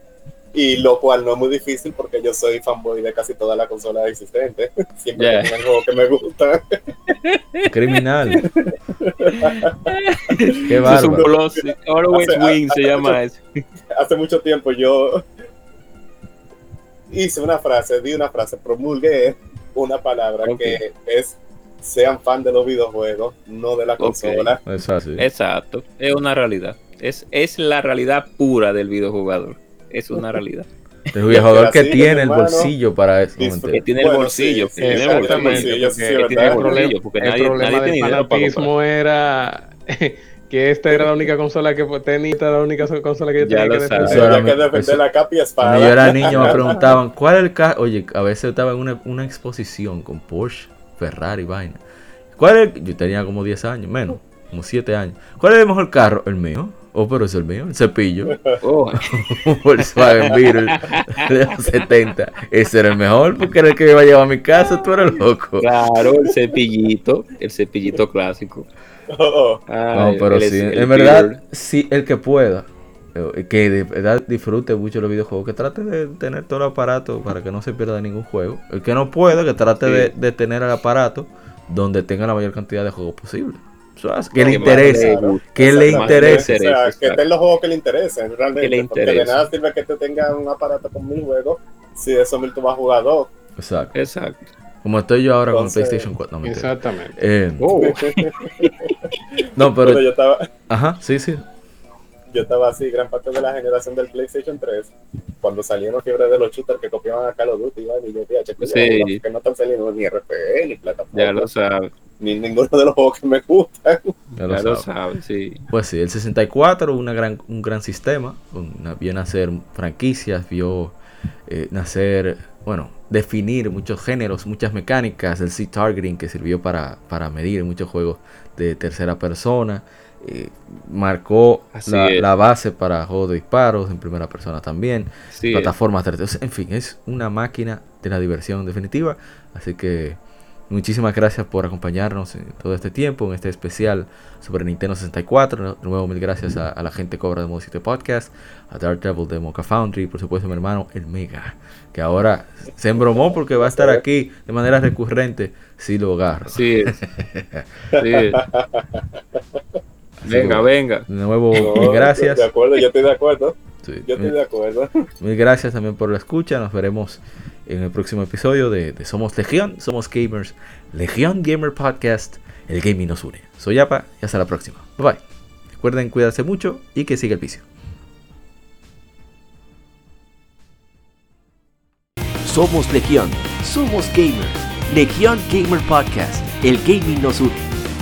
Y lo cual no es muy difícil porque yo soy fanboy de casi todas las consolas existentes. Siempre Yeah. tengo juegos que me gustan. Criminal. Qué Eso es un bárbaro. Always Hace- win se hace llama mucho- eso. Hace mucho tiempo yo hice una frase, di una frase, promulgué una palabra que es sean fan de los videojuegos, no de la consola. Es así. Exacto, es una realidad. Es, es la realidad pura del videojugador. Es una realidad. El videojugador que tiene el bolsillo para eso. Que tiene el bolsillo. que tiene el exactamente, bolsillo, porque- verdad. el problema, bolsillo, porque el nadie, problema nadie del tiene dinero para era que esta era la única consola que tenía, esta era la única consola que yo tenía que defender. Eso era Había que mi- defender eso- la capa y espada. Cuando yo era niño me preguntaban, ¿cuál es el carro? Oye, a veces estaba en una, una exposición con Porsche, Ferrari, vaina. ¿Cuál es el- Yo tenía como 10 años, menos, como 7 años. ¿Cuál es el mejor carro? El mío. Oh, pero es el mío, el cepillo. Oh, Un Volkswagen Beetle de los 70. Ese era el mejor porque era el que me iba a llevar a mi casa. Tú eres loco. claro, el cepillito, el cepillito clásico. Oh, No, Ay, pero sí, en verdad, sí, el que pueda, eh, que de verdad disfrute mucho los videojuegos, que trate de tener todo el aparato para que no se pierda ningún juego. El que no pueda, que trate Sí. de, de tener el aparato donde tenga la mayor cantidad de juegos posible. Eso hace- que le interese, le guste, que le interese. O sea, que estén los juegos que le interesen, realmente. Que le Porque de interese. nada sirve que tú tengas un aparato con mil juegos si de esos mil tú vas a jugar dos. Exacto. Exacto. Como estoy yo ahora Entonces- con el PlayStation 4. No, mentira. Exactamente. Eh, Oh, no, Pero pero. yo estaba, Ajá, sí, sí. yo estaba así, gran parte de la generación del PlayStation 3, cuando salieron fiebre de los shooters que copiaban a Call of Duty, ¿vale? y yo decía, che, Sí. cuidado, que no están saliendo ni RPG, ni plataforma, ya lo sabes, ni ninguno de los juegos que me gustan. Ya lo ya lo sabes. sí. Pues sí, el 64, una gran, un gran sistema. una- vio nacer franquicias, vio eh, nacer, bueno, definir muchos géneros, muchas mecánicas. El C-Targeting que sirvió para, para medir muchos juegos de tercera persona. eh, marcó la, base para juegos de disparos en primera persona también. Plataformas terceras. En fin, es una máquina de la diversión definitiva. Así que muchísimas gracias por acompañarnos en todo este tiempo, en este especial sobre Nintendo 64. De nuevo, mil gracias a, a la gente Cobra de Modo 7 Podcast, a Dark Devil de Mocha Foundry, y por supuesto mi hermano El Mega, que ahora se embromó porque va a estar aquí de manera recurrente si lo agarro. sí. sí. Venga, venga. De nuevo, No, mil gracias. De acuerdo, yo estoy de acuerdo. Sí, Yo estoy mil- de acuerdo. Mil gracias también por la escucha. Nos veremos en el próximo episodio de, Somos Legión, Somos Gamers, Legión Gamer Podcast. El gaming nos une. Soy Apa y hasta la próxima. Bye bye. Recuerden cuidarse mucho y que siga el vicio. Somos Legión, somos gamers. Legión Gamer Podcast, el gaming nos une.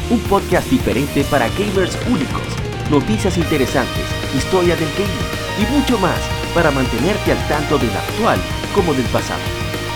Un podcast diferente para gamers únicos noticias interesantes, historia del gaming y mucho más para mantenerte al tanto del actual como del pasado.